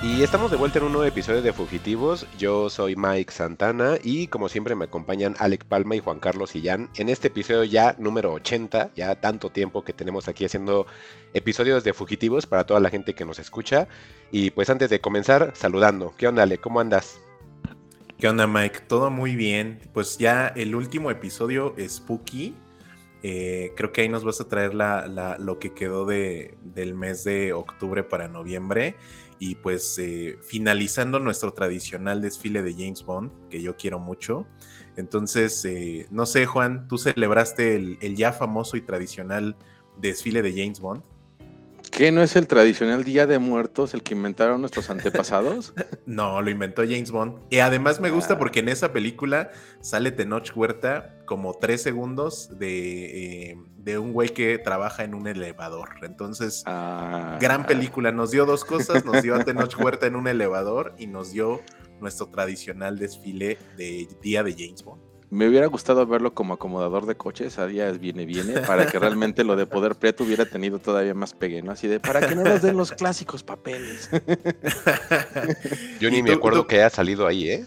Y estamos de vuelta en un nuevo episodio de Fugitivos. Yo soy Mike Santana y como siempre me acompañan Alec Palma y Juan Carlos Sillán en este episodio ya número 80, ya tanto tiempo que tenemos aquí haciendo episodios de Fugitivos para toda la gente que nos escucha. Y pues antes de comenzar, saludando. ¿Qué onda, Alec? ¿Cómo andas? ¿Qué onda, Mike? Todo muy bien. Pues ya el último episodio, Spooky. Eh, creo que ahí nos vas a traer lo que quedó de, del mes de octubre para noviembre y pues eh, finalizando nuestro tradicional desfile de James Bond, que yo quiero mucho. Entonces, eh, no sé, Juan, ¿tú celebraste el, ya famoso y tradicional desfile de James Bond? ¿Qué no es el tradicional Día de Muertos el que inventaron nuestros antepasados? no, lo inventó James Bond. Y además me gusta Ah. porque en esa película sale Tenoch Huerta como tres segundos de, eh, de un güey que trabaja en un elevador. Entonces, Ah. gran película. Nos dio dos cosas. Nos dio a Tenoch Huerta en un elevador y nos dio nuestro tradicional desfile de Día de James Bond. Me hubiera gustado verlo como acomodador de coches, a días viene, viene, para que realmente lo de Poder Prieto hubiera tenido todavía más pegue, ¿no? Así de, para que no nos den los clásicos papeles. Yo ni ¿Y me acuerdo tú- que haya salido ahí, ¿eh?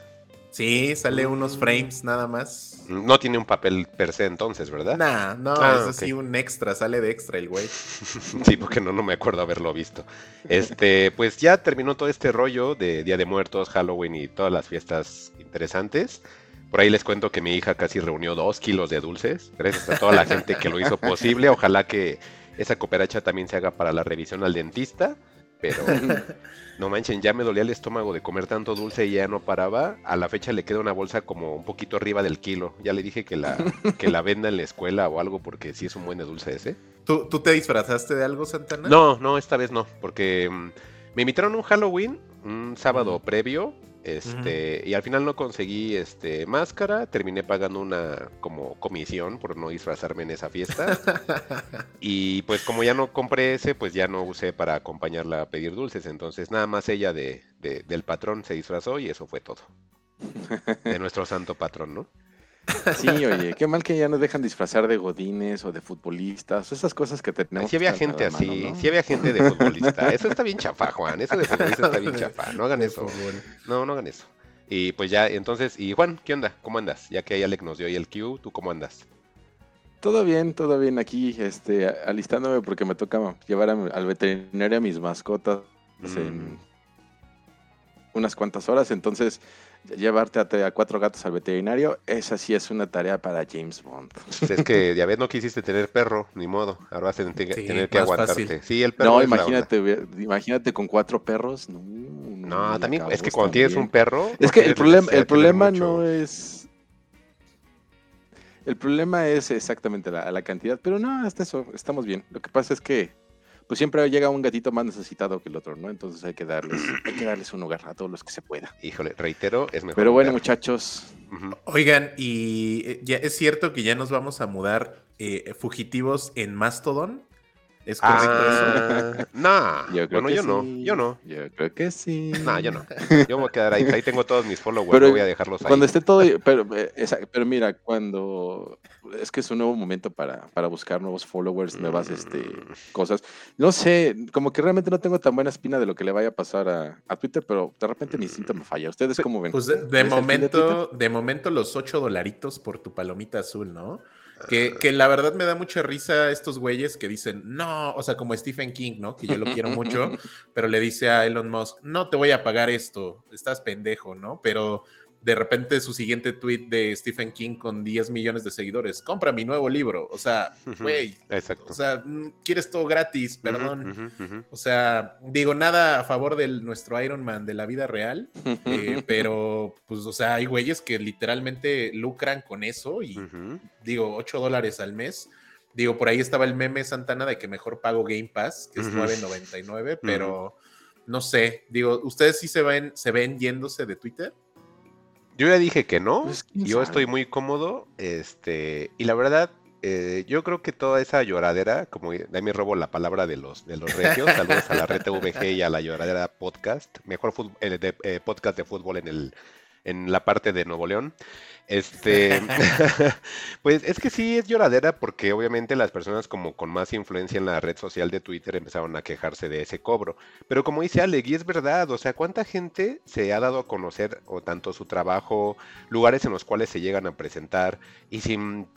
Sí, sale unos frames nada más. No tiene un papel per se entonces, ¿verdad? Nah, no, Ah, es así un extra, sale de extra el güey. Sí, porque no, no me acuerdo haberlo visto. Este, pues ya terminó todo este rollo de Día de Muertos, Halloween y todas las fiestas interesantes. Por ahí les cuento que mi hija casi reunió dos kilos de dulces, gracias a toda la gente que lo hizo posible. Ojalá que esa cooperacha también se haga para la revisión al dentista, pero no manchen, ya me dolía el estómago de comer tanto dulce y ya no paraba. A la fecha le queda una bolsa como un poquito arriba del kilo. Ya le dije que la, que la venda en la escuela o algo porque sí es un buen de dulce ese. ¿Tú, tú te disfrazaste de algo, Santana? No, no, esta vez no, porque mm, me invitaron a un Halloween, un sábado previo, este, y al final no conseguí este máscara, terminé pagando una como comisión por no disfrazarme en esa fiesta. y pues como ya no compré ese, pues ya no usé para acompañarla a pedir dulces, entonces nada más ella de, de- del patrón se disfrazó y eso fue todo. De nuestro santo patrón, ¿no? Sí, oye, qué mal que ya nos dejan disfrazar de godines o de futbolistas, esas cosas que tenemos. Sí había gente mano, así, ¿no? sí había gente de futbolista. Eso está bien chafa, Juan. Eso de futbolista está bien chafa. No hagan eso. No, no hagan eso. Y pues ya, entonces, y Juan, ¿qué onda? ¿Cómo andas? Ya que Alec nos dio ahí el Q, ¿tú cómo andas? Todo bien, todo bien aquí, este, alistándome porque me toca llevar a al veterinario a mis mascotas en Mm. unas cuantas horas, entonces llevarte a, cuatro gatos al veterinario, esa sí es una tarea para James Bond. Pues es que ya ves, no quisiste tener perro, ni modo. Ahora vas a tener, Sí, tener que aguantarte. fácil. Sí, el perro. No, es la onda. imagínate, imagínate con cuatro perros, no. También, es que cuando tienes un perro. Es que el problema, el problema no es. El problema es exactamente la, la cantidad, pero no, hasta eso, estamos bien. Lo que pasa es que, pues siempre llega un gatito más necesitado que el otro, ¿no? Entonces hay que darles, hay que darles un hogar a todos los que se pueda. Híjole, reitero, es mejor. Pero bueno, muchachos. Oigan, y eh, ya es cierto que ya nos vamos a mudar eh, fugitivos en Mastodon. ¿Es correcto eso? Ah, nah, yo creo bueno, que yo no, yo no. Yo creo que sí. Nah, yo no. Yo me voy a quedar ahí. Ahí tengo todos mis followers. Pero no voy a dejarlos ahí. Cuando esté todo, pero, eh, pero mira, cuando es que es un nuevo momento para, para buscar nuevos followers, nuevas este, Mm. cosas. No sé, como que realmente no tengo tan buena espina de lo que le vaya a pasar a, a Twitter, pero de repente mi instinto me falla. ¿Ustedes cómo ven? Pues de, de ¿Ves el feed de momento, de momento los 8 dolaritos por tu palomita azul, ¿no? Que, que la verdad me da mucha risa estos güeyes que dicen, no, o sea, como Stephen King, ¿no? Que yo lo quiero mucho, pero le dice a Elon Musk, no te voy a pagar esto, estás pendejo, ¿no? Pero de repente su siguiente tweet de Stephen King con 10 millones de seguidores, compra mi nuevo libro, o sea, güey, Exacto. o sea, mm, quieres todo gratis, perdón. O sea, digo, nada a favor de nuestro Iron Man de la vida real, eh, pero, pues, o sea, hay güeyes que literalmente lucran con eso y, digo, 8 dólares al mes. Digo, por ahí estaba el meme Santana de que mejor pago Game Pass, que es Ujú. 9.99, pero no sé, digo, ¿ustedes sí se ven, se ven yéndose de Twitter? Yo ya dije que no. Pues, yo sabe. estoy muy cómodo. Este, y la verdad, eh, yo creo que toda esa lloradera, como de me robo la palabra de los, de los regios, saludos a la red y a la lloradera podcast, mejor eh, de, eh, podcast de fútbol en el en la parte de Nuevo León. Este, pues es que sí es lloradera porque obviamente las personas como con más influencia en la red social de Twitter empezaron a quejarse de ese cobro. Pero como dice Alec, y es verdad, o sea, ¿cuánta gente se ha dado a conocer o tanto su trabajo, lugares en los cuales se llegan a presentar y sin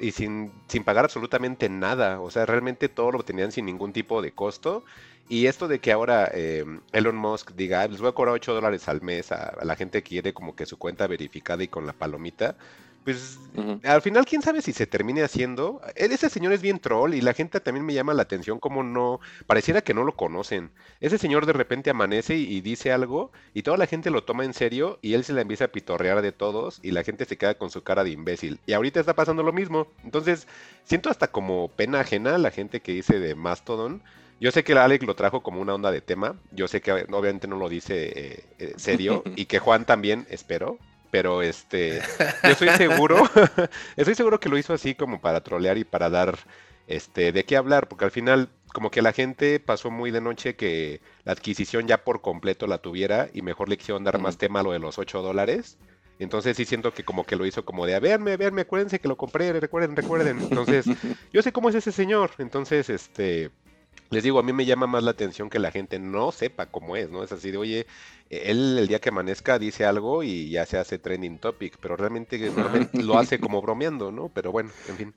y sin, sin pagar absolutamente nada? O sea, realmente todo lo tenían sin ningún tipo de costo y esto de que ahora eh, Elon Musk diga, les voy a cobrar 8 dólares al mes a, la gente que quiere como que su cuenta verificada y con la palomita, pues al final quién sabe si se termine haciendo. Ese señor es bien troll y la gente también me llama la atención como no, pareciera que no lo conocen. Ese señor de repente amanece y, dice algo y toda la gente lo toma en serio y él se la empieza a pitorrear de todos y la gente se queda con su cara de imbécil. Y ahorita está pasando lo mismo. Entonces siento hasta como pena ajena la gente que dice de Mastodon yo sé que Alex lo trajo como una onda de tema. Yo sé que obviamente no lo dice eh, eh, serio y que Juan también, espero. Pero este, yo estoy seguro, estoy seguro que lo hizo así como para trolear y para dar este de qué hablar, porque al final como que la gente pasó muy de noche que la adquisición ya por completo la tuviera y mejor le quisieron dar más tema a lo de los 8 dólares. Entonces sí siento que como que lo hizo como de, a verme, verme, acuérdense que lo compré, recuerden, recuerden. Entonces, yo sé cómo es ese señor. Entonces, este, les digo, a mí me llama más la atención que la gente no sepa cómo es, ¿no? Es así de, oye, él el día que amanezca dice algo y ya se hace trending topic, pero realmente, realmente lo hace como bromeando, ¿no? Pero bueno, en fin.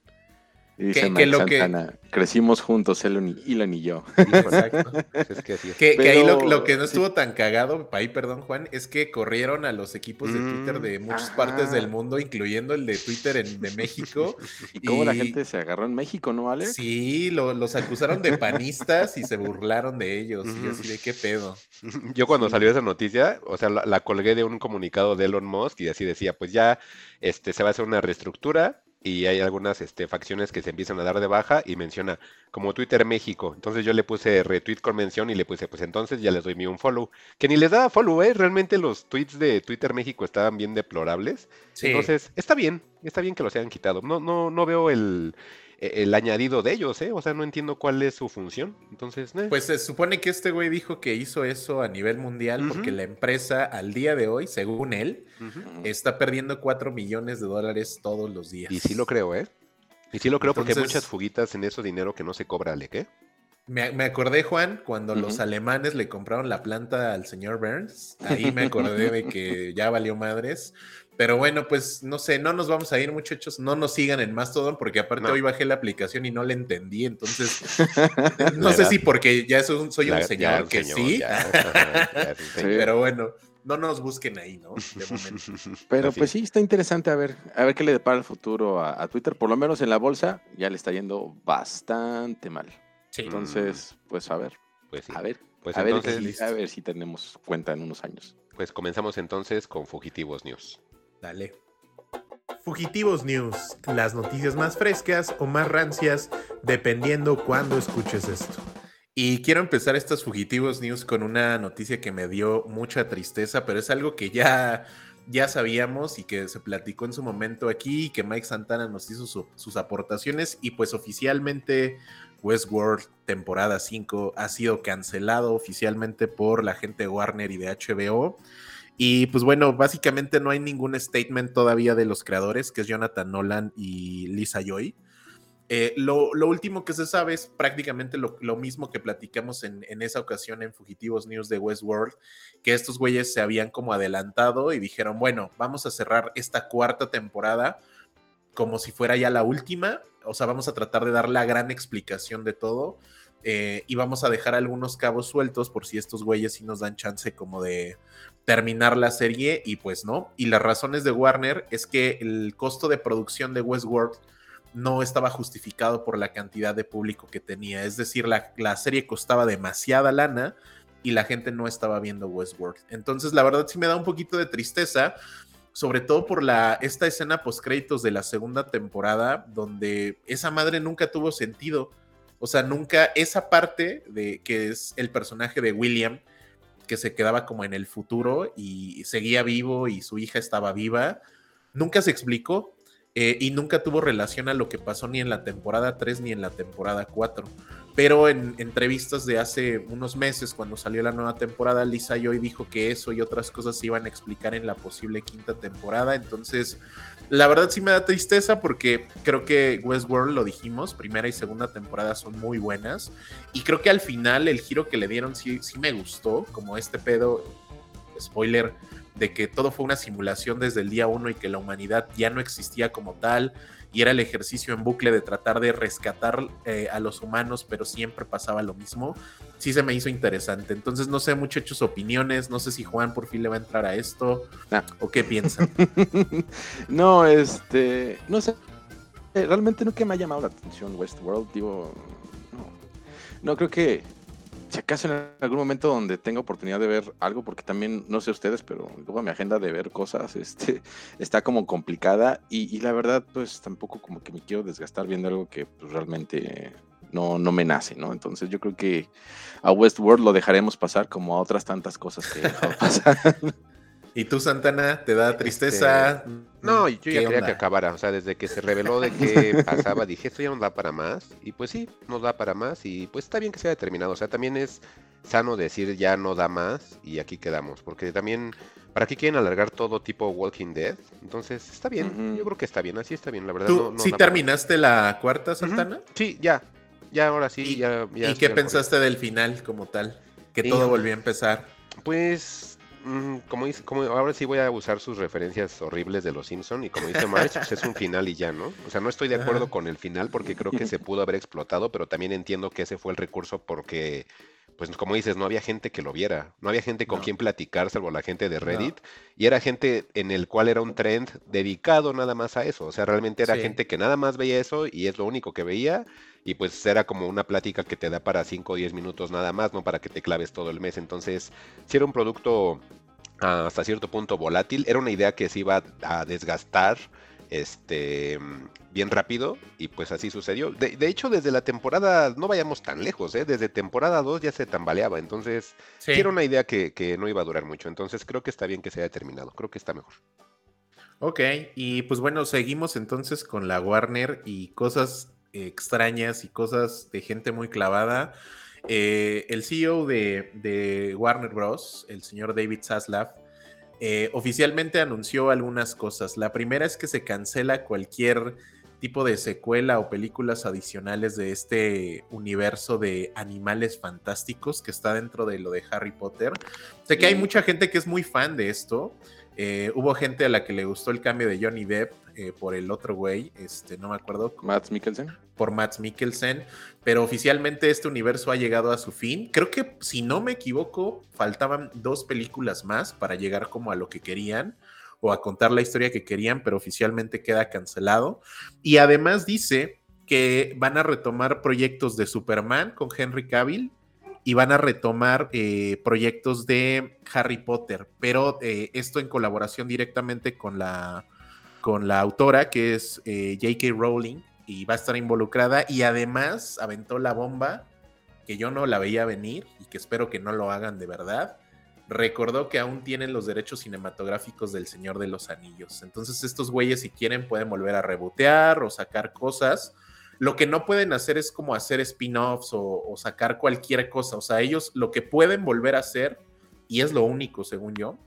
Y dice que, lo que... crecimos juntos, Elon y, Elon y yo. Exacto. es que, así es. que, ahí lo, que no estuvo tan cagado, ahí perdón Juan, es que corrieron a los equipos de Twitter de muchas partes del mundo, incluyendo el de Twitter en, de México. ¿Y cómo la gente se agarró en México, no, Alex? Sí, los acusaron de panistas y se burlaron de ellos. Y así de qué pedo. Yo cuando salió esa noticia, o sea, la, la colgué de un comunicado de Elon Musk y así decía, pues ya este, se va a hacer una reestructura y hay algunas este, facciones que se empiezan a dar de baja y menciona como Twitter México. Entonces yo le puse retweet con mención y le puse, pues entonces ya les doy mi un follow. Que ni les daba follow, ¿eh? Realmente los tweets de Twitter México estaban bien deplorables. Entonces, está bien, está bien que los hayan quitado. No, no, no veo el, el añadido de ellos, ¿eh? O sea, no entiendo cuál es su función. Entonces, eh. Pues se supone que este güey dijo que hizo eso a nivel mundial porque la empresa al día de hoy, según él, está perdiendo 4 millones de dólares todos los días. Y sí lo creo, ¿eh? Y sí lo creo porque hay muchas fuguitas en eso dinero que no se cobra, ¿le qué? Me, me, acordé, Juan, cuando los alemanes le compraron la planta al señor Burns. Ahí me acordé de que ya valió madres. Pero bueno, pues no sé, no nos vamos a ir, muchachos. No nos sigan en Mastodon, porque aparte hoy bajé la aplicación y no la entendí. Entonces, no sé si porque ya soy, soy un señor que sí. Pero bueno, no nos busquen ahí, ¿no? Pero pues sí, está interesante a ver, a ver qué le depara el futuro a, Twitter. Por lo menos en la bolsa ya le está yendo bastante mal. Entonces, pues a ver. Pues A ver. Pues a, ver, a ver si tenemos cuenta en unos años. Pues comenzamos entonces con Fugitivos News. Dale. Fugitivos News, las noticias más frescas o más rancias, dependiendo cuándo escuches esto. Y quiero empezar estas Fugitivos News con una noticia que me dio mucha tristeza, pero es algo que ya, ya sabíamos y que se platicó en su momento aquí y que Mike Santana nos hizo sus aportaciones y pues oficialmente Westworld temporada 5 ha sido cancelado oficialmente por la gente Warner y de HBO. Y pues bueno, básicamente no hay ningún statement todavía de los creadores, que es Jonathan Nolan y Lisa Joy. Eh, lo, último que se sabe es prácticamente lo, mismo que platicamos en, esa ocasión en Fugitivos News de Westworld, que estos güeyes se habían como adelantado y dijeron, bueno, vamos a cerrar esta cuarta temporada como si fuera ya la última, o sea, vamos a tratar de dar la gran explicación de todo eh, y vamos a dejar algunos cabos sueltos por si estos güeyes sí nos dan chance como de terminar la serie y pues no. Y las razones de Warner es que el costo de producción de Westworld no estaba justificado por la cantidad de público que tenía. Es decir, la, la serie costaba demasiada lana y la gente no estaba viendo Westworld. Entonces, la verdad sí me da un poquito de tristeza, sobre todo por la, esta escena post créditos de la segunda temporada, donde esa madre nunca tuvo sentido o sea, nunca esa parte de que es el personaje de William, que se quedaba como en el futuro y seguía vivo y su hija estaba viva, nunca se explicó. eh, y nunca tuvo relación a lo que pasó ni en la temporada 3 ni en la temporada 4. Pero en entrevistas de hace unos meses, cuando salió la nueva temporada, Lisa Joy dijo que eso y otras cosas se iban a explicar en la posible quinta temporada. Entonces, la verdad sí me da tristeza porque creo que Westworld, lo dijimos, primera y segunda temporada son muy buenas. Y creo que al final el giro que le dieron sí, sí me gustó, como este pedo, spoiler, de que todo fue una simulación desde el día uno y que la humanidad ya no existía como tal y era el ejercicio en bucle de tratar de rescatar eh, a los humanos, pero siempre pasaba lo mismo, sí se me hizo interesante. Entonces, no sé, muchachos, opiniones, no sé si Juan por fin le va a entrar a esto ah. o qué piensan. no, este, no sé, realmente nunca me ha llamado la atención Westworld, digo, no, no creo que si acaso en algún momento donde tenga oportunidad de ver algo, porque también, no sé ustedes, pero luego mi agenda de ver cosas este, está como complicada y, la verdad, pues tampoco como que me quiero desgastar viendo algo que pues, realmente no, no me nace, ¿no? Entonces yo creo que a Westworld lo dejaremos pasar como a otras tantas cosas que pasar. ¿Y tú, Santana, te da tristeza? Este, no, yo ya quería que acabara. O sea, desde que se reveló de qué pasaba, dije, esto ya no da para más. Y pues sí, no da para más. Y pues está bien que sea determinado. O sea, también es sano decir ya no da más y aquí quedamos. Porque también, ¿para qué quieren alargar todo tipo Walking Dead? Entonces, está bien. Yo creo que está bien. Así está bien, la verdad. ¿Tú sí terminaste la cuarta, Santana? Sí, ya. Ya, ahora sí. ¿Y, ya, ¿y qué pensaste del final como tal? Que todo volvió a empezar. Pues como dice, como ahora sí voy a usar sus referencias horribles de los Simpson y como dice March, pues es un final y ya, ¿no? O sea, no estoy de acuerdo con el final porque creo que se pudo haber explotado, pero también entiendo que ese fue el recurso porque pues como dices, no había gente que lo viera, no había gente con quien platicar, salvo la gente de Reddit, y era gente en el cual era un trend dedicado nada más a eso, o sea, realmente era gente que nada más veía eso y es lo único que veía, y pues era como una plática que te da para 5 o 10 minutos nada más, no para que te claves todo el mes, entonces, si era un producto hasta cierto punto volátil, era una idea que se iba a desgastar este bien rápido y pues así sucedió. De, hecho, desde la temporada, no vayamos tan lejos, ¿eh? desde temporada 2 ya se tambaleaba, entonces era una idea que, no iba a durar mucho, entonces creo que está bien que se haya terminado, creo que está mejor. Ok, y pues bueno, seguimos entonces con la Warner y cosas extrañas y cosas de gente muy clavada. Eh, el CEO de, de, Warner Bros., el señor David Zaslav, eh, oficialmente anunció algunas cosas. La primera es que se cancela cualquier tipo de secuela o películas adicionales de este universo de animales fantásticos que está dentro de lo de Harry Potter. Sé que hay mucha gente que es muy fan de esto. Eh, hubo gente a la que le gustó el cambio de Johnny Depp eh, por el otro güey, este, no me acuerdo. Matt Mikkelsen. Por Matt Mikkelsen, pero oficialmente este universo ha llegado a su fin. Creo que, si no me equivoco, faltaban dos películas más para llegar como a lo que querían o a contar la historia que querían, pero oficialmente queda cancelado. Y además dice que van a retomar proyectos de Superman con Henry Cavill y van a retomar eh, proyectos de Harry Potter, pero eh, esto en colaboración directamente con la, con la autora que es eh, J.K. Rowling y va a estar involucrada y además aventó la bomba que yo no la veía venir y que espero que no lo hagan de verdad. Recordó que aún tienen los derechos cinematográficos del Señor de los Anillos. Entonces estos güeyes si quieren pueden volver a rebotear o sacar cosas lo que no pueden hacer es como hacer spin-offs o, sacar cualquier cosa. O sea, ellos lo que pueden volver a hacer, y es lo único, según yo,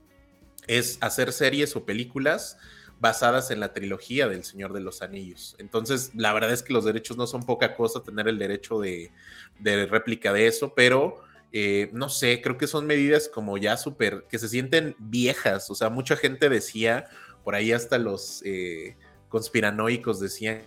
es hacer series o películas basadas en la trilogía del Señor de los Anillos. Entonces, la verdad es que los derechos no son poca cosa tener el derecho de, réplica de eso, pero eh, no sé, creo que son medidas como ya súper, que se sienten viejas. O sea, mucha gente decía, por ahí hasta los eh, conspiranoicos decían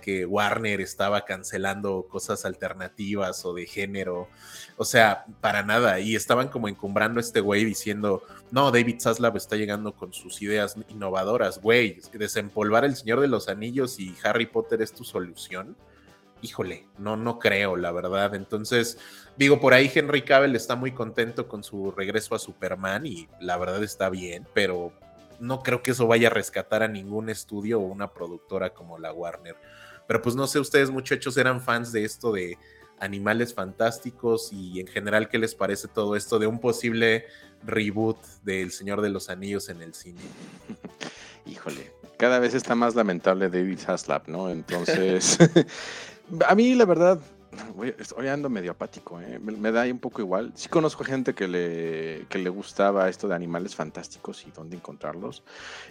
que Warner estaba cancelando cosas alternativas o de género. O sea, para nada. Y estaban como encumbrando a este güey diciendo, no, David Zaslav está llegando con sus ideas innovadoras, güey. Desempolvar el Señor de los Anillos y Harry Potter es tu solución. Híjole, no, no creo, la verdad. Entonces, digo, por ahí Henry Cavill está muy contento con su regreso a Superman y la verdad está bien, pero no creo que eso vaya a rescatar a ningún estudio o una productora como la Warner. Pero pues no sé, ustedes muchachos eran fans de esto de animales fantásticos y en general qué les parece todo esto de un posible reboot del Señor de los Anillos en el cine. Híjole, cada vez está más lamentable David Haslap, ¿no? Entonces, a mí la verdad, Estoy ando medio apático, ¿eh? me, da un poco igual. Sí conozco gente que le, que le gustaba esto de animales fantásticos y dónde encontrarlos.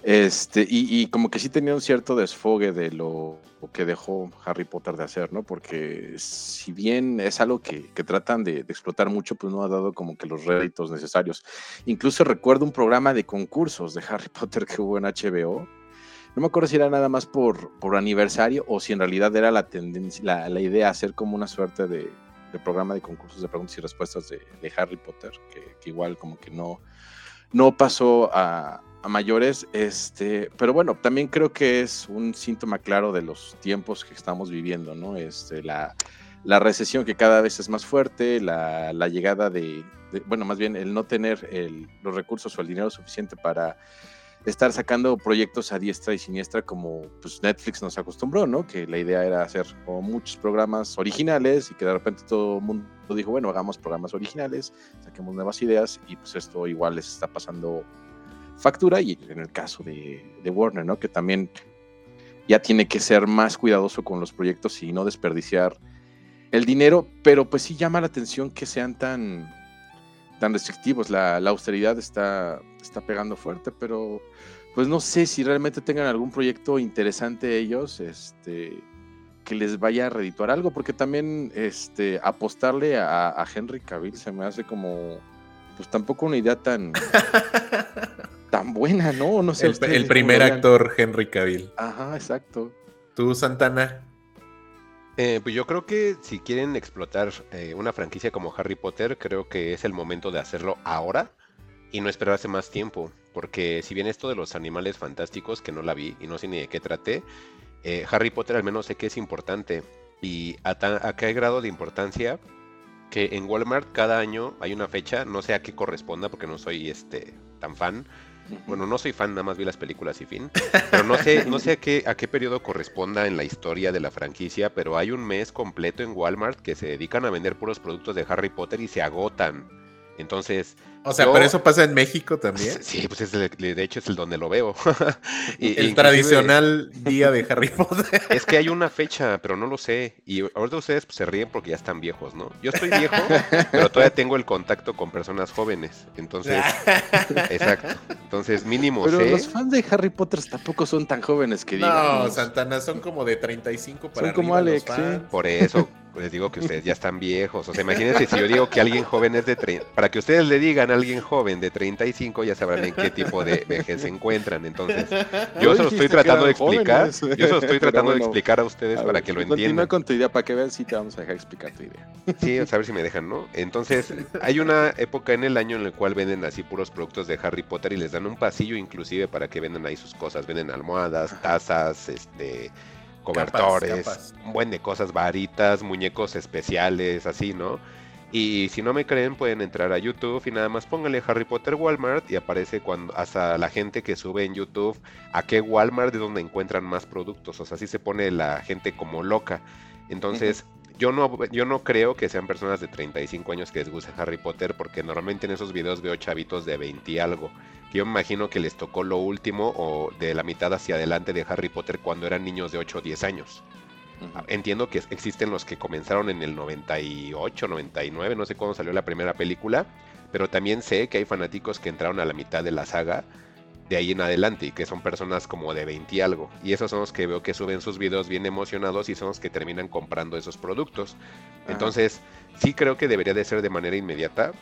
Este, y, como que sí tenía un cierto desfogue de lo, que dejó Harry Potter de hacer, ¿no? Porque si bien es algo que, tratan de, explotar mucho, pues no ha dado como que los réditos necesarios. Incluso recuerdo un programa de concursos de Harry Potter que hubo en HBO no me acuerdo si era nada más por, por aniversario o si en realidad era la tendencia, la, la idea hacer como una suerte de, programa de concursos de preguntas y respuestas de, Harry Potter, que, igual como que no, no pasó a, mayores. Este, pero bueno, también creo que es un síntoma claro de los tiempos que estamos viviendo, ¿no? Este, la, la recesión que cada vez es más fuerte, la, la llegada de, bueno, más bien el no tener el, los recursos o el dinero suficiente para estar sacando proyectos a diestra y siniestra como pues, Netflix nos acostumbró, ¿no? Que la idea era hacer muchos programas originales y que de repente todo el mundo dijo, bueno, hagamos programas originales, saquemos nuevas ideas y pues esto igual les está pasando factura y en el caso de, de Warner, ¿no? Que también ya tiene que ser más cuidadoso con los proyectos y no desperdiciar el dinero, pero pues sí llama la atención que sean tan tan restrictivos. La, la, austeridad está, está pegando fuerte, pero pues no sé si realmente tengan algún proyecto interesante ellos, este, que les vaya a redituar algo, porque también este, apostarle a, Henry Cavill se me hace como, pues tampoco una idea tan, tan buena, ¿no? No sé. El, primer actor Henry Cavill. Ajá, exacto. ¿Tú, Santana? Eh, pues yo creo que si quieren explotar eh, una franquicia como Harry Potter, creo que es el momento de hacerlo ahora y no esperarse más tiempo. Porque si bien esto de los animales fantásticos, que no la vi y no sé ni de qué traté, eh, Harry Potter al menos sé que es importante. Y a, a qué grado de importancia que en Walmart cada año hay una fecha, no sé a qué corresponda porque no soy este tan fan, bueno, no soy fan, nada más vi las películas y fin. Pero no sé, no sé a qué, a qué periodo corresponda en la historia de la franquicia, pero hay un mes completo en Walmart que se dedican a vender puros productos de Harry Potter y se agotan. Entonces, o sea, pero eso pasa en México también. Sí, pues es de hecho es el donde lo veo. y, el tradicional día de Harry Potter. Es que hay una fecha, pero no lo sé. Y ahorita ustedes pues, se ríen porque ya están viejos, ¿no? Yo estoy viejo, pero todavía tengo el contacto con personas jóvenes. Entonces, exacto. Entonces, mínimo Pero los fans de Harry Potter tampoco son tan jóvenes que digan. No, Santana, son como de 35 para Son como Alex, sí. Por eso, les digo que ustedes ya están viejos. O sea, imagínense si yo digo que alguien joven es de 30, para que ustedes le digan a alguien joven de 35, ya sabrán en qué tipo de vejez se encuentran. Entonces, yo se lo estoy tratando de explicar. Yo se lo estoy tratando de explicar a ustedes para que lo entiendan. con tu idea, para que vean si te vamos a dejar explicar tu idea. Sí, a ver si me dejan, ¿no? Entonces, hay una época en el año en el cual venden así puros productos de Harry Potter y les dan un pasillo inclusive para que vendan ahí sus cosas. Venden almohadas, tazas, este cobertores, un buen de cosas, varitas, muñecos especiales, así, ¿no? Y si no me creen, pueden entrar a YouTube y nada más pónganle Harry Potter Walmart y aparece cuando hasta la gente que sube en YouTube a qué Walmart es donde encuentran más productos. O sea, así se pone la gente como loca. Entonces, yo no, yo no creo que sean personas de 35 años que les guste Harry Potter, porque normalmente en esos videos veo chavitos de 20 y algo yo me imagino que les tocó lo último o de la mitad hacia adelante de Harry Potter cuando eran niños de 8 o 10 años. Entiendo que existen los que comenzaron en el 98, 99, no sé cuándo salió la primera película, pero también sé que hay fanáticos que entraron a la mitad de la saga de ahí en adelante y que son personas como de 20 y algo. Y esos son los que veo que suben sus videos bien emocionados y son los que terminan comprando esos productos. Entonces, sí creo que debería de ser de manera inmediata,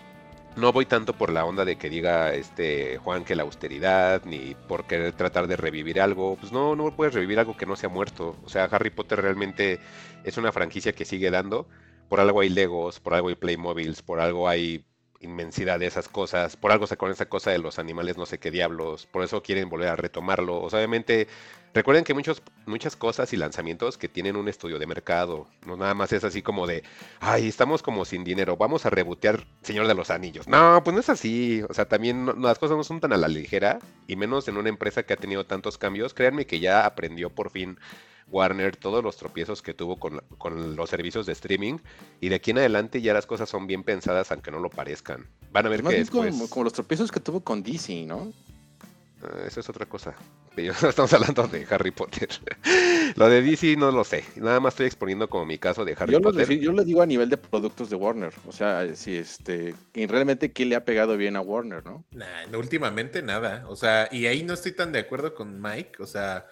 no voy tanto por la onda de que diga este Juan que la austeridad, ni por querer tratar de revivir algo. Pues no, no puedes revivir algo que no se ha muerto. O sea, Harry Potter realmente es una franquicia que sigue dando. Por algo hay Legos, por algo hay Playmobiles, por algo hay inmensidad de esas cosas. Por algo con esa cosa de los animales, no sé qué diablos. Por eso quieren volver a retomarlo. O sea, obviamente, recuerden que muchas cosas y lanzamientos que tienen un estudio de mercado. No nada más es así como de, ay, estamos como sin dinero, vamos a rebotear Señor de los Anillos. No, pues no es así. O sea, también las cosas no son tan a la ligera. Y menos en una empresa que ha tenido tantos cambios. Créanme que ya aprendió por fin Warner todos los tropiezos que tuvo con, los servicios de streaming y de aquí en adelante ya las cosas son bien pensadas aunque no lo parezcan. Van a ver que después... como, los tropiezos que tuvo con DC, ¿no? Ah, esa es otra cosa. estamos hablando de Harry Potter. lo de DC no lo sé. Nada más estoy exponiendo como mi caso de Harry Potter. yo lo digo a nivel de productos de Warner. O sea, si este, realmente qué le ha pegado bien a Warner, ¿no? Nah, últimamente nada. O sea, y ahí no estoy tan de acuerdo con Mike. O sea,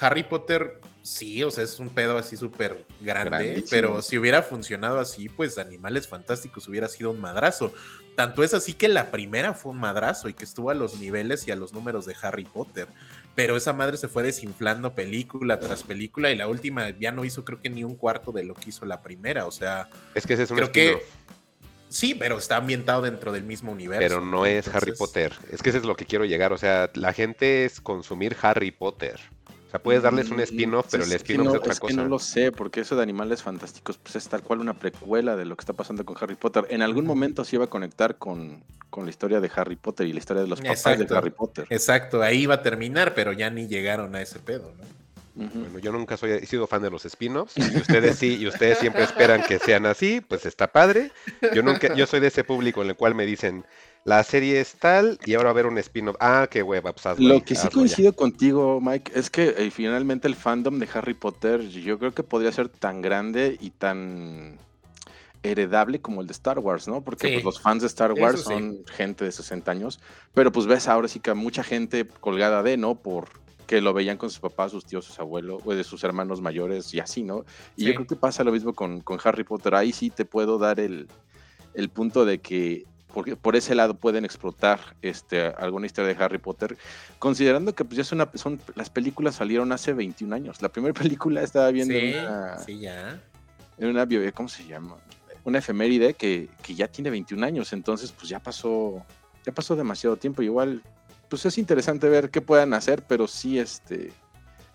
Harry Potter, sí, o sea, es un pedo así súper grande, pero si hubiera funcionado así, pues Animales Fantásticos hubiera sido un madrazo. Tanto es así que la primera fue un madrazo y que estuvo a los niveles y a los números de Harry Potter. Pero esa madre se fue desinflando película tras película y la última ya no hizo creo que ni un cuarto de lo que hizo la primera. O sea, es que ese es un creo que Sí, pero está ambientado dentro del mismo universo. Pero no es Harry Potter. Es que ese es lo que quiero llegar. O sea, la gente es consumir Harry Potter sea, puedes darles un mm, spin-off, pero el spin-off es, otra cosa. no lo sé, porque eso de Animales Fantásticos pues es tal cual una precuela de lo que está pasando con Harry Potter. En algún momento se iba a conectar con, la historia de Harry Potter y la historia de los papás de Harry Potter. Exacto, ahí iba a terminar, pero ya ni llegaron a ese pedo, ¿no? Bueno, yo nunca soy, he sido fan de los spin-offs, y ustedes sí, y ustedes siempre esperan que sean así, pues está padre. Yo nunca, yo soy de ese público en el cual me dicen, la serie es tal y ahora va a haber un spin-off. Ah, qué hueva, pues Lo que sí coincido contigo, Mike, es que eh, finalmente el fandom de Harry Potter yo creo que podría ser tan grande y tan heredable como el de Star Wars, ¿no? Porque pues, los fans de Star Wars son gente de 60 años, pero pues ves ahora sí que mucha gente colgada de, ¿no? Por que lo veían con sus papás, sus tíos, sus abuelos, o de sus hermanos mayores y así, ¿no? Y yo creo que pasa lo mismo con, con Harry Potter. Ahí sí te puedo dar el, el punto de que porque por ese lado pueden explotar este, alguna historia de Harry Potter, considerando que pues ya son, son las películas salieron hace 21 años. La primera película estaba viendo sí, una, sí, ya. en una ¿cómo se llama? Una efeméride que, que, ya tiene 21 años, entonces pues ya pasó, ya pasó demasiado tiempo. Igual, pues es interesante ver qué puedan hacer, pero sí, este,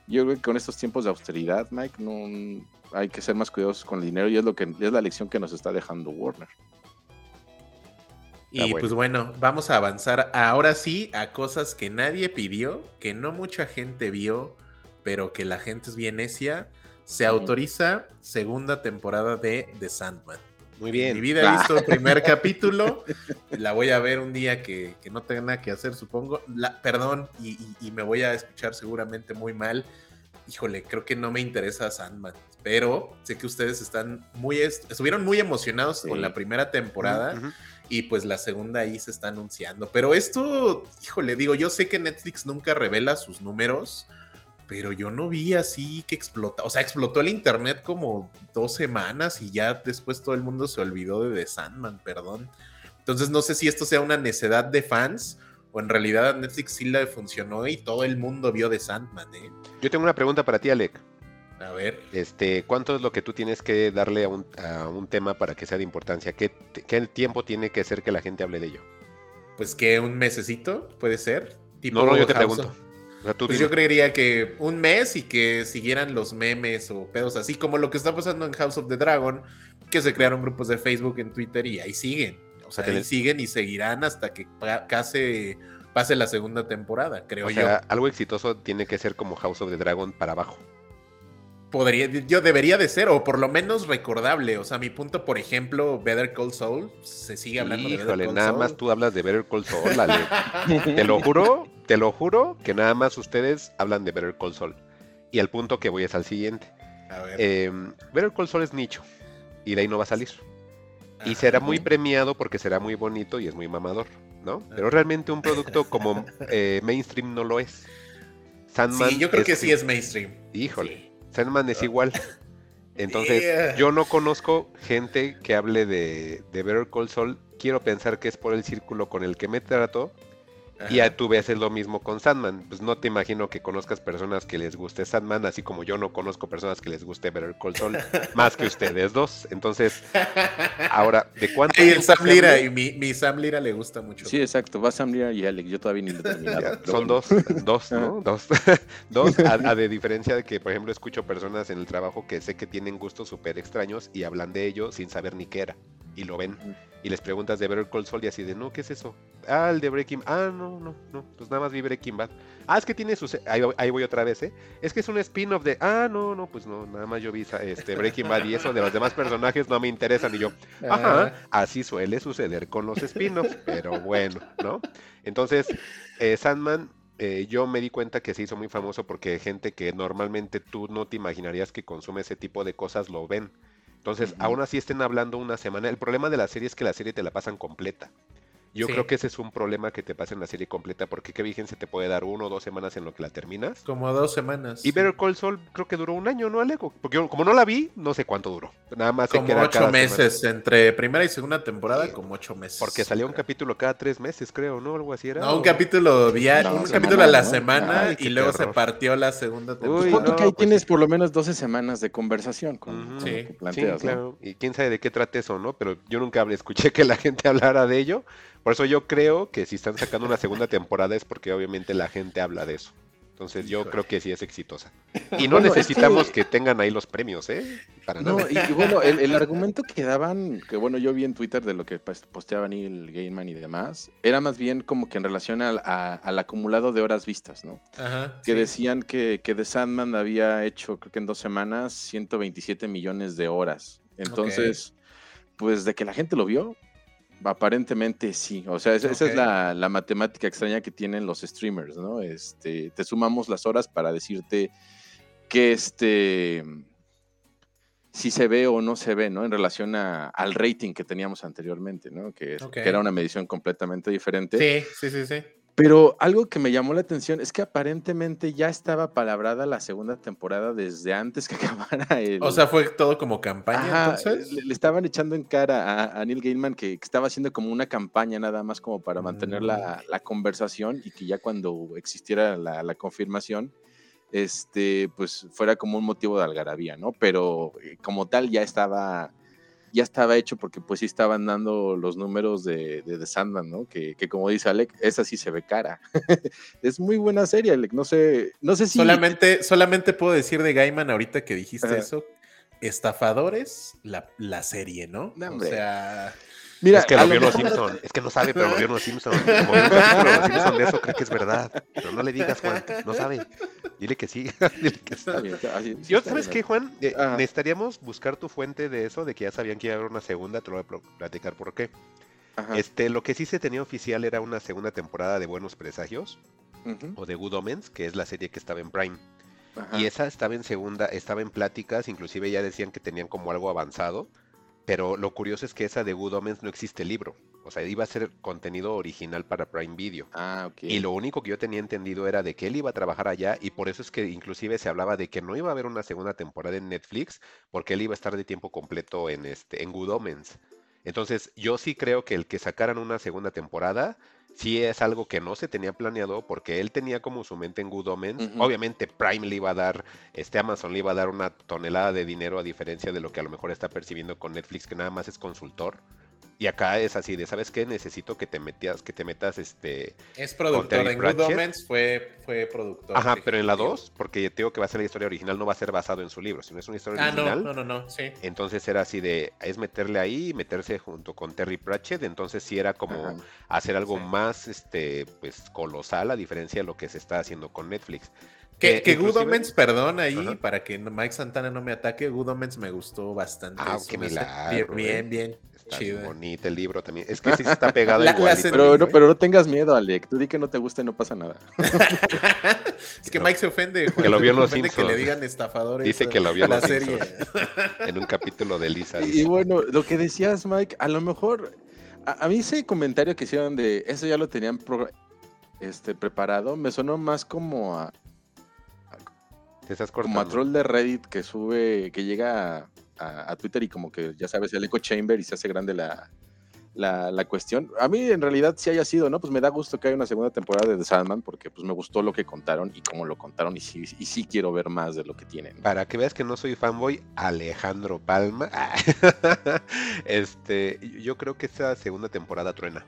yo creo que con estos tiempos de austeridad, Mike, no hay que ser más cuidadosos con el dinero y es lo que es la lección que nos está dejando Warner. Y pues bueno, vamos a avanzar ahora sí a cosas que nadie pidió, que no mucha gente vio, pero que la gente es bien necia. Se autoriza segunda temporada de The Sandman. Muy bien. mi vida he visto el primer capítulo. La voy a ver un día que, no tenga nada que hacer, supongo. La, perdón, y, me voy a escuchar seguramente muy mal. Híjole, creo que no me interesa Sandman. Pero sé que ustedes están muy, estuvieron muy emocionados con la primera temporada y pues la segunda ahí se está anunciando. Pero esto, híjole, digo, yo sé que Netflix nunca revela sus números, pero yo no vi así que explota. O sea, explotó el internet como dos semanas y ya después todo el mundo se olvidó de The Sandman, perdón. Entonces no sé si esto sea una necedad de fans o en realidad a Netflix sí le funcionó y todo el mundo vio The Sandman, ¿eh? Yo tengo una pregunta para ti, Alec. A ver. Este, ¿cuánto es lo que tú tienes que darle a un, tema para que sea de importancia? ¿Qué, ¿Qué, tiempo tiene que ser que la gente hable de ello? Pues que un mesecito, puede ser. no, no, yo te pregunto. pues yo creería que un mes y que siguieran los memes o pedos así como lo que está pasando en House of the Dragon, que se crearon grupos de Facebook, en Twitter y ahí siguen. O sea, ahí siguen y seguirán hasta que casi pase la segunda temporada, creo o sea, Algo exitoso tiene que ser como House of the Dragon para abajo podría, yo debería de ser, o por lo menos recordable. O sea, mi punto, por ejemplo, Better Call Saul, se sigue hablando de Better Call nada más tú hablas de Better Call Saul, te lo juro, te lo juro que nada más ustedes hablan de Better Call Saul. Y el punto que voy es al siguiente. A ver. Em, Better Call Saul es nicho, y de ahí no va a salir. Y será muy premiado porque será muy bonito y es muy mamador, ¿no? Pero realmente un producto como eh, mainstream no lo es. Sandman sí, yo creo que sí es mainstream. Híjole. Sandman es igual. Entonces, yo no conozco gente que hable de, de Better Call Saul. Quiero pensar que es por el círculo con el que me trato y a tu vez es lo mismo con Sandman. Pues no te imagino que conozcas personas que les guste Sandman, así como yo no conozco personas que les guste Better Call Saul, más que ustedes dos. Entonces, ahora, ¿de cuánto? Y el Sam Lira, y mi, Sam Lira le gusta mucho. Sí, exacto. Va Sam Lira y Alex. Yo todavía ni lo he Son dos, dos, ¿no? dos. dos, a, de diferencia de que, por ejemplo, escucho personas en el trabajo que sé que tienen gustos súper extraños y hablan de ello sin saber ni qué era. Y lo ven y les preguntas de Better Call Saul y así de, no, ¿qué es eso? Ah, el de Breaking Ah, no, no, no, pues nada más vi Breaking Bad. Ah, es que tiene su... Ahí, voy otra vez, ¿eh? Es que es un spin-off de... Ah, no, no, pues no, nada más yo vi este, Breaking Bad y eso de los demás personajes no me interesan. Y yo, ajá, así suele suceder con los spin-offs, pero bueno, ¿no? Entonces, eh, Sandman eh, yo me di cuenta que se hizo muy famoso porque gente que normalmente tú no te imaginarías que consume ese tipo de cosas lo ven. Entonces, aún así estén hablando una semana. El problema de la serie es que la serie te la pasan completa. Yo creo que ese es un problema que te pasa en la serie completa, porque qué vigencia te puede dar uno o dos semanas en lo que la terminas. Como dos semanas. Y Better Call Saul creo que duró un año, ¿no, Alejo? Porque como no la vi, no sé cuánto duró. Nada más como ocho meses, entre primera y segunda temporada, como ocho meses. Porque salía un capítulo cada tres meses, creo, ¿no? Algo así era. No, un capítulo diario, un capítulo a la semana y luego se partió la segunda temporada. Uy, que ahí tienes por lo menos 12 semanas de conversación con, sí. claro. Y quién sabe de qué trate eso, ¿no? Pero yo nunca escuché que la gente hablara de ello. Por eso yo creo que si están sacando una segunda temporada es porque obviamente la gente habla de eso. Entonces yo creo que sí es exitosa. Y no necesitamos que... tengan ahí los premios, ¿eh? Para no, Y, bueno, el, argumento que daban, que bueno, yo vi en Twitter de lo que pues, posteaba Neil Gaiman y demás, era más bien como que en relación al, acumulado de horas vistas, ¿no? Ajá, que decían que, que The Sandman había hecho, creo que en dos semanas, 127 millones de horas. Entonces, pues de que la gente lo vio, Aparentemente sí, o sea, esa, es la, matemática extraña que tienen los streamers, ¿no? Este, te sumamos las horas para decirte que este, si se ve o no se ve, ¿no? En relación al rating que teníamos anteriormente, ¿no? Que, que, era una medición completamente diferente. Sí, sí, sí, sí. Pero algo que me llamó la atención es que aparentemente ya estaba palabrada la segunda temporada desde antes que acabara el. O sea, fue todo como campaña. entonces? Le, estaban echando en cara a, Neil Gaiman que, estaba haciendo como una campaña nada más como para mantener la, mm. conversación y que ya cuando existiera la, la, confirmación, este, pues fuera como un motivo de algarabía, ¿no? Pero eh, como tal ya estaba ya estaba hecho porque pues sí estaban dando los números de, de, Sandman, ¿no? Que, como dice Alec, esa sí se ve cara. es muy buena serie, Alec. No sé, no sé si. Solamente, solamente puedo decir de Gaiman ahorita que dijiste eso. Estafadores, la, la serie, ¿no? o sea. Mira, es que lo vio los Simpson, es que no sabe, pero lo vio los Simpson. Como los Simpson de eso cree que es verdad. Pero no le digas, Juan, no sabe. Dile que sí. Dile que sí. Yo, ¿sabes qué, Juan? Eh, necesitaríamos buscar tu fuente de eso, de que ya sabían que iba a haber una segunda, te lo voy a platicar por qué. Este, lo que sí se tenía oficial era una segunda temporada de Buenos Presagios, o de Good Omens, que es la serie que estaba en Prime. Y esa estaba en segunda, estaba en pláticas, inclusive ya decían que tenían como algo avanzado pero lo curioso es que esa de Good Omens no existe libro. O sea, iba a ser contenido original para Prime Video. Ah, ok. Y lo único que yo tenía entendido era de que él iba a trabajar allá y por eso es que inclusive se hablaba de que no iba a haber una segunda temporada en Netflix porque él iba a estar de tiempo completo en este en Good Omens. Entonces, yo sí creo que el que sacaran una segunda temporada sí es algo que no se tenía planeado porque él tenía como su mente en Good Omens. Obviamente Prime le iba a dar, este Amazon le iba a dar una tonelada de dinero a diferencia de lo que a lo mejor está percibiendo con Netflix, que nada más es consultor. Y acá es así de, ¿sabes qué? Necesito que te metas, que te metas este. Es productor. En Good Omens fue, fue productor. Ajá, pero en la 2, porque te digo que va a ser la historia original, no va a ser basado en su libro, sino es una historia ah, original. No, no, no, no, sí. Entonces era así de, es meterle ahí, meterse junto con Terry Pratchett. Entonces sí era como hacer algo más, este, pues colosal, a diferencia de lo que se está haciendo con Netflix. Que, que Good Omens, perdón, ahí, para que Mike Santana no me ataque, Good Omens me gustó bastante. Ah, qué milagro. Bien, bien, Está bonito el libro también. Es que sí está pegado pero, no, pero no tengas miedo, Alec. Tú di que no te gusta y no pasa nada. es que Mike se ofende. Que lo vio en los Que le digan estafadores. Dice que lo vio en la serie. en un capítulo de Lisa. Y, bueno, lo que decías, Mike, a lo mejor... A, mí ese comentario que hicieron de eso ya lo tenían este, preparado, me sonó más como a... como a troll de Reddit que sube, que llega a, Twitter y como que ya sabes, el echo chamber y se hace grande la, la, cuestión. A mí en realidad sí haya sido, ¿no? Pues me da gusto que haya una segunda temporada de The Sandman porque pues me gustó lo que contaron y cómo lo contaron y sí, y sí quiero ver más de lo que tienen. Para que veas que no soy fanboy, Alejandro Palma. este, yo creo que esta segunda temporada truena.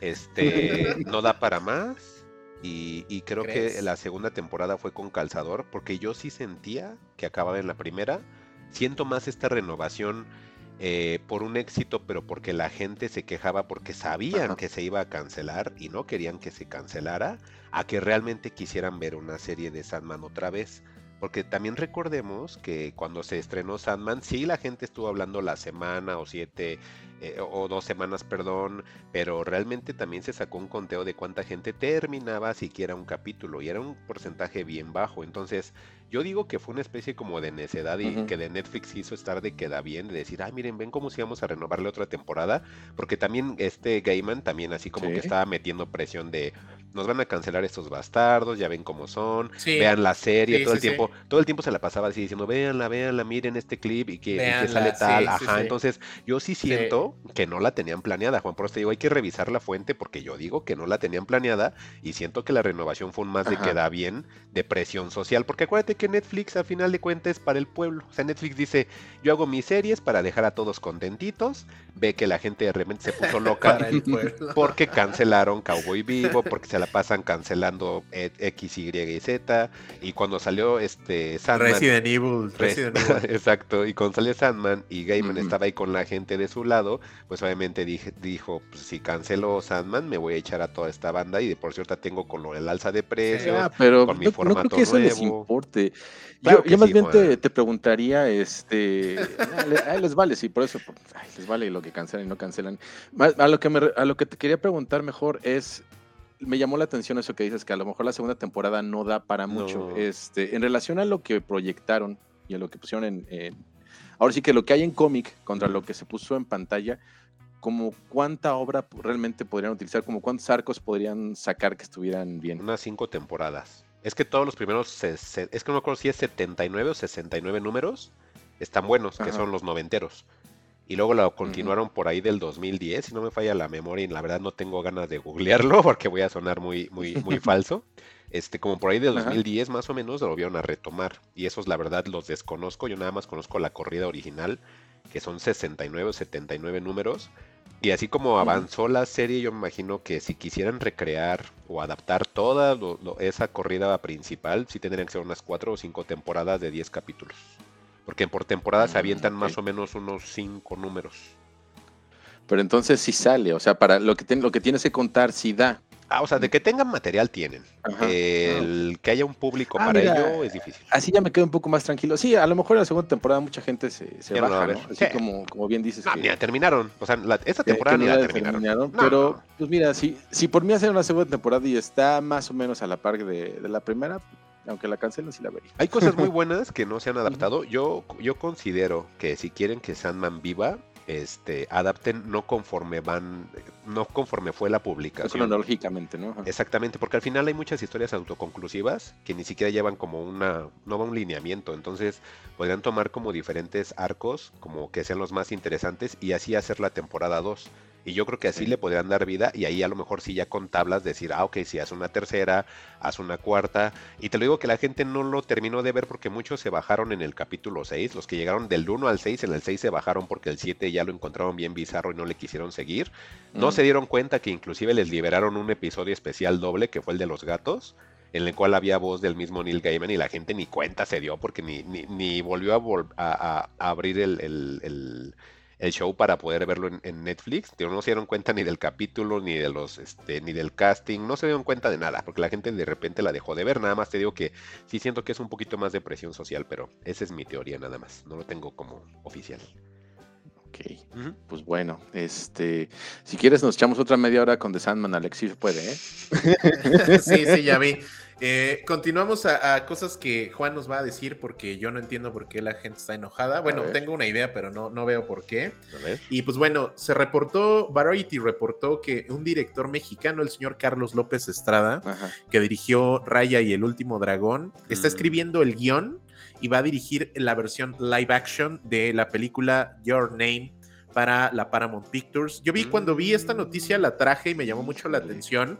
Este, no da para más. Y, y creo que la segunda temporada fue con calzador, porque yo sí sentía que acababa en la primera, siento más esta renovación eh, por un éxito, pero porque la gente se quejaba porque sabían que se iba a cancelar y no querían que se cancelara, a que realmente quisieran ver una serie de Sandman otra vez. Porque también recordemos que cuando se estrenó Sandman, sí la gente estuvo hablando la semana o siete eh, o dos semanas, perdón, pero realmente también se sacó un conteo de cuánta gente terminaba siquiera un capítulo y era un porcentaje bien bajo. Entonces, yo digo que fue una especie como de necedad y que de Netflix hizo estar de queda bien, de decir, ah, miren, ven cómo si vamos a renovarle otra temporada, porque también este Gaiman también así como que estaba metiendo presión de, nos van a cancelar estos bastardos, ya ven cómo son, vean la serie, todo el tiempo, todo el tiempo se la pasaba así diciendo, véanla, véanla, miren este clip y que, sale tal, ajá, entonces yo sí siento que no la tenían planeada, Juan, por eso te digo, hay que revisar la fuente porque yo digo que no la tenían planeada y siento que la renovación fue un más de queda bien de presión social, porque acuérdate que Netflix a final de cuentas es para el pueblo. O sea, Netflix dice, yo hago mis series para dejar a todos contentitos, ve que la gente de repente se puso loca porque cancelaron Cowboy Vivo, porque se la pasan cancelando e, X, Y y Z, y cuando salió este Sandman... Resident Evil. exacto, y cuando salió Sandman y Gaiman estaba ahí con la gente de su lado, pues obviamente dije, dijo, pues, si cancelo Sandman me voy a echar a toda esta banda y de por cierto tengo con lo del alza de precios, ah, pero con mi formato nuevo. Yo, más bien te, preguntaría, este, a les vale, sí, por eso, les vale lo que cancelan y no cancelan. A lo que me, a lo que te quería preguntar mejor es, me llamó la atención eso que dices, que a lo mejor la segunda temporada no da para mucho. Este, en relación a lo que proyectaron y a lo que pusieron en, ahora sí que lo que hay en cómic contra lo que se puso en pantalla, como cuánta obra realmente podrían utilizar, como cuántos arcos podrían sacar que estuvieran bien. Unas cinco temporadas. Es que todos los primeros, es que no me acuerdo si es 79 o 69 números, están buenos, que son los noventeros. Y luego lo continuaron por ahí del 2010, si no me falla la memoria, y la verdad no tengo ganas de googlearlo porque voy a sonar muy, muy, muy falso. Este, como por ahí del 2010 más o menos lo volvieron a retomar. Y esos la verdad los desconozco, yo nada más conozco la corrida original, que son 69 o 79 números. Y así como avanzó la serie, yo me imagino que si quisieran recrear o adaptar toda esa corrida principal, sí tendrían que ser unas cuatro o cinco temporadas de 10 capítulos. Porque por temporada se mm, avientan más o menos unos cinco números. Pero entonces sí sale, o sea, para lo que, lo que tienes que contar sí da. Ah, o sea, de que tengan material tienen. el que haya un público ah, para ello es difícil. Así ya me quedo un poco más tranquilo. Sí, a lo mejor en la segunda temporada mucha gente se, se baja, ¿no? Así como, como bien dices. Ah, que, mira, terminaron. O sea, la, esta temporada ni la terminaron. Pero, pues mira, si, si por mí hacer una segunda temporada y está más o menos a la par de, de la primera, aunque la cancelen, sí la vería. Hay cosas muy buenas que no se han adaptado. Yo, yo considero que si quieren que Sandman viva, este, adapten no conforme van, no conforme fue la publicación. Cronológicamente, ¿no? Exactamente, porque al final hay muchas historias autoconclusivas que ni siquiera llevan como una, no va un lineamiento, entonces podrían tomar como diferentes arcos, como que sean los más interesantes y así hacer la temporada 2. Y yo creo que así le podrían dar vida y ahí a lo mejor sí ya con tablas decir, ah, ok, si hace una tercera, haz una cuarta. Y te lo digo que la gente no lo terminó de ver porque muchos se bajaron en el capítulo 6. Los que llegaron del 1 al 6, en el 6 se bajaron porque el 7 ya lo encontraron bien bizarro y no le quisieron seguir. No se dieron cuenta que inclusive les liberaron un episodio especial doble que fue el de los gatos en el cual había voz del mismo Neil Gaiman y la gente ni cuenta se dio porque ni, ni, volvió a, abrir el, show para poder verlo en, Netflix. no se dieron cuenta ni del capítulo, ni de los, este, ni del casting, no se dieron cuenta de nada, porque la gente de repente la dejó de ver. Nada más te digo que sí siento que es un poquito más de presión social, pero esa es mi teoría nada más. No lo tengo como oficial. Ok, pues bueno, este, si quieres nos echamos otra media hora con The Sandman, Alexis puede, ¿eh? sí, sí, ya vi. Eh, continuamos a, cosas que Juan nos va a decir porque yo no entiendo por qué la gente está enojada. Bueno, tengo una idea, pero no, no veo por qué. Y pues bueno, se reportó, Variety reportó que un director mexicano, el señor Carlos López Estrada, que dirigió Raya y el último dragón, está mm. escribiendo el guion y va a dirigir la versión live action de la película Your Name para la Paramount Pictures. Yo vi cuando vi esta noticia, la traje y me llamó mucho la atención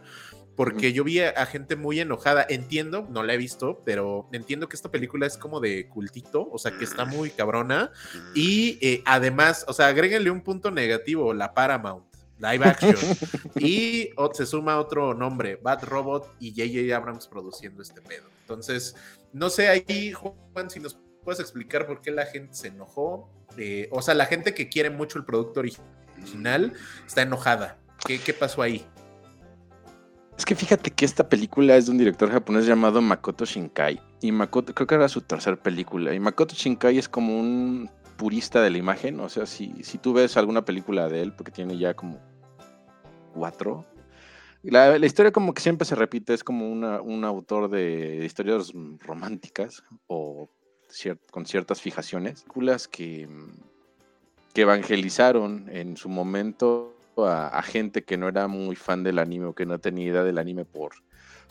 porque yo vi a, gente muy enojada. Entiendo, no la he visto, pero entiendo que esta película es como de cultito, o sea, que está muy cabrona. Y eh, además, o sea, agréguenle un punto negativo, la Paramount. Live action. y se suma otro nombre, Bad Robot y J.J. Abrams produciendo este pedo. Entonces, no sé ahí, Juan, si nos puedes explicar por qué la gente se enojó. Eh, o sea, la gente que quiere mucho el producto original está enojada. ¿Qué, pasó ahí? Es que fíjate que esta película es de un director japonés llamado Makoto Shinkai. Y Makoto, creo que era su tercera película. Y Makoto Shinkai es como un purista de la imagen. O sea, si, si tú ves alguna película de él, porque tiene ya como cuatro. La, historia como que siempre se repite, es como un autor de historias románticas o con ciertas fijaciones. Películas que, que evangelizaron en su momento a, gente que no era muy fan del anime o que no tenía idea del anime por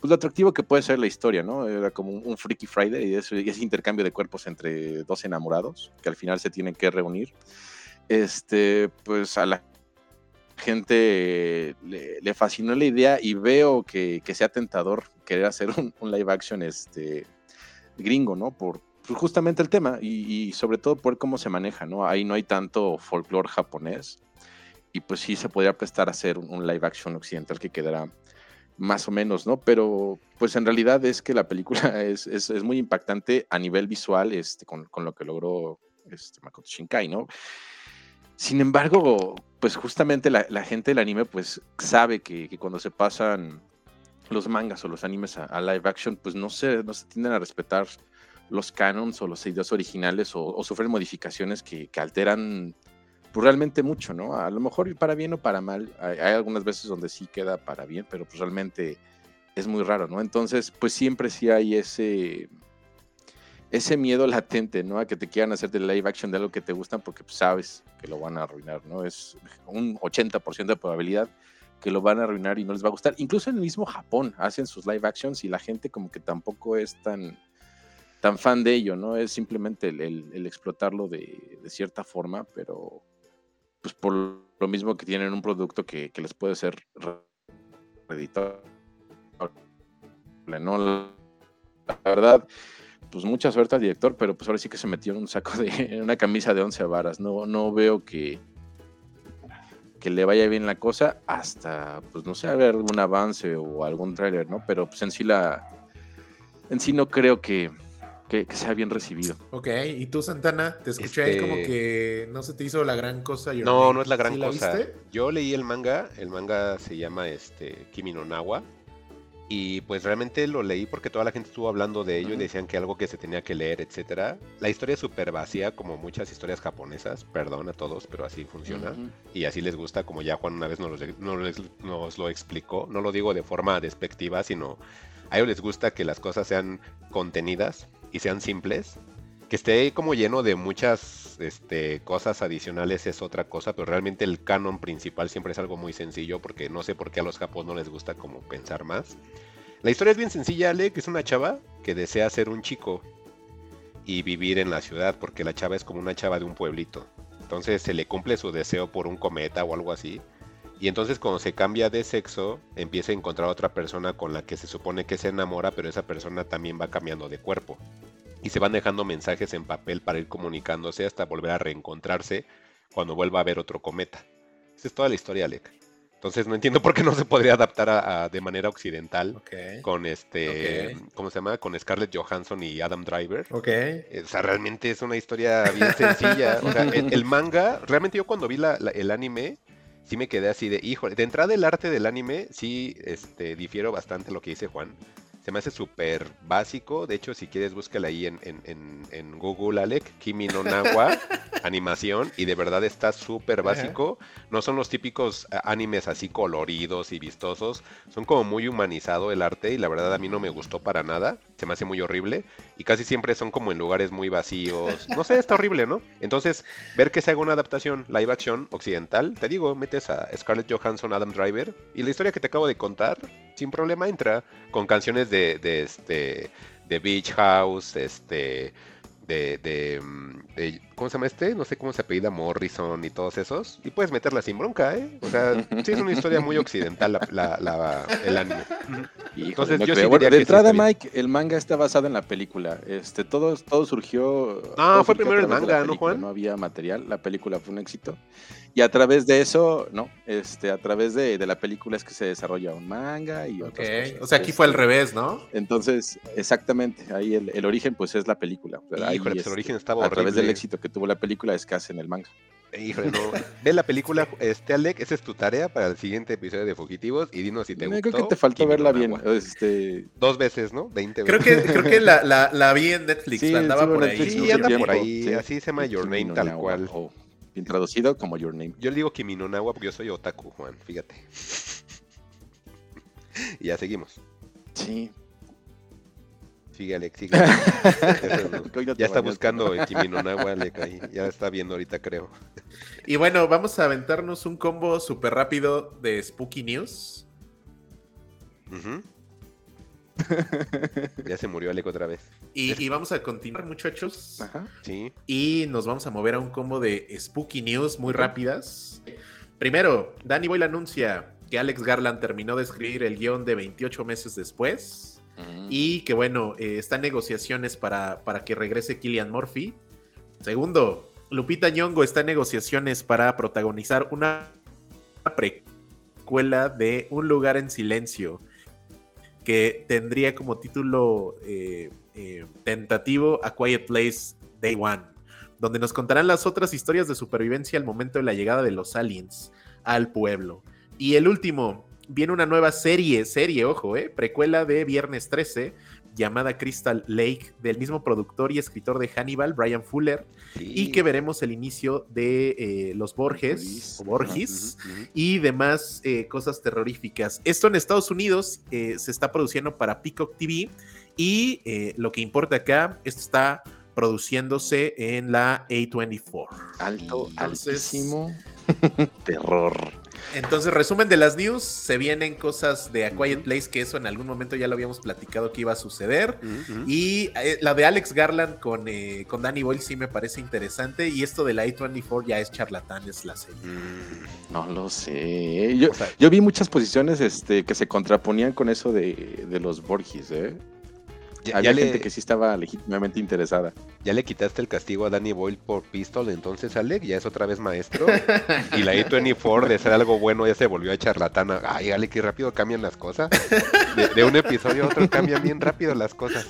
pues, lo atractivo que puede ser la historia, ¿no? Era como un, Freaky Friday y ese, ese intercambio de cuerpos entre dos enamorados que al final se tienen que reunir. Este, pues a la gente le, fascinó la idea y veo que, sea tentador querer hacer un, live action este, gringo, ¿no? Por pues, justamente el tema y, sobre todo por cómo se maneja, ¿no? Ahí no hay tanto folclore japonés y pues sí se podría prestar a hacer un, live action occidental que quedará más o menos, ¿no? Pero pues en realidad es que la película es, es, es muy impactante a nivel visual este, con, con lo que logró este, Makoto Shinkai, ¿no? Sin embargo, pues justamente la, la gente del anime pues sabe que, que, cuando se pasan los mangas o los animes a, live action, pues no se, no se tienden a respetar los canons o los ideas originales o, sufren modificaciones que, que alteran pues realmente mucho, ¿no? A lo mejor para bien o para mal. Hay, algunas veces donde sí queda para bien, pero pues realmente es muy raro, ¿no? Entonces, pues siempre sí hay ese ese miedo latente, ¿no? A que te quieran hacer de live action de algo que te gustan porque pues, sabes que lo van a arruinar, ¿no? Es un 80% de probabilidad que lo van a arruinar y no les va a gustar. Incluso en el mismo Japón hacen sus live actions y la gente como que tampoco es tan, tan fan de ello, ¿no? Es simplemente el, explotarlo de, cierta forma, pero pues por lo mismo que tienen un producto que, les puede ser reditable, ¿no? La verdad, pues mucha suerte al director, pero pues ahora sí que se metió en un saco de, en una camisa de 11 varas. No, no veo que, que le vaya bien la cosa hasta, pues no sé, ver algún avance o algún tráiler, ¿no? Pero pues en sí la, en sí no creo que, que, sea bien recibido. Ok, y tú, Santana, te escuché ahí como este que no se te hizo la gran cosa. No, no es la gran cosa. Yo leí el manga, el manga se llama este, Kimi no Nawa. Y pues realmente lo leí porque toda la gente estuvo hablando de ello y decían que algo que se tenía que leer, etcétera. La historia es súper vacía, como muchas historias japonesas, perdón a todos, pero así funciona. Y así les gusta, como ya Juan una vez nos nos lo explicó. No lo digo de forma despectiva, sino a ellos les gusta que las cosas sean contenidas y sean simples. Que esté como lleno de muchas este, cosas adicionales es otra cosa, pero realmente el canon principal siempre es algo muy sencillo porque no sé por qué a los japos no les gusta como pensar más. La historia es bien sencilla, Ale, que es una chava que desea ser un chico y vivir en la ciudad porque la chava es como una chava de un pueblito. Entonces se le cumple su deseo por un cometa o algo así. Y entonces cuando se cambia de sexo, empieza a encontrar otra persona con la que se supone que se enamora, pero esa persona también va cambiando de cuerpo y se van dejando mensajes en papel para ir comunicándose hasta volver a reencontrarse cuando vuelva a ver otro cometa. Esa es toda la historia, Alec. Entonces no entiendo por qué no se podría adaptar a, de manera occidental con este, ¿cómo se llama? Con Scarlett Johansson y Adam Driver. Ok. O sea, realmente es una historia bien sencilla. O sea, el, manga, realmente yo cuando vi el anime, sí me quedé así de, híjole, de entrada el arte del anime, sí, este, difiero bastante lo que dice Juan se me hace súper básico. De hecho, si quieres, búscala ahí en, en, Google, Alec, Kimi no Nawa, animación, y de verdad está súper básico. No son los típicos eh, animes así coloridos y vistosos, son como muy humanizado el arte, y la verdad a mí no me gustó para nada. Se me hace muy horrible, y casi siempre son como en lugares muy vacíos. No sé, está horrible, ¿no? Entonces, ver que se haga una adaptación live action occidental, te digo, metes a Scarlett Johansson, Adam Driver, y la historia que te acabo de contar, sin problema entra con canciones de de, este, de Beach House, este, de, mm, de, ¿cómo se llama este? No sé cómo se apellida Morrison y todos esos. Y puedes meterla sin bronca, ¿eh? O sea, sí es una historia muy occidental la, la, el anime. Y Entonces, yo sí bueno, de entrada, Mike, el manga está basado en la película. Este, todo, todo surgió. No, fue primero el manga, ¿no, Juan? No había material, la película fue un éxito. Y a través de eso, no, este, a través de, de la película es que se desarrolla un manga y otras cosas. O sea, aquí fue al revés, ¿no? Entonces, exactamente, ahí el, el origen pues es la película. Ahí, el origen estaba A través del éxito que tuvo la película es que hacen el manga. Híjole, no. Ve la película, este Alec, esa es tu tarea para el siguiente episodio de Fugitivos y dinos si te gustó. Creo que te faltó verla bien. Este... Dos veces, ¿no? Veinte veces. Creo que, creo que la, la, la vi en Netflix, sí, andaba por ahí. Sí, anda por ahí, así se llama Your Name tal cual. bien traducido como Your Name. Yo le digo Kimi no Nawa porque yo soy otaku, Juan, fíjate. y ya seguimos. Sí, Sigue Alex, sigue. ya está buscando el Kimi no Ya está viendo ahorita, creo. Y bueno, vamos a aventarnos un combo súper rápido de Spooky News. ya se murió Alec otra vez. Y, vamos a continuar, muchachos. Ajá. Sí. Y nos vamos a mover a un combo de Spooky News muy rápidas. Primero, Danny Boyle anuncia que Alex Garland terminó de escribir el guion de 28 meses después. Y que bueno, eh, están negociaciones para, para que regrese Killian Murphy. Segundo, Lupita Nyong'o está en negociaciones para protagonizar una precuela de Un lugar en silencio, que tendría como título eh, eh, tentativo A Quiet Place Day One, donde nos contarán las otras historias de supervivencia al momento de la llegada de los aliens al pueblo. Y el último, viene una nueva serie, serie, ojo, eh, precuela de Viernes 13, llamada Crystal Lake, del mismo productor y escritor de Hannibal, Brian Fuller, y que veremos el inicio de eh, los Borges, Borges, y demás eh, cosas terroríficas. Esto en Estados Unidos eh, se está produciendo para Peacock TV, y lo que importa acá, esto está produciéndose en la A24. Alto, altísimo terror. Entonces, resumen de las news, se vienen cosas de A Quiet Place, que eso en algún momento ya lo habíamos platicado que iba a suceder. Y eh, la de Alex Garland con, eh, con Danny Boyle sí me parece interesante. Y esto de la A24 ya es charlatán, es la serie. Mm, no lo sé. Yo, yo vi muchas posiciones este, que se contraponían con eso de, de los Borges, ¿eh? Ya, Había gente que sí estaba legítimamente interesada. Ya le quitaste el castigo a Danny Boyle por Pistol, entonces Alec ya es otra vez maestro. y la A24 de ser algo bueno ya se volvió a charlatana. Ay, Alec, qué rápido cambian las cosas. De, un episodio a otro cambian bien rápido las cosas.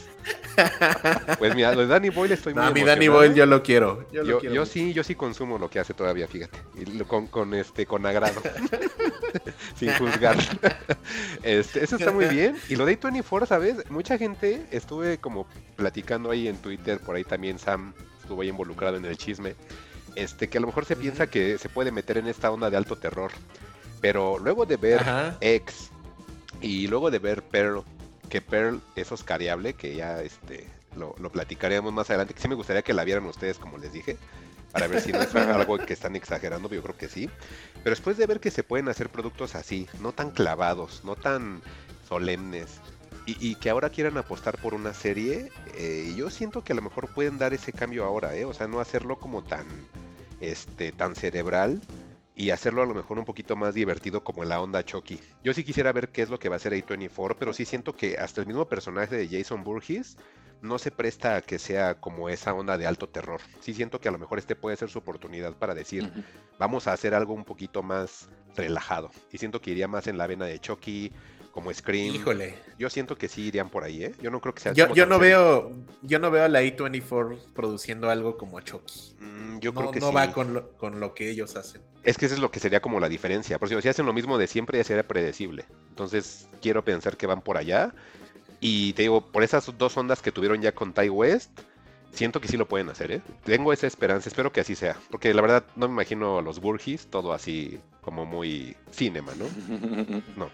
Pues mira, lo de Danny Boyle estoy muy A mí Danny Boyle yo lo quiero. Yo, sí, yo sí consumo lo que hace todavía, fíjate. Y con, con este, con agrado. Sin juzgar. Este, eso está muy bien. Y lo de A24, ¿sabes? Mucha gente estuve como platicando ahí en Twitter, por ahí también Sam estuvo ahí involucrado en el chisme, este, que a lo mejor se piensa que se puede meter en esta onda de alto terror, pero luego de ver X y luego de ver Pearl, que Pearl es oscariable, que ya este, lo, platicaremos más adelante, que sí me gustaría que la vieran ustedes, como les dije, para ver si no es algo que están exagerando, yo creo que sí. Pero después de ver que se pueden hacer productos así, no tan clavados, no tan solemnes, y, que ahora quieran apostar por una serie, eh, yo siento que a lo mejor pueden dar ese cambio ahora, ¿eh? O sea, no hacerlo como tan, este, tan cerebral y hacerlo a lo mejor un poquito más divertido como en la onda Chucky. Yo sí quisiera ver qué es lo que va a hacer A24, pero sí siento que hasta el mismo personaje de Jason Burgess no se presta a que sea como esa onda de alto terror. Sí siento que a lo mejor este puede ser su oportunidad para decir, vamos a hacer algo un poquito más relajado. Y siento que iría más en la vena de Chucky, como Scream. Híjole. Yo siento que sí irían por ahí, ¿eh? Yo no creo que sea. Yo, yo no veo, yo no veo a la A24 produciendo algo como Chucky. Mm, yo no, creo que no va con lo, con lo que ellos hacen. Es que eso es lo que sería como la diferencia. Por si hacen lo mismo de siempre, ya sería predecible. Entonces, quiero pensar que van por allá. Y te digo, por esas dos ondas que tuvieron ya con Ty West, siento que sí lo pueden hacer, ¿eh? Tengo esa esperanza, espero que así sea. Porque la verdad no me imagino a los Burgis todo así como muy cinema, ¿no? No.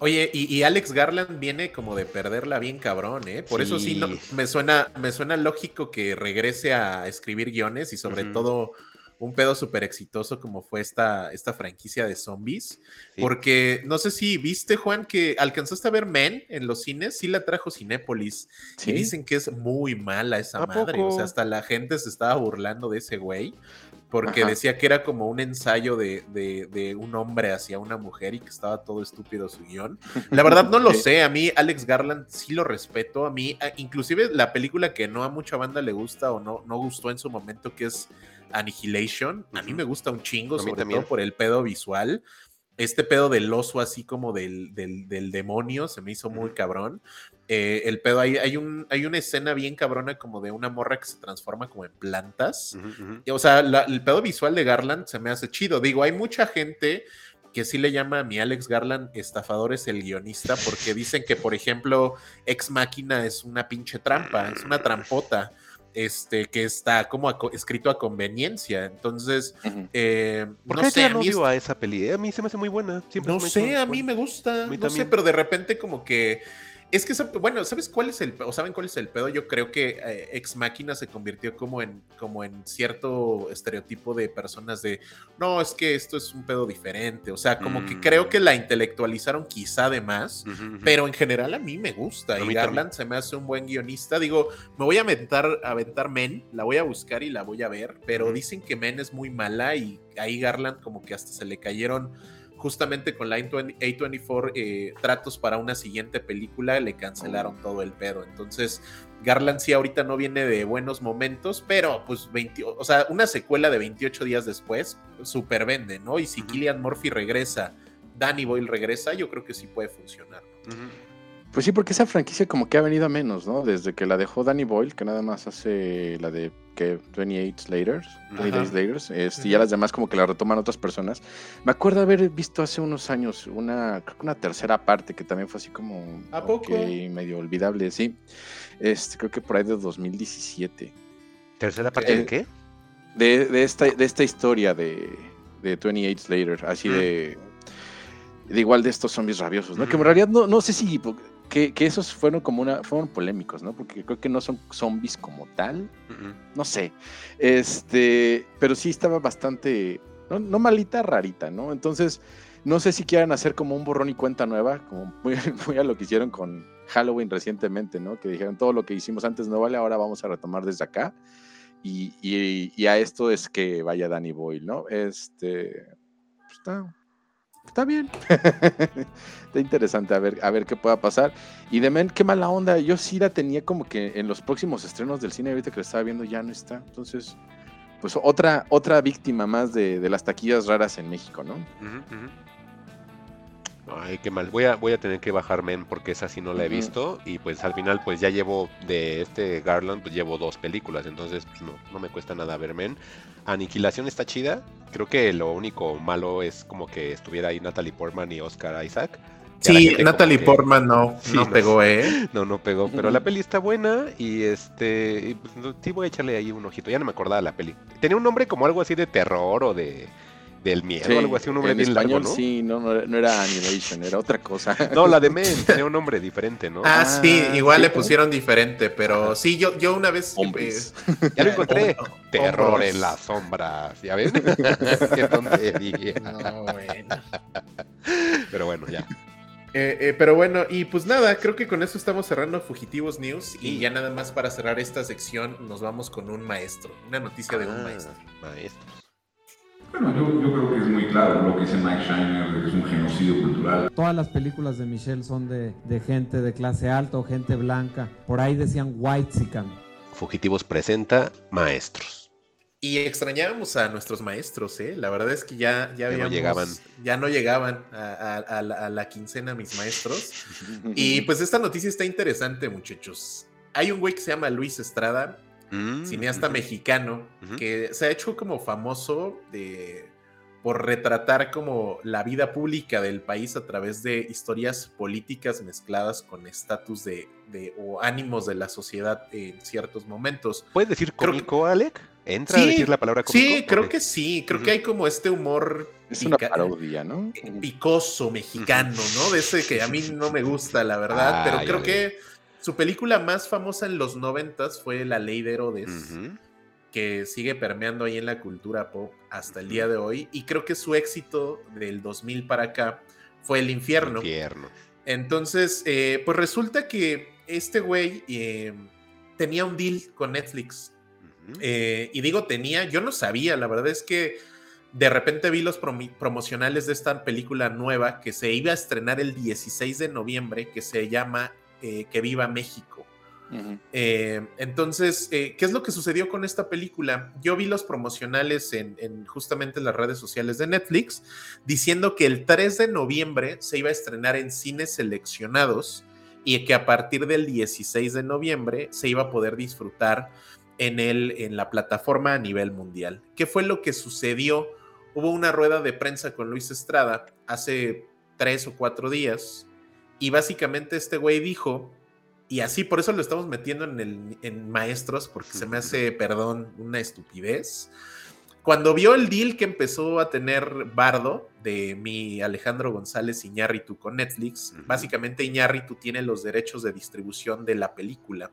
Oye, y, Alex Garland viene como de perderla bien cabrón, ¿eh? Por eso sí me suena, me suena lógico que regrese a escribir guiones y sobre todo un pedo súper exitoso como fue esta, esta franquicia de zombies. Porque no sé si viste, Juan, que alcanzaste a ver Men en los cines, sí la trajo Cinépolis. Y dicen que es muy mala esa madre. O sea, hasta la gente se estaba burlando de ese güey porque decía que era como un ensayo de, un hombre hacia una mujer y que estaba todo estúpido su guion. La verdad no lo sé, a mí Alex Garland sí lo respeto, a mí inclusive la película que no a mucha banda le gusta o no, no gustó en su momento que es Annihilation, a mí me gusta un chingo, sobre todo por el pedo visual. este pedo del oso así como del, del, demonio se me hizo muy cabrón. Eh, el pedo, hay, hay, un, hay una escena bien cabrona como de una morra que se transforma como en plantas. o sea, el pedo visual de Garland se me hace chido. Digo, hay mucha gente que sí le llama a mi Alex Garland estafadores el guionista porque dicen que, por ejemplo, Ex Máquina es una pinche trampa, es una trampota este, que está como escrito a conveniencia. Entonces, eh, ¿por qué no sé, a, esa peli? A mí se me hace muy buena. no sé, a mí me gusta. No sé, pero de repente como que es que, bueno, ¿sabes cuál es el, o saben cuál es el pedo? Yo creo que eh, Ex Máquina se convirtió como en, como en cierto estereotipo de personas de, no, es que esto es un pedo diferente. O sea, como que creo que la mm. intelectualizaron quizá de más, pero en general a mí me gusta. y Garland se me hace un buen guionista. Digo, me voy a aventar, a aventar Men, la voy a buscar y la voy a ver, pero dicen que Men es muy mala y ahí Garland como que hasta se le cayeron justamente con la A24 eh, tratos para una siguiente película le cancelaron oh. todo el pedo. Entonces, Garland sí ahorita no viene de buenos momentos, pero pues 20, o sea, una secuela de 28 días después, super vende, ¿no? Y si Killian Murphy regresa, Danny Boyle regresa, yo creo que sí puede funcionar. Pues sí, porque esa franquicia como que ha venido a menos, ¿no? Desde que la dejó Danny Boyle, que nada más hace la de que 28 Later, 20 Days Later, este, y ya las demás como que la retoman otras personas. Me acuerdo haber visto hace unos años una, creo que una tercera parte que también fue así como ¿A poco? medio olvidable, sí. Este, creo que por ahí de 2017. ¿Tercera parte de qué? De, de, esta, de esta historia de, de 28 Later, así de de igual de estos zombies rabiosos, ¿no? Que en realidad no, no sé si que, esos fueron como una, fueron polémicos, ¿no? Porque creo que no son zombies como tal, no sé, este, pero sí estaba bastante, no, malita, rarita, ¿no? Entonces, no sé si quieran hacer como un borrón y cuenta nueva, como muy, muy, a lo que hicieron con Halloween recientemente, ¿no? Que dijeron todo lo que hicimos antes no vale, ahora vamos a retomar desde acá. Y, y, a esto es que vaya Danny Boyle, ¿no? Este, pues está, está bien. está interesante a ver, a ver qué pueda pasar. Y de Men, qué mala onda. Yo sí la tenía como que en los próximos estrenos del cine, ahorita que lo estaba viendo, ya no está. Entonces, pues otra, otra víctima más de, las taquillas raras en México, ¿no? Ay, qué mal. Voy a, voy a tener que bajar Men porque esa sí no la he visto. Y pues al final, pues ya llevo de este Garland, pues llevo dos películas. Entonces, pues no, no me cuesta nada ver Men. Aniquilación está chida. Creo que lo único malo es como que estuviera ahí Natalie Portman y Oscar Isaac. Sí, Natalie Portman no, no pegó, ¿eh? No, no pegó, pero la peli está buena y este, pues, sí voy a echarle ahí un ojito, ya no me acordaba de la peli. Tenía un nombre como algo así de terror o de del miedo, algo así, un nombre en español, ¿no? Sí, no, no, era Animation, era otra cosa. No, la de Men tenía un nombre diferente, ¿no? Ah, sí, ah, igual le pusieron diferente, pero sí, yo, yo una vez. Hombres. Eh, ya lo encontré. Terror en las sombras, ¿ya ven? Qué tontería. No, bueno. Pero bueno, ya. Eh, eh, pero bueno, y pues nada, creo que con eso estamos cerrando Fugitivos News y ya nada más para cerrar esta sección nos vamos con un maestro, una noticia de un ah, maestro. Maestro. Bueno, yo, creo que es muy claro lo que dice Mike Shiner, de que es un genocidio cultural. Todas las películas de Michelle son de, gente de clase alta o gente blanca. Por ahí decían white sican. Fugitivos presenta Maestros. Y extrañábamos a nuestros maestros, ¿eh? La verdad es que ya, ya, no llegaban. Ya no llegaban a, la, quincena mis maestros. y pues esta noticia está interesante, muchachos. Hay un güey que se llama Luis Estrada, Mm, cineasta mexicano, que se ha hecho como famoso de, por retratar como la vida pública del país a través de historias políticas mezcladas con estatus de, o ánimos de la sociedad en ciertos momentos. ¿Puedes decir cómico, Alec? ¿Entra a decir la palabra cómico? Sí, creo que sí. Creo que hay como este humor. Es una parodia, ¿no? Eh, picoso mexicano, ¿no? De ese que a mí no me gusta, la verdad, pero creo que su película más famosa en los noventas fue La Ley de Herodes, que sigue permeando ahí en la cultura pop hasta el día de hoy. Y creo que su éxito del 2000 para acá fue El Infierno. Infierno. Entonces, eh, pues resulta que este güey eh, tenía un deal con Netflix. Eh, y digo tenía, yo no sabía, la verdad es que de repente vi los promocionales de esta película nueva que se iba a estrenar el 16 de noviembre, que se llama eh, que viva México. Eh, entonces, eh, ¿qué es lo que sucedió con esta película? Yo vi los promocionales en, en, justamente las redes sociales de Netflix diciendo que el 3 de noviembre se iba a estrenar en cines seleccionados y que a partir del 16 de noviembre se iba a poder disfrutar en, el, en la plataforma a nivel mundial. ¿Qué fue lo que sucedió? Hubo una rueda de prensa con Luis Estrada hace tres o cuatro días y básicamente este güey dijo y así, por eso lo estamos metiendo en, el, en maestros, porque se me hace, perdón, una estupidez. Cuando vio el deal que empezó a tener Bardo de mi Alejandro González Iñárritu con Netflix, básicamente Iñárritu tiene los derechos de distribución de la película.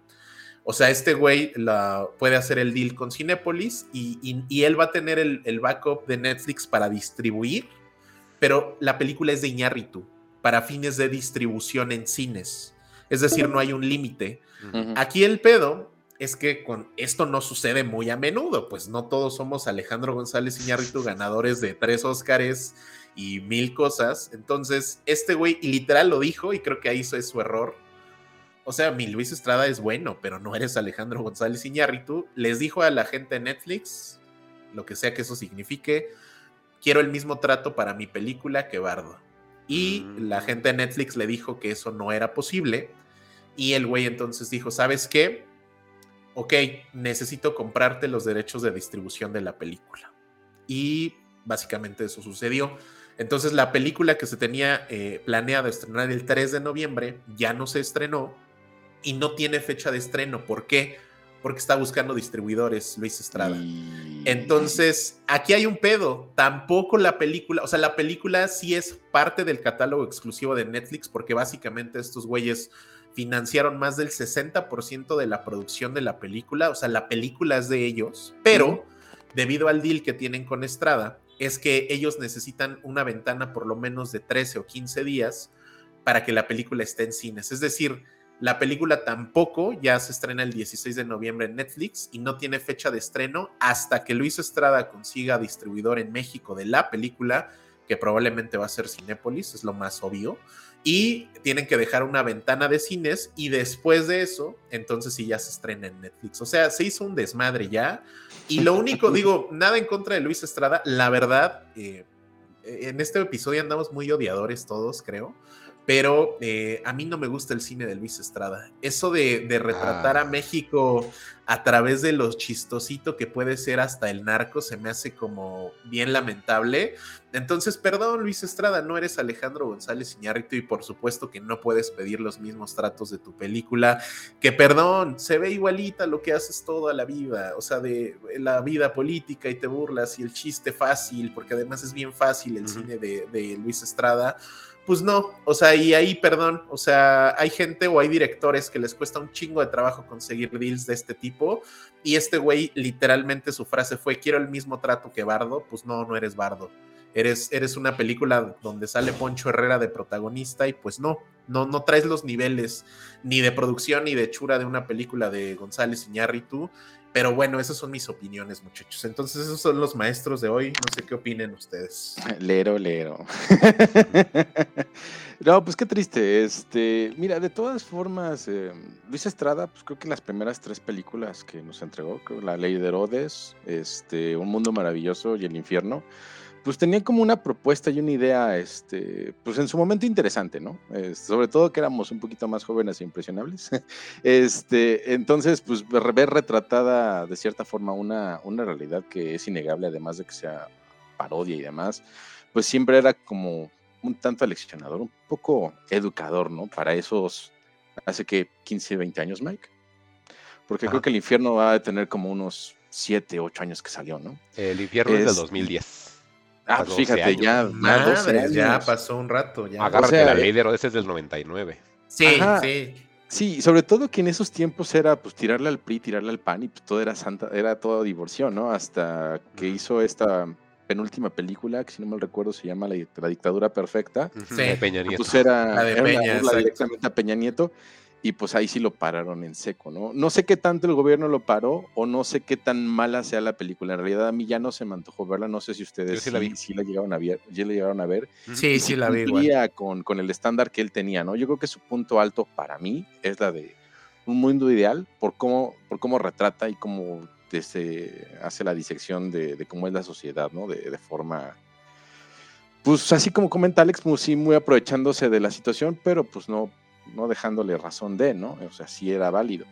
O sea, este güey la, puede hacer el deal con Cinepolis y, y, él va a tener el, el, backup de Netflix para distribuir, pero la película es de Iñárritu para fines de distribución en cines. Es decir, no hay un límite. Aquí el pedo es que con esto no sucede muy a menudo, pues no todos somos Alejandro González Iñárritu ganadores de tres Óscares y mil cosas. Entonces, este güey literal lo dijo y creo que ahí es su error. O sea, mi Luis Estrada es bueno, pero no eres Alejandro González Iñárritu. Les dijo a la gente de Netflix, lo que sea que eso signifique, quiero el mismo trato para mi película que Bardo. Y la gente de Netflix le dijo que eso no era posible. Y el güey entonces dijo, ¿sabes qué? Ok, necesito comprarte los derechos de distribución de la película. Y básicamente eso sucedió. Entonces la película que se tenía eh, planeada estrenar el 3 de noviembre ya no se estrenó y no tiene fecha de estreno. ¿Por qué? Porque está buscando distribuidores, Luis Estrada. Entonces, aquí hay un pedo. Tampoco la película, o sea, la película sí es parte del catálogo exclusivo de Netflix, porque básicamente estos güeyes financiaron más del 60% de la producción de la película. O sea, la película es de ellos, pero debido al deal que tienen con Estrada, es que ellos necesitan una ventana por lo menos de 13 o 15 días para que la película esté en cines. Es decir, la película tampoco ya se estrena el 16 de noviembre en Netflix y no tiene fecha de estreno hasta que Luis Estrada consiga distribuidor en México de la película, que probablemente va a ser Cinépolis, es lo más obvio. Y tienen que dejar una ventana de cines y después de eso, entonces sí ya se estrena en Netflix. O sea, se hizo un desmadre ya. Y lo único, digo, nada en contra de Luis Estrada, la verdad, eh, en este episodio andamos muy odiadores todos, creo pero eh, a mí no me gusta el cine de Luis Estrada. Eso de, retratar a ah. México a través de lo chistosito que puede ser hasta el narco se me hace como bien lamentable. Entonces, perdón Luis Estrada, no eres Alejandro González Iñárritu y por supuesto que no puedes pedir los mismos tratos de tu película. Que perdón, se ve igualita lo que haces toda la vida, o sea, de la vida política y te burlas y el chiste fácil, porque además es bien fácil el cine de, de Luis Estrada pues no, o sea, y ahí, perdón, o sea, hay gente o hay directores que les cuesta un chingo de trabajo conseguir deals de este tipo, y este güey literalmente su frase fue, quiero el mismo trato que Bardo, pues no, no eres Bardo, eres, eres una película donde sale Poncho Herrera de protagonista y pues no, no, no traes los niveles ni de producción ni de chura de una película de González Iñárritu, pero bueno, esas son mis opiniones, muchachos. Entonces, esos son los maestros de hoy. No sé qué opinen ustedes. Lero, lero. no, pues qué triste. Este, mira, de todas formas, eh, Luis Estrada, pues creo que las primeras tres películas que nos entregó, La Ley de Herodes, este, Un Mundo Maravilloso y El Infierno, pues tenía como una propuesta y una idea, este, pues en su momento interesante, ¿no? sobre todo que éramos un poquito más jóvenes e impresionables. este, entonces, pues ver retratada de cierta forma una, una realidad que es innegable, además de que sea parodia y demás, pues siempre era como un tanto aleccionador, un poco educador, ¿no? Para esos, hace que 15, 20 años, Mike. Porque creo que el infierno va a tener como unos 7, 8 años que salió, ¿no? El infierno es, del 2010. Ah, pues fíjate, ya, ya pasó un rato. Ya. Agárrate la ley de Herodes es del 99. Sí, sí. Sí, sobre todo que en esos tiempos era pues tirarle al PRI, tirarle al PAN y pues, todo era santa, era todo divorcio, ¿no? Hasta que hizo esta penúltima película, que si no mal recuerdo se llama La, dictadura perfecta. Sí. De Peña Nieto. Pues era, la de Peña, directamente a Peña Nieto y pues ahí sí lo pararon en seco, ¿no? No sé qué tanto el gobierno lo paró o no sé qué tan mala sea la película. En realidad a mí ya no se me antojó verla, no sé si ustedes sí, la, llegaron a ver, ya la llegaron a ver. Sí, sí la vi. Con, con el estándar que él tenía, ¿no? Yo creo que su punto alto para mí es la de un mundo ideal por cómo, por cómo retrata y cómo se hace la disección de, cómo es la sociedad, ¿no? De, forma, pues así como comenta Alex, pues sí, muy aprovechándose de la situación, pero pues no, no dejándole razón de, ¿no? O sea, sí era válido.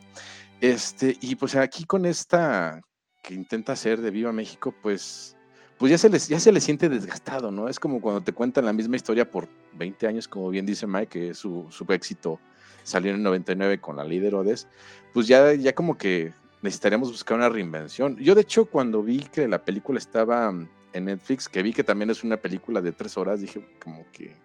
Este, y pues aquí con esta que intenta hacer de Viva México, pues, pues ya se les, ya se siente desgastado, ¿no? Es como cuando te cuentan la misma historia por 20 años, como bien dice Mike, que su, su éxito salió en el 99 con la líder Odes, pues ya, ya como que necesitaríamos buscar una reinvención. Yo de hecho cuando vi que la película estaba en Netflix, que vi que también es una película de tres horas, dije como que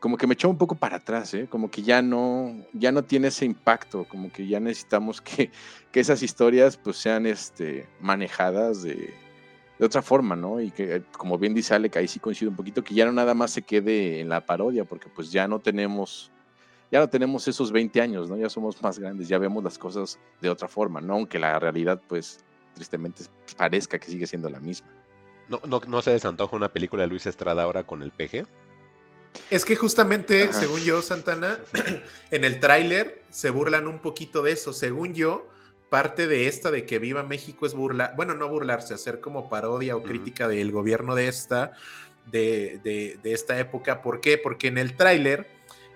como que me echó un poco para atrás, ¿eh? como que ya no, ya no tiene ese impacto, como que ya necesitamos que, que esas historias pues sean este, manejadas de, de, otra forma, ¿no? Y que como bien dice Ale, ahí sí coincido un poquito, que ya no nada más se quede en la parodia, porque pues ya no tenemos ya no tenemos esos 20 años, ¿no? Ya somos más grandes, ya vemos las cosas de otra forma, ¿no? Aunque la realidad, pues, tristemente parezca que sigue siendo la misma. ¿No, no, no se desantoja una película de Luis Estrada ahora con el PG? Es que justamente, según yo, Santana, en el tráiler se burlan un poquito de eso. Según yo, parte de esta de que Viva México es burla, bueno, no burlarse, hacer como parodia o crítica del gobierno de esta, de, de, de, esta época. ¿Por qué? Porque en el tráiler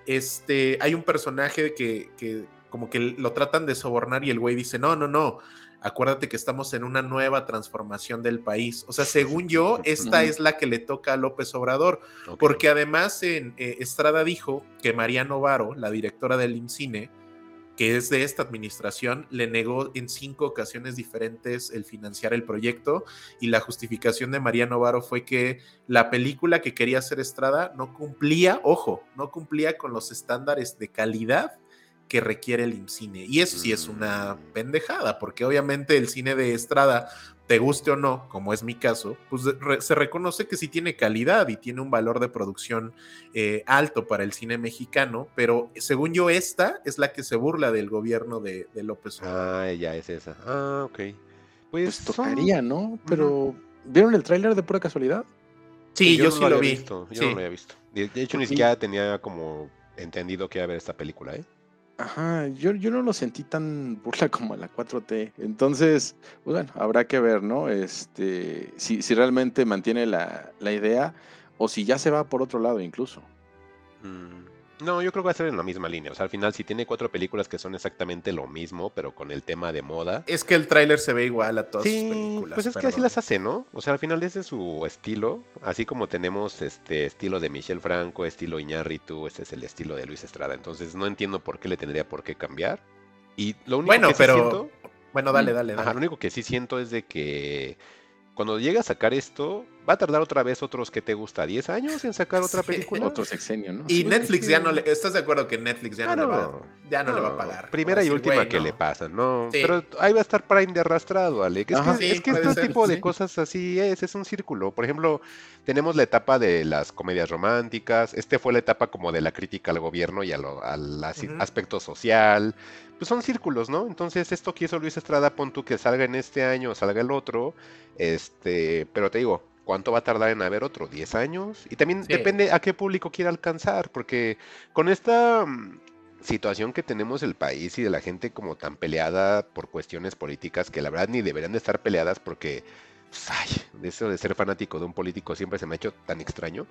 este, hay un personaje que, que como que lo tratan de sobornar y el güey dice, no, no, no, acuérdate que estamos en una nueva transformación del país. O sea, según yo, esta es la que le toca a López Obrador, porque además en eh, Estrada dijo que Mariano Varo, la directora del IMCINE, que es de esta administración, le negó en cinco ocasiones diferentes el financiar el proyecto y la justificación de Mariano Varo fue que la película que quería hacer Estrada no cumplía, ojo, no cumplía con los estándares de calidad que requiere el IMCINE. Y eso sí es una mm. pendejada, porque obviamente el cine de Estrada, te guste o no, como es mi caso, pues se reconoce que sí tiene calidad y tiene un valor de producción eh, alto para el cine mexicano, pero según yo esta es la que se burla del gobierno de, López Obrador. Ah, ya es esa. Ah, ok. Pues, pues tocaría, ¿no? Pero, ¿vieron el tráiler de pura casualidad? Sí, yo, sí lo, vi. Visto, yo no lo había visto. De hecho, ni siquiera tenía como entendido que iba a ver esta película, ¿eh? Ajá, yo, yo no lo sentí tan burla como la 4T. Entonces, pues bueno, habrá que ver, ¿no? Este, si, si realmente mantiene la, la idea o si ya se va por otro lado incluso. Mm. No, yo creo que va a ser en la misma línea. O sea, al final, si tiene cuatro películas que son exactamente lo mismo, pero con el tema de moda. Es que el tráiler se ve igual a todas sus películas. Pues es que así las hace, ¿no? O sea, al final ese es su estilo. Así como tenemos este estilo de Michel Franco, estilo Iñárritu, este es el estilo de Luis Estrada. Entonces no entiendo por qué le tendría por qué cambiar. Y lo único bueno, que pero... siento. Bueno, dale, dale, dale. Ajá, lo único que sí siento es de que cuando llegue a sacar esto, va a tardar otra vez otros que te gusta 10 años en sacar otra película. Otro sexenio, ¿no? Y Netflix ya no le. ¿Estás de acuerdo que Netflix ya, no, le va, ya no, le va a pagar? Primera y última que le pasan, ¿no? Pero ahí va a estar Prime de arrastrado, Ale. es que, es que este tipo de cosas así es, es un círculo. Por ejemplo, tenemos la etapa de las comedias románticas. Este fue la etapa como de la crítica al gobierno y al aspecto social pues son círculos, ¿no? Entonces, esto que hizo Luis Estrada, pon tú que salga en este año o salga el otro, este, pero te digo, ¿cuánto va a tardar en haber otro? ¿10 años? Y también depende a qué público quiera alcanzar, porque con esta mm, situación que tenemos el país y de la gente como tan peleada por cuestiones políticas, que la verdad ni deberían de estar peleadas porque pues, ay, eso de ser fanático de un político siempre se me ha hecho tan extraño.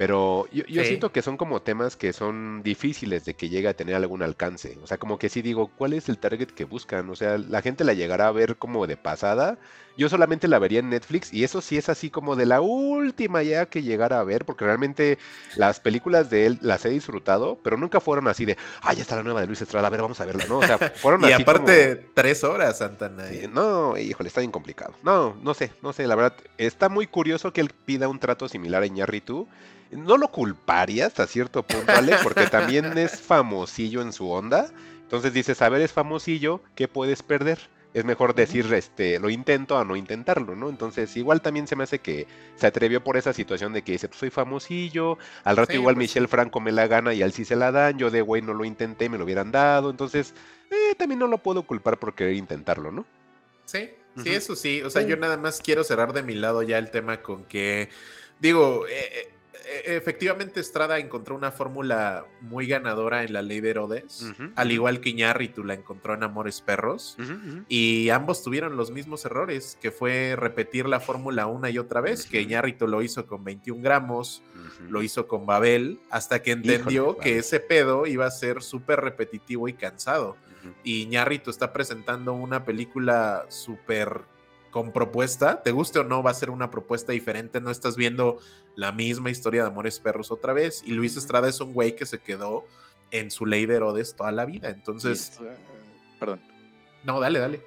Pero yo, siento que son como temas que son difíciles de que llegue a tener algún alcance. O sea, como que sí digo, ¿cuál es el target que buscan? O sea, la gente la llegará a ver como de pasada. Yo solamente la vería en Netflix y eso sí es así como de la última ya que llegara a ver, porque realmente las películas de él las he disfrutado, pero nunca fueron así de, ay, ya está la nueva de Luis Estrada, a ver, vamos a verla, ¿no? O sea, fueron y aparte, tres horas, Santana. no, híjole, está bien complicado. No, no sé, no sé, la verdad, está muy curioso que él pida un trato similar a Iñarritu no lo culparía hasta cierto punto, Ale, porque también es famosillo en su onda. Entonces dices, a ver, es famosillo, ¿qué puedes perder? Es mejor decir, este, lo intento a no intentarlo, ¿no? Entonces, igual también se me hace que se atrevió por esa situación de que dice, pues soy famosillo, al rato igual pues Michelle Franco me la gana y al sí se la dan, yo de güey no lo intenté, me lo hubieran dado, entonces, eh, también no lo puedo culpar por querer intentarlo, ¿no? Sí, sí, eso sí, o sea, yo nada más quiero cerrar de mi lado ya el tema con que, digo, eh, e, efectivamente Estrada encontró una fórmula muy ganadora en la ley de Herodes, al igual que Iñárritu la encontró en Amores Perros, y ambos tuvieron los mismos errores, que fue repetir la fórmula una y otra vez, que Iñárritu lo hizo con 21 gramos, lo hizo con Babel, hasta que entendió que ese pedo iba a ser súper repetitivo y cansado. Y Iñárritu está presentando una película súper con propuesta, te guste o no, va a ser una propuesta diferente, no estás viendo la misma historia de Amores Perros otra vez. Y Luis Estrada es un güey que se quedó en su ley de Herodes toda la vida. Entonces. Eh, perdón. No, dale, dale.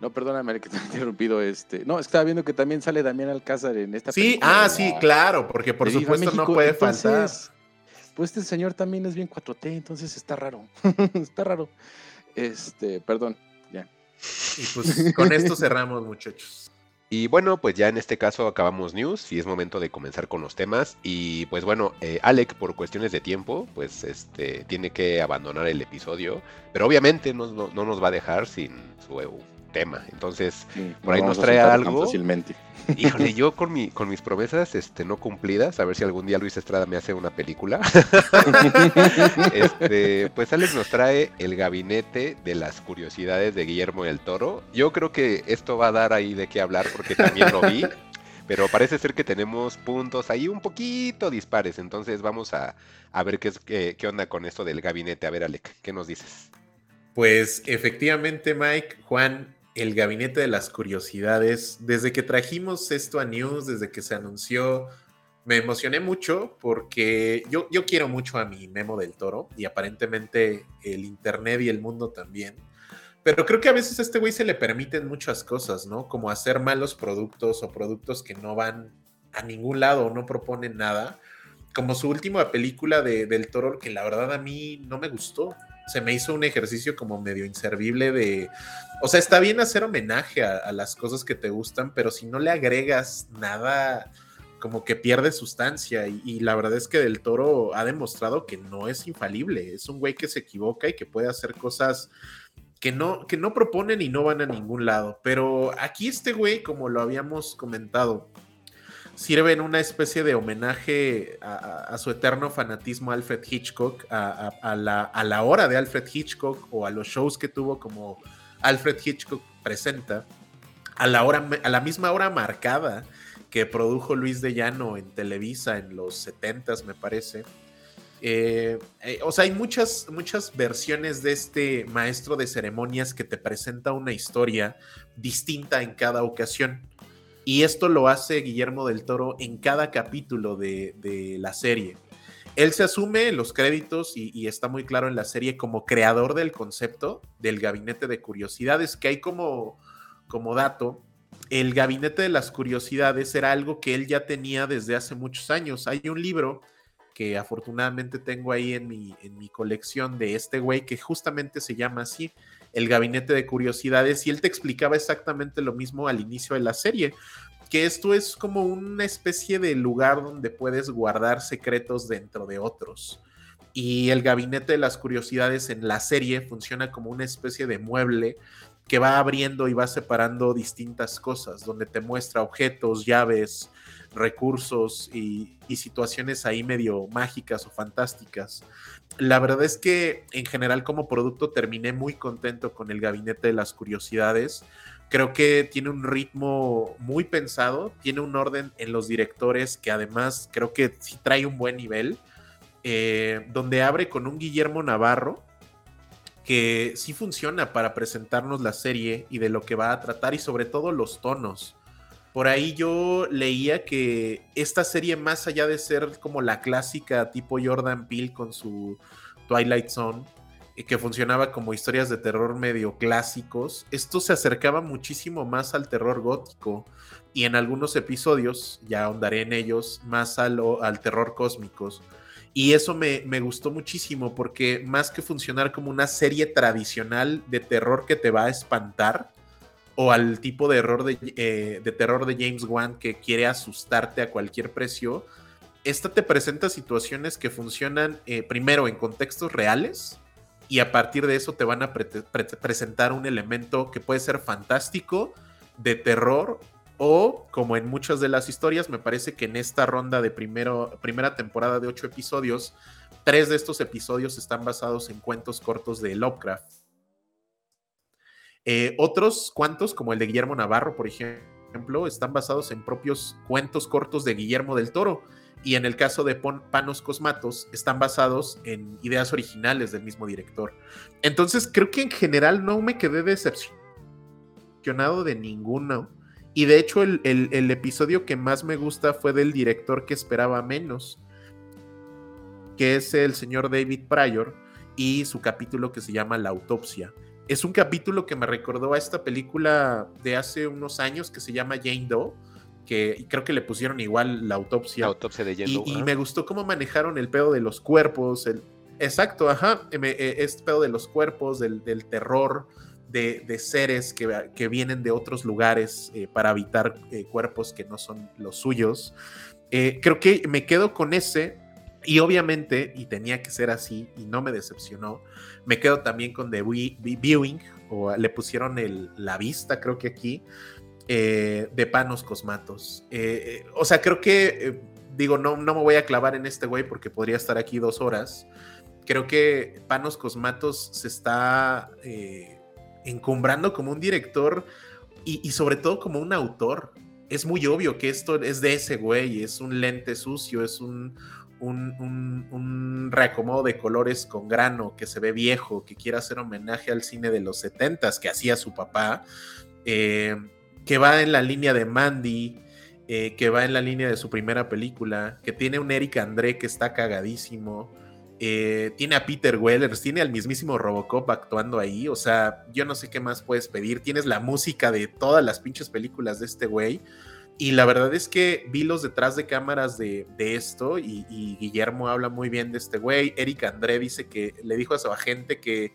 No, perdóname que te he interrumpido. Este... No, estaba viendo que también sale Damián Alcázar en esta Sí, ah, sí, claro, porque por supuesto no puede faltar. Pues este señor también es bien 4T, entonces está raro. está raro. Este, perdón, ya. Y pues con esto cerramos, muchachos. Y bueno, pues ya en este caso acabamos news y es momento de comenzar con los temas. Y pues bueno, eh, Alec por cuestiones de tiempo, pues este tiene que abandonar el episodio, pero obviamente no, no nos va a dejar sin su tema. Entonces, por ahí nos trae algo. Fácilmente. Híjole, yo con mi, con mis promesas este, no cumplidas, a ver si algún día Luis Estrada me hace una película. este, pues Alex nos trae el gabinete de las curiosidades de Guillermo del Toro. Yo creo que esto va a dar ahí de qué hablar porque también lo vi. Pero parece ser que tenemos puntos ahí un poquito dispares. Entonces vamos a, a ver qué, es, qué, qué onda con esto del gabinete. A ver, Alec, ¿qué nos dices? Pues efectivamente, Mike, Juan, el gabinete de las curiosidades. Desde que trajimos esto a News, desde que se anunció, me emocioné mucho porque yo, yo quiero mucho a mi Memo del Toro y aparentemente el Internet y el mundo también. Pero creo que a veces a este güey se le permiten muchas cosas, ¿no? Como hacer malos productos o productos que no van a ningún lado o no proponen nada. Como su última película de, del Toro, que la verdad a mí no me gustó se me hizo un ejercicio como medio inservible de, o sea, está bien hacer homenaje a, las cosas que te gustan, pero si no le agregas nada, como que pierde sustancia. Y, la verdad es que Del Toro ha demostrado que no es infalible, es un güey que se equivoca y que puede hacer cosas que no, que no proponen y no van a ningún lado. Pero aquí este güey, como lo habíamos comentado, sirven una especie de homenaje a, su eterno fanatismo Alfred Hitchcock, a, la, hora de Alfred Hitchcock o a los shows que tuvo como Alfred Hitchcock presenta, a la, hora, a la misma hora marcada que produjo Luis de Llano en Televisa en los 70 me parece. Eh, eh, o sea, hay muchas, muchas versiones de este maestro de ceremonias que te presenta una historia distinta en cada ocasión. Y esto lo hace Guillermo del Toro en cada capítulo de, la serie. Él se asume los créditos y, está muy claro en la serie como creador del concepto del gabinete de curiosidades, que hay como, dato, el gabinete de las curiosidades era algo que él ya tenía desde hace muchos años. Hay un libro que afortunadamente tengo ahí en mi, en mi colección de este güey que justamente se llama así, el gabinete de curiosidades y él te explicaba exactamente lo mismo al inicio de la serie, que esto es como una especie de lugar donde puedes guardar secretos dentro de otros. Y el gabinete de las curiosidades en la serie funciona como una especie de mueble que va abriendo y va separando distintas cosas, donde te muestra objetos, llaves, recursos y, y, situaciones ahí medio mágicas o fantásticas. La verdad es que en general como producto terminé muy contento con el gabinete de las curiosidades. Creo que tiene un ritmo muy pensado, tiene un orden en los directores que además creo que sí trae un buen nivel, eh, donde abre con un Guillermo Navarro que sí funciona para presentarnos la serie y de lo que va a tratar y sobre todo los tonos. Por ahí yo leía que esta serie, más allá de ser como la clásica tipo Jordan Peele con su Twilight Zone, eh, que funcionaba como historias de terror medio clásicos, esto se acercaba muchísimo más al terror gótico y en algunos episodios, ya ahondaré en ellos, más al, al terror cósmicos. Y eso me, me, gustó muchísimo porque más que funcionar como una serie tradicional de terror que te va a espantar, o al tipo de, eh, de, terror de James Wan que quiere asustarte a cualquier precio, esta te presenta situaciones que funcionan eh, primero en contextos reales y a partir de eso te van a presentar un elemento que puede ser fantástico, de terror O, como en muchas de las historias, me parece que en esta ronda de primero, primera temporada de ocho episodios, tres de estos episodios están basados en cuentos cortos de Lovecraft. Eh, otros cuantos, como el de Guillermo Navarro, por ejemplo, están basados en propios cuentos cortos de Guillermo del Toro. Y en el caso de Panos Cosmatos, están basados en ideas originales del mismo director. Entonces, creo que en general no me quedé decepcionado de ninguno. Y de hecho, el, episodio que más me gusta fue del director que esperaba menos, que es el señor David Pryor, y su capítulo que se llama La autopsia. Es un capítulo que me recordó a esta película de hace unos años que se llama Jane Doe, que creo que le pusieron igual la autopsia. La autopsia de Jane Doe. Y, me gustó cómo manejaron el pedo de los cuerpos, el, exacto, ajá, eh, este pedo de los cuerpos, del, del terror, de, seres que, vienen de otros lugares eh, para habitar eh, cuerpos que no son los suyos. Eh, creo que me quedo con ese y obviamente, y tenía que ser así y no me decepcionó, me quedo también con The Viewing, o le pusieron el, la vista, creo que aquí, de Panos Cosmatos. o sea, creo que, digo, no, no me voy a clavar en este güey porque podría estar aquí dos horas. Creo que Panos Cosmatos se está encumbrando como un director y, sobre todo como un autor. Es muy obvio que esto es de ese güey, es un lente sucio, es un, un, reacomodo de colores con grano que se ve viejo, que quiere hacer homenaje al cine de los setentas que hacía su papá, eh, que va en la línea de Mandy, eh, que va en la línea de su primera película, que tiene un Eric André que está cagadísimo, eh, tiene a Peter Wellers, tiene al mismísimo Robocop actuando ahí. O sea, yo no sé qué más puedes pedir. Tienes la música de todas las pinches películas de este güey. Y la verdad es que vi los detrás de cámaras de, esto y, Guillermo habla muy bien de este güey. Eric André dice que le dijo a su agente que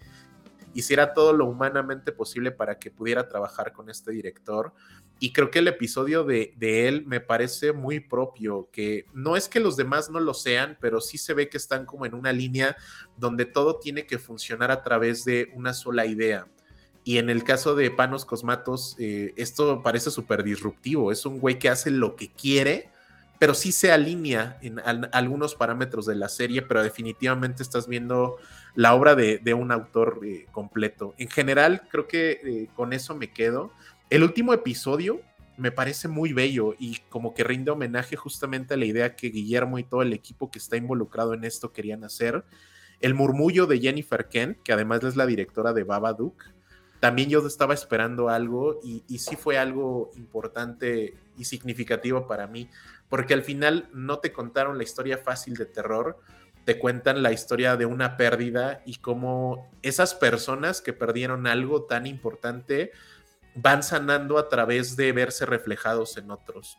hiciera todo lo humanamente posible para que pudiera trabajar con este director. Y creo que el episodio de, él me parece muy propio, que no es que los demás no lo sean, pero sí se ve que están como en una línea donde todo tiene que funcionar a través de una sola idea. Y en el caso de Panos Cosmatos, eh, esto parece súper disruptivo. Es un güey que hace lo que quiere, pero sí se alinea en algunos parámetros de la serie, pero definitivamente estás viendo la obra de, un autor eh, completo. En general, creo que eh, con eso me quedo. El último episodio me parece muy bello y como que rinde homenaje justamente a la idea que Guillermo y todo el equipo que está involucrado en esto querían hacer. El murmullo de Jennifer Kent, que además es la directora de Babadook, también yo estaba esperando algo y, y sí fue algo importante y significativo para mí, porque al final no te contaron la historia fácil de terror, te cuentan la historia de una pérdida y cómo esas personas que perdieron algo tan importante, van sanando a través de verse reflejados en otros.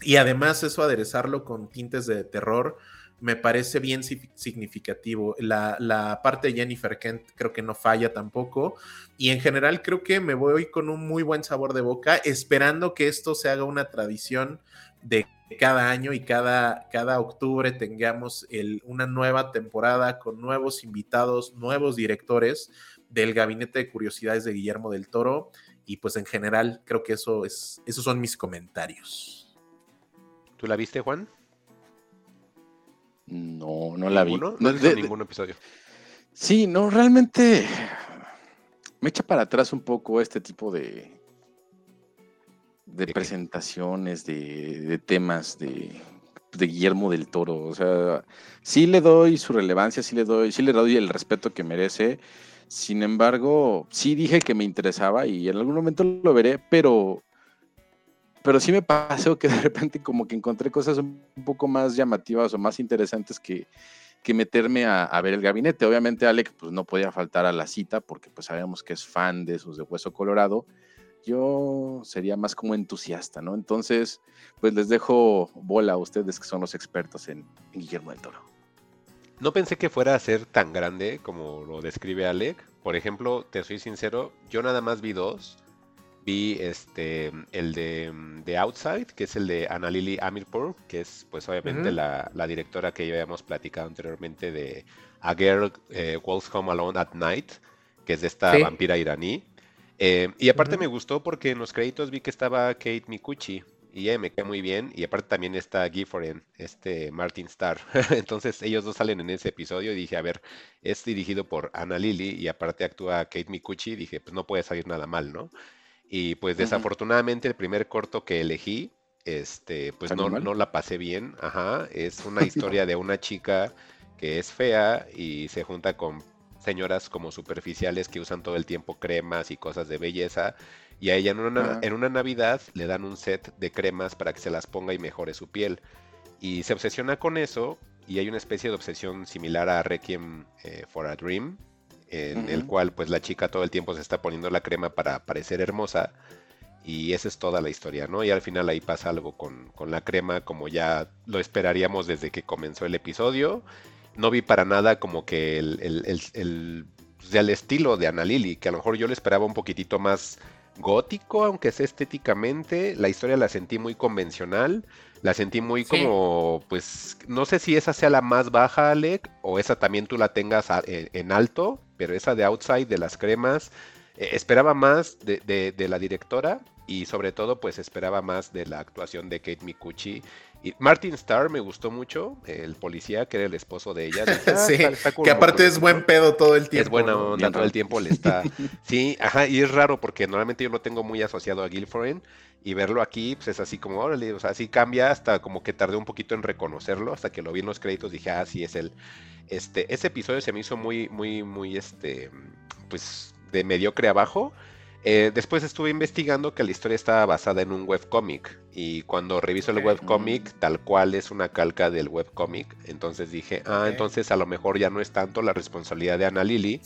Y además eso aderezarlo con tintes de terror me parece bien significativo. La, parte de Jennifer Kent creo que no falla tampoco. Y en general creo que me voy con un muy buen sabor de boca, esperando que esto se haga una tradición de cada año y cada, cada octubre tengamos una nueva temporada con nuevos invitados, nuevos directores del Gabinete de Curiosidades de Guillermo del Toro y pues en general creo que eso es, esos son mis comentarios. ¿Tú la viste, Juan? No, no la vi. No, de, ningún episodio. Sí, no, realmente me echa para atrás un poco este tipo de, de, presentaciones, de, temas de, de, Guillermo del Toro. O sea, sí le doy su relevancia, sí le doy, sí le doy el respeto que merece sin embargo, sí dije que me interesaba y en algún momento lo veré, pero, pero sí me pasó que de repente como que encontré cosas un poco más llamativas o más interesantes que, que meterme a, ver el gabinete. Obviamente Alec pues no podía faltar a la cita porque pues sabemos que es fan de esos de Hueso Colorado. Yo sería más como entusiasta, ¿no? Entonces, pues les dejo bola a ustedes que son los expertos en Guillermo del Toro. No pensé que fuera a ser tan grande como lo describe Alec. Por ejemplo, te soy sincero, yo nada más vi dos. Vi este el de, The Outside, que es el de Annalili Amirpour, que es pues obviamente la, directora que ya habíamos platicado anteriormente de A Girl eh, Walks Home Alone at Night, que es de esta vampira iraní. Eh, y aparte me gustó porque en los créditos vi que estaba Kate Mikuchi y me queda muy bien. Y aparte también está Gifford, este Martin Starr. Entonces ellos dos salen en ese episodio y dije, a ver, es dirigido por Anna Lily y aparte actúa Kate Mikuchi. Dije, pues no puede salir nada mal, ¿no? Y pues desafortunadamente el primer corto que elegí, este, pues no, no la pasé bien. Ajá, es una historia de una chica que es fea y se junta con señoras como superficiales que usan todo el tiempo cremas y cosas de belleza y a ella en una, en una Navidad le dan un set de cremas para que se las ponga y mejore su piel. Y se obsesiona con eso y hay una especie de obsesión similar a Requiem eh, for a Dream, en el cual pues la chica todo el tiempo se está poniendo la crema para parecer hermosa y esa es toda la historia, ¿no? Y al final ahí pasa algo con, con la crema como ya lo esperaríamos desde que comenzó el episodio. No vi para nada como que el, el, el, el, pues, el estilo de Ana Lili, que a lo mejor yo le esperaba un poquitito más gótico, aunque sea estéticamente. La historia la sentí muy convencional. La sentí muy como, pues, no sé si esa sea la más baja, Alec, o esa también tú la tengas en alto, pero esa de Outside, de las cremas, eh, esperaba más de, de, la directora y sobre todo, pues, esperaba más de la actuación de Kate Mikuchi Martin Starr me gustó mucho, el policía que era el esposo de ella. Ah, sí, que aparte es buen pedo todo el tiempo. Es buena onda, todo el tiempo le está. sí, ajá, y es raro porque normalmente yo lo tengo muy asociado a Guilforen y verlo aquí, pues es así como, o sea, así cambia hasta como que tardé un poquito en reconocerlo, hasta que lo vi en los créditos dije, ah, sí, es él. Este, ese episodio se me hizo muy, muy, muy, este, pues de mediocre abajo. Eh, después estuve investigando que la historia estaba basada en un webcómic y cuando reviso el webcómic tal cual es una calca del webcómic, entonces dije, ah, entonces a lo mejor ya no es tanto la responsabilidad de Ana Lily,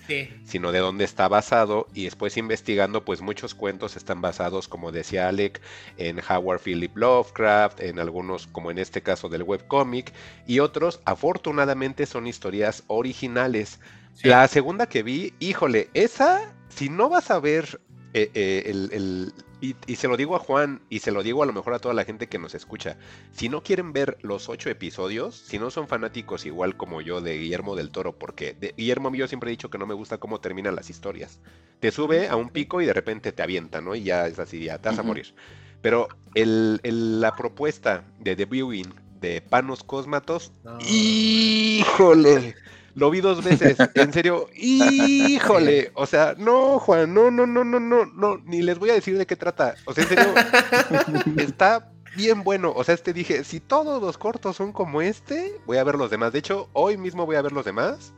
sino de dónde está basado y después investigando pues muchos cuentos están basados como decía Alec en Howard Philip Lovecraft, en algunos como en este caso del webcómic y otros afortunadamente son historias originales. La segunda que vi, híjole, esa si no vas a ver eh, eh, el, y, se lo digo a Juan y se lo digo a lo mejor a toda la gente que nos escucha. Si no quieren ver los ocho episodios, si no son fanáticos igual como yo de Guillermo del Toro, porque de, Guillermo yo siempre he dicho que no me gusta cómo terminan las historias. Te sube a un pico y de repente te avienta, ¿no? Y ya es así, ya te vas a morir. Pero el, la propuesta de The Viewing de Panos Cosmatos, ¡híjole! Lo vi dos veces, en serio, híjole, o sea, no, Juan, no, no, no, no, no, no, ni les voy a decir de qué trata. O sea, en serio, está bien bueno. O sea, este dije, si todos los cortos son como este, voy a ver los demás. De hecho, hoy mismo voy a ver los demás.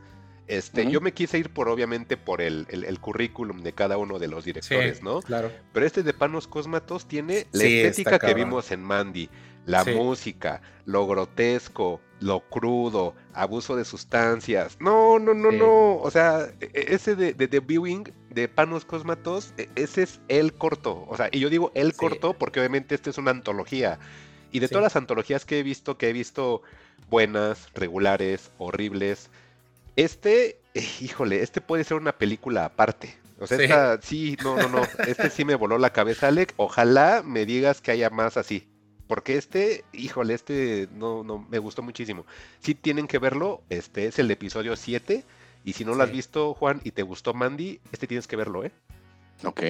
Este, yo me quise ir por, obviamente, por el, el, currículum de cada uno de los directores, ¿no? Claro. Pero este de Panos Cosmatos tiene la estética que vimos en Mandy, la música, lo grotesco, lo crudo, abuso de sustancias. No, no, no, no. O sea, e, e, ese de, The Viewing de Panos Cosmatos, e, ese es el corto. O sea, y yo digo el corto porque obviamente esta es una antología. Y de todas las antologías que he visto, que he visto buenas, regulares, horribles, este, híjole, este puede ser una película aparte. O sea, esta, sí, no, no, no. Este sí me voló la cabeza, Alec. Ojalá me digas que haya más así. Porque este, híjole, este no, no, me gustó muchísimo. Si tienen que verlo, este es el episodio 7. Y si no lo has visto, Juan, y te gustó Mandy, este tienes que verlo, ¿eh? Ok.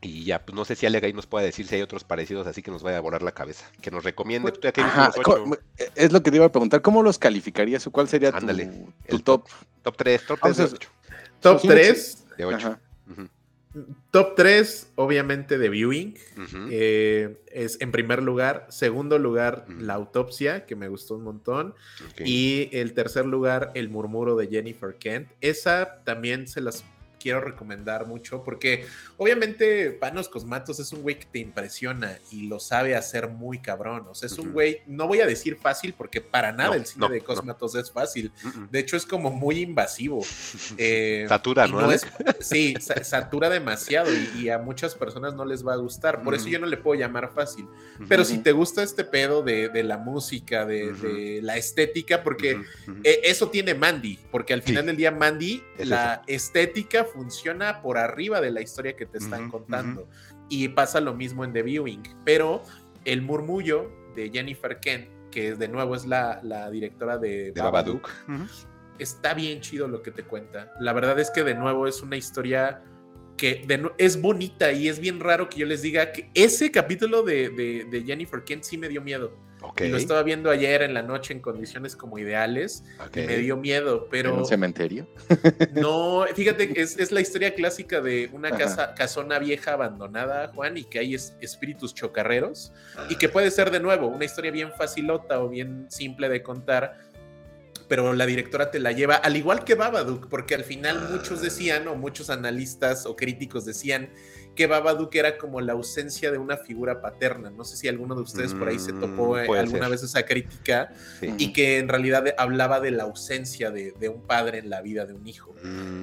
Y ya, pues no sé si Alega nos puede decir si hay otros parecidos, así que nos vaya a volar la cabeza. Que nos recomiende. Pues, es lo que te iba a preguntar. ¿Cómo los calificarías o cuál sería tu, el top? Top 3, top 3 de 8. Top 3 de 8. Top 3, obviamente, de Viewing. Eh, es en primer lugar. Segundo lugar, La Autopsia, que me gustó un montón. Y el tercer lugar, El Murmuro de Jennifer Kent. Esa también se las quiero recomendar mucho porque obviamente Panos Cosmatos es un güey que te impresiona y lo sabe hacer muy cabrón. O sea, es un güey, no voy a decir fácil porque para nada el cine de Cosmatos es fácil. De hecho, es como muy invasivo. Eh, satura, ¿no? sí, satura demasiado y, a muchas personas no les va a gustar. Por eso yo no le puedo llamar fácil. Pero si te gusta este pedo de, la música, de, la estética, porque e, eso tiene Mandy, porque al final del día Mandy, la estética funciona por arriba de la historia que te están contando. Y pasa lo mismo en The Viewing. Pero el murmullo de Jennifer Kent, que de nuevo es la, directora de, Babadook, está bien chido lo que te cuenta. La verdad es que de nuevo es una historia que es bonita y es bien raro que yo les diga que ese capítulo de, de Jennifer Kent sí me dio miedo lo estaba viendo ayer en la noche en condiciones como ideales y me dio miedo, pero... ¿En un cementerio? no, fíjate, es, es la historia clásica de una casa, casona vieja abandonada, Juan, y que hay espíritus chocarreros, y que puede ser de nuevo una historia bien facilota o bien simple de contar, pero la directora te la lleva, al igual que Babadook, porque al final muchos decían, o muchos analistas o críticos decían, que Babadook era como la ausencia de una figura paterna. No sé si alguno de ustedes por ahí se topó mm, alguna vez esa crítica y que en realidad hablaba de la ausencia de, un padre en la vida de un hijo.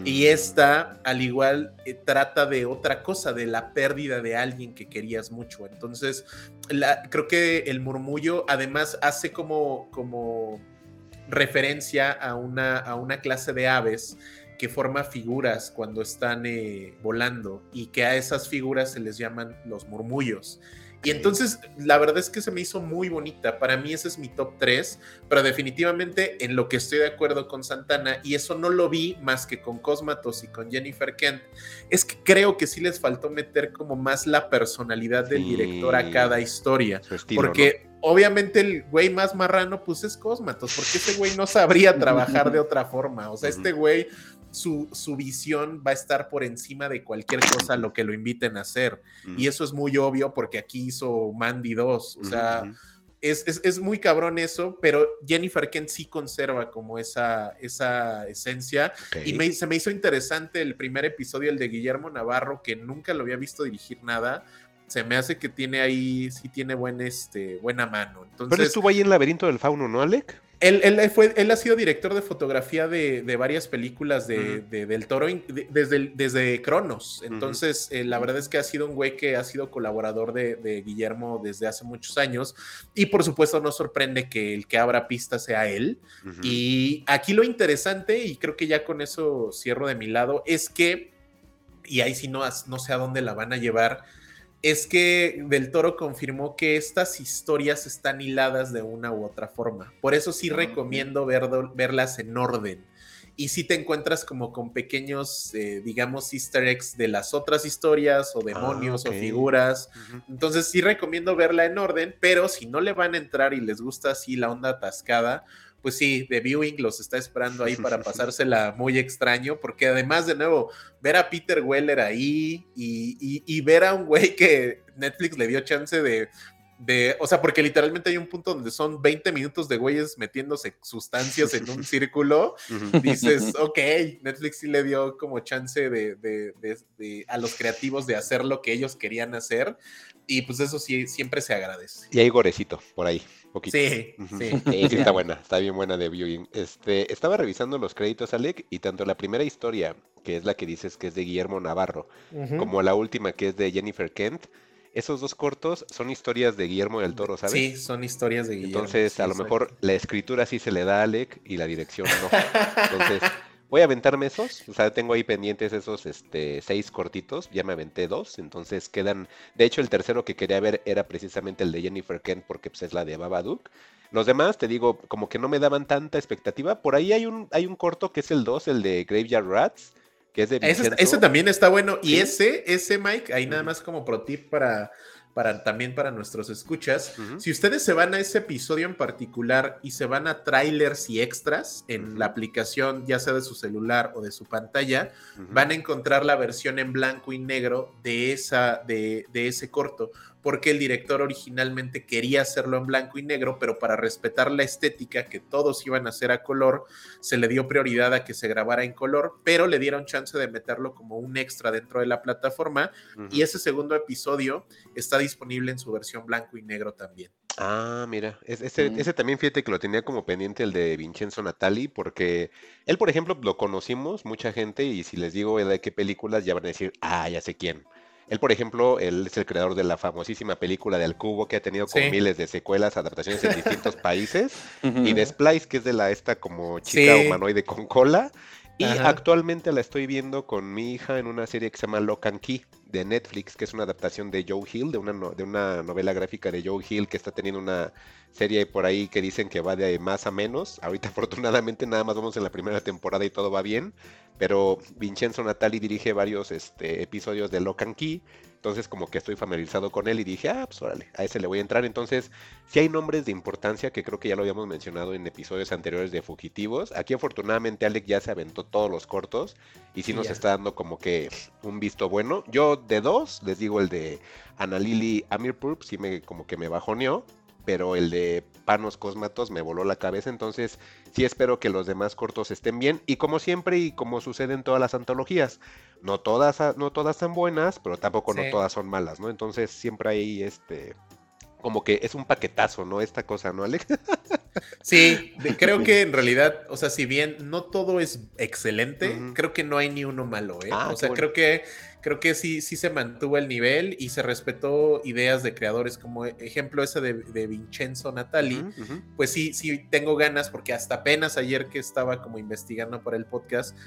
Y mm. esta, al igual, eh, trata de otra cosa, de la pérdida de alguien que querías mucho. Entonces, creo que el murmullo además hace como, como referencia a una, a una clase de aves que forma figuras cuando están eh, volando y que a esas figuras se les llaman los murmullos. Y entonces la verdad es que se me hizo muy bonita. Para mí ese es mi top 3, pero definitivamente en lo que estoy de acuerdo con Santana, y eso no lo vi más que con Cosmatos y con Jennifer Kent, es que creo que sí les faltó meter como más la personalidad del director a cada historia. porque obviamente el güey más marrano pues es Cosmatos, porque este güey no sabría trabajar de otra forma. O sea, este güey su, visión va a estar por encima de cualquier cosa a lo que lo inviten a hacer. Y eso es muy obvio porque aquí hizo Mandy 2. O sea, es, muy cabrón eso, pero Jennifer Kent sí conserva como esa, esa esencia. Y se me hizo interesante el primer episodio, el de Guillermo Navarro, que nunca lo había visto dirigir nada se me hace que tiene ahí, sí tiene buen, este, buena mano. Entonces, Pero estuvo ahí en Laberinto del Fauno, ¿no, Alec? Él, él, fue, él ha sido director de fotografía de, de varias películas de, del Toro desde, desde Cronos. Entonces, eh, la verdad es que ha sido un güey que ha sido colaborador de, Guillermo desde hace muchos años. Y por supuesto, no sorprende que el que abra pista sea él. Y aquí lo interesante, y creo que ya con eso cierro de mi lado, es que, y ahí sí no, no sé a dónde la van a llevar es que Del Toro confirmó que estas historias están hiladas de una u otra forma. Por eso sí ah, recomiendo verlas en orden. Y si te encuentras como con pequeños, eh, digamos, easter eggs de las otras historias o demonios ah, o figuras. Entonces sí recomiendo verla en orden, pero si no le van a entrar y les gusta así la onda atascada, pues sí, The Viewing los está esperando ahí para pasársela muy extraño, porque además, de nuevo, ver a Peter Weller ahí y, ver a un güey que Netflix le dio chance de, de, o sea, porque literalmente hay un punto donde son 20 minutos de güeyes metiéndose sustancias en un círculo, dices, ok, Netflix sí le dio como chance de, de, a los creativos de hacer lo que ellos querían hacer, y pues eso sí, siempre se agradece. Y hay gorecito por ahí. Sí, sí. está buena, está bien buena de viewing. Este, estaba revisando los créditos, Alec, y tanto la primera historia, que es la que dices que es de Guillermo Navarro, como la última que es de Jennifer Kent, esos dos cortos son historias de Guillermo del Toro, ¿sabes? Sí, son historias de Guillermo. Entonces, a lo mejor la escritura sí se le da a Alec y la dirección no. Entonces, voy a aventarme esos. O sea, tengo ahí pendientes esos este, seis cortitos. Ya me aventé dos. Entonces quedan. De hecho, el tercero que quería ver era precisamente el de Jennifer Kent, porque pues, es la de Babadook. Los demás, te digo, como que no me daban tanta expectativa. Por ahí hay un, hay un corto que es el 2, el de Graveyard Rats. Que es de ese, también está bueno. Y ese, ese, Mike, ahí nada más como pro tip para también para nuestros escuchas. Si ustedes se van a ese episodio en particular y se van a trailers y extras en la aplicación, ya sea de su celular o de su pantalla, van a encontrar la versión en blanco y negro de, esa, de, de ese corto porque el director originalmente quería hacerlo en blanco y negro, pero para respetar la estética que todos iban a hacer a color, se le dio prioridad a que se grabara en color, pero le dieron chance de meterlo como un extra dentro de la plataforma y ese segundo episodio está disponible en su versión blanco y negro también. Ah, mira, ese, ese, también fíjate que lo tenía como pendiente el de Vincenzo Natali, porque él, por ejemplo, lo conocimos, mucha gente, y si les digo de qué películas, ya van a decir, ah, ya sé quién. Él, por ejemplo, él es el creador de la famosísima película de Al Cubo, que ha tenido con miles de secuelas, adaptaciones en distintos países, y de Splice, que es de la esta como chica humanoide con cola. Y actualmente la estoy viendo con mi hija en una serie que se llama Lock and Key de Netflix, que es una adaptación de Joe Hill, de una, de una novela gráfica de Joe Hill, que está teniendo una serie por ahí que dicen que va de más a menos. Ahorita afortunadamente nada más vamos en la primera temporada y todo va bien. pero Vincenzo Natali dirige varios este, episodios de Lock and Key, entonces como que estoy familiarizado con él y dije, ah, pues órale, a ese le voy a entrar. Entonces, si hay nombres de importancia que creo que ya lo habíamos mencionado en episodios anteriores de Fugitivos. Aquí afortunadamente Alec ya se aventó todos los cortos y sí, nos está dando como que un visto bueno. Yo de dos, les digo el de Analili Amirpur, sí me como que me bajoneó pero el de Panos Cosmatos me voló la cabeza, entonces sí espero que los demás cortos estén bien y como siempre y como sucede en todas las antologías, no todas no todas son buenas, pero tampoco no todas son malas, ¿no? Entonces siempre hay este como que es un paquetazo, ¿no? Esta cosa, ¿no, Alex? Sí, creo que en realidad, o sea, si bien no todo es excelente, creo que no hay ni uno malo, ¿eh? Ah, o sea, creo que creo que sí, sí se mantuvo el nivel y se respetó ideas de creadores, como ejemplo ese de, Vincenzo Natali, pues sí, sí tengo ganas, porque hasta apenas ayer que estaba como investigando para el podcast,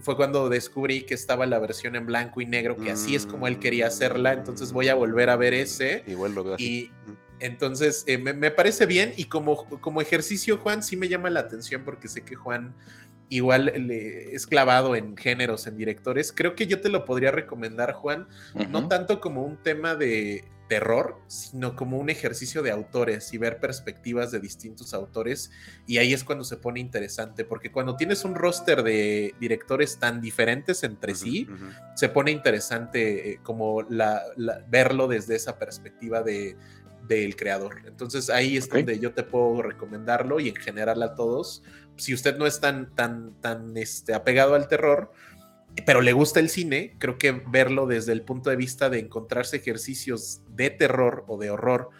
fue cuando descubrí que estaba la versión en blanco y negro, que así es como él quería hacerla, entonces voy a volver a ver ese. Igual lo veo así. Y, entonces, eh, me, me, parece bien y como, como ejercicio, Juan, sí me llama la atención porque sé que Juan igual le, es clavado en géneros, en directores. Creo que yo te lo podría recomendar, Juan, no tanto como un tema de terror, sino como un ejercicio de autores y ver perspectivas de distintos autores. Y ahí es cuando se pone interesante, porque cuando tienes un roster de directores tan diferentes entre sí, se pone interesante eh, como la, verlo desde esa perspectiva de del creador. Entonces ahí es donde yo te puedo recomendarlo y en general a todos si usted no es tan, tan, tan este, apegado al terror, pero le gusta el cine, creo que verlo desde el punto de vista de encontrarse ejercicios de terror o de horror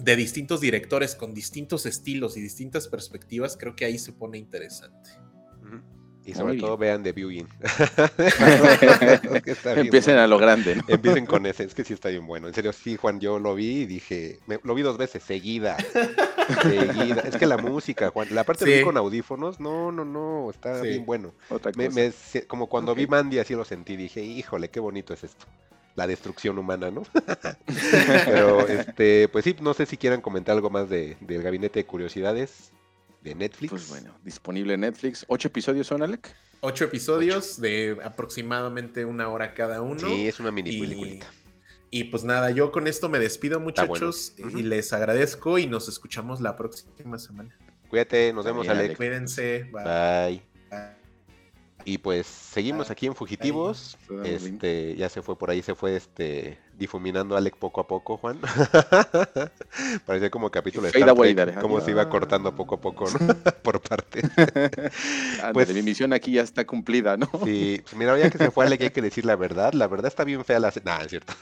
de distintos directores con distintos estilos y distintas perspectivas, creo que ahí se pone interesante. Y sobre todo vean The Viewing. Empiecen a lo grande. ¿no? Empiecen con ese, es que sí está bien bueno. En serio, sí, Juan, yo lo vi y dije, lo vi dos veces, seguida. seguida. Es que la música, Juan, la parte de vi con audífonos, no, no, no, está bien bueno. como cuando vi Mandy, así lo sentí, dije, híjole, qué bonito es esto la destrucción humana, ¿no? Pero, este, pues sí, no sé si quieran comentar algo más de, del gabinete de curiosidades de Netflix. Pues bueno, disponible en Netflix. ¿Ocho episodios son, Alec? Ocho episodios de aproximadamente una hora cada uno. Sí, es una mini y... Y pues nada, yo con esto me despido, muchachos, y les agradezco y nos escuchamos la próxima semana. Cuídate, nos vemos, Alec. Cuídense. Bye. Y pues seguimos aquí en Fugitivos. Este, ya se fue por ahí, se fue este difuminando Alec poco a poco, Juan. Parecía como capítulo de Star Trek, como se iba cortando poco a poco, ¿no? por parte. pues mi misión aquí ya está cumplida, ¿no? sí, pues mira, ya que se fue Alec hay que decir la verdad. La verdad está bien fea la Nah, es cierto.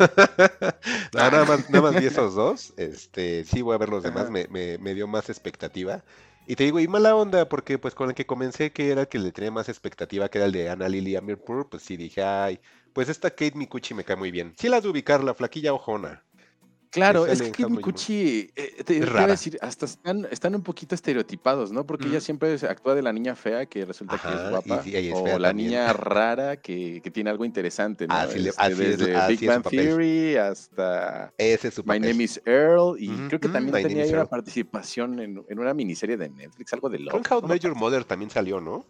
nada más, nada más vi esos dos. Este, sí voy a ver los demás, me, me, me dio más expectativa. Y te digo, y mala onda, porque pues con el que comencé, que era el que le tenía más expectativa, que era el de Ana Lily Amirpur, pues sí dije, ay, pues esta Kate Mikuchi me cae muy bien. Sí la de ubicar, la flaquilla ojona. Claro, es que Kate Mikuchi, eh, te, a decir, hasta están, están un poquito estereotipados, ¿no? Porque ella siempre actúa de la niña fea que resulta que es guapa, o la niña rara que, que, tiene algo interesante, ¿no? Así, este, desde Big Bang Theory hasta ese es My Name is Earl, y creo que también tenía una participación en, en, una miniserie de Netflix, algo de Love. How Major Mother también salió, ¿no?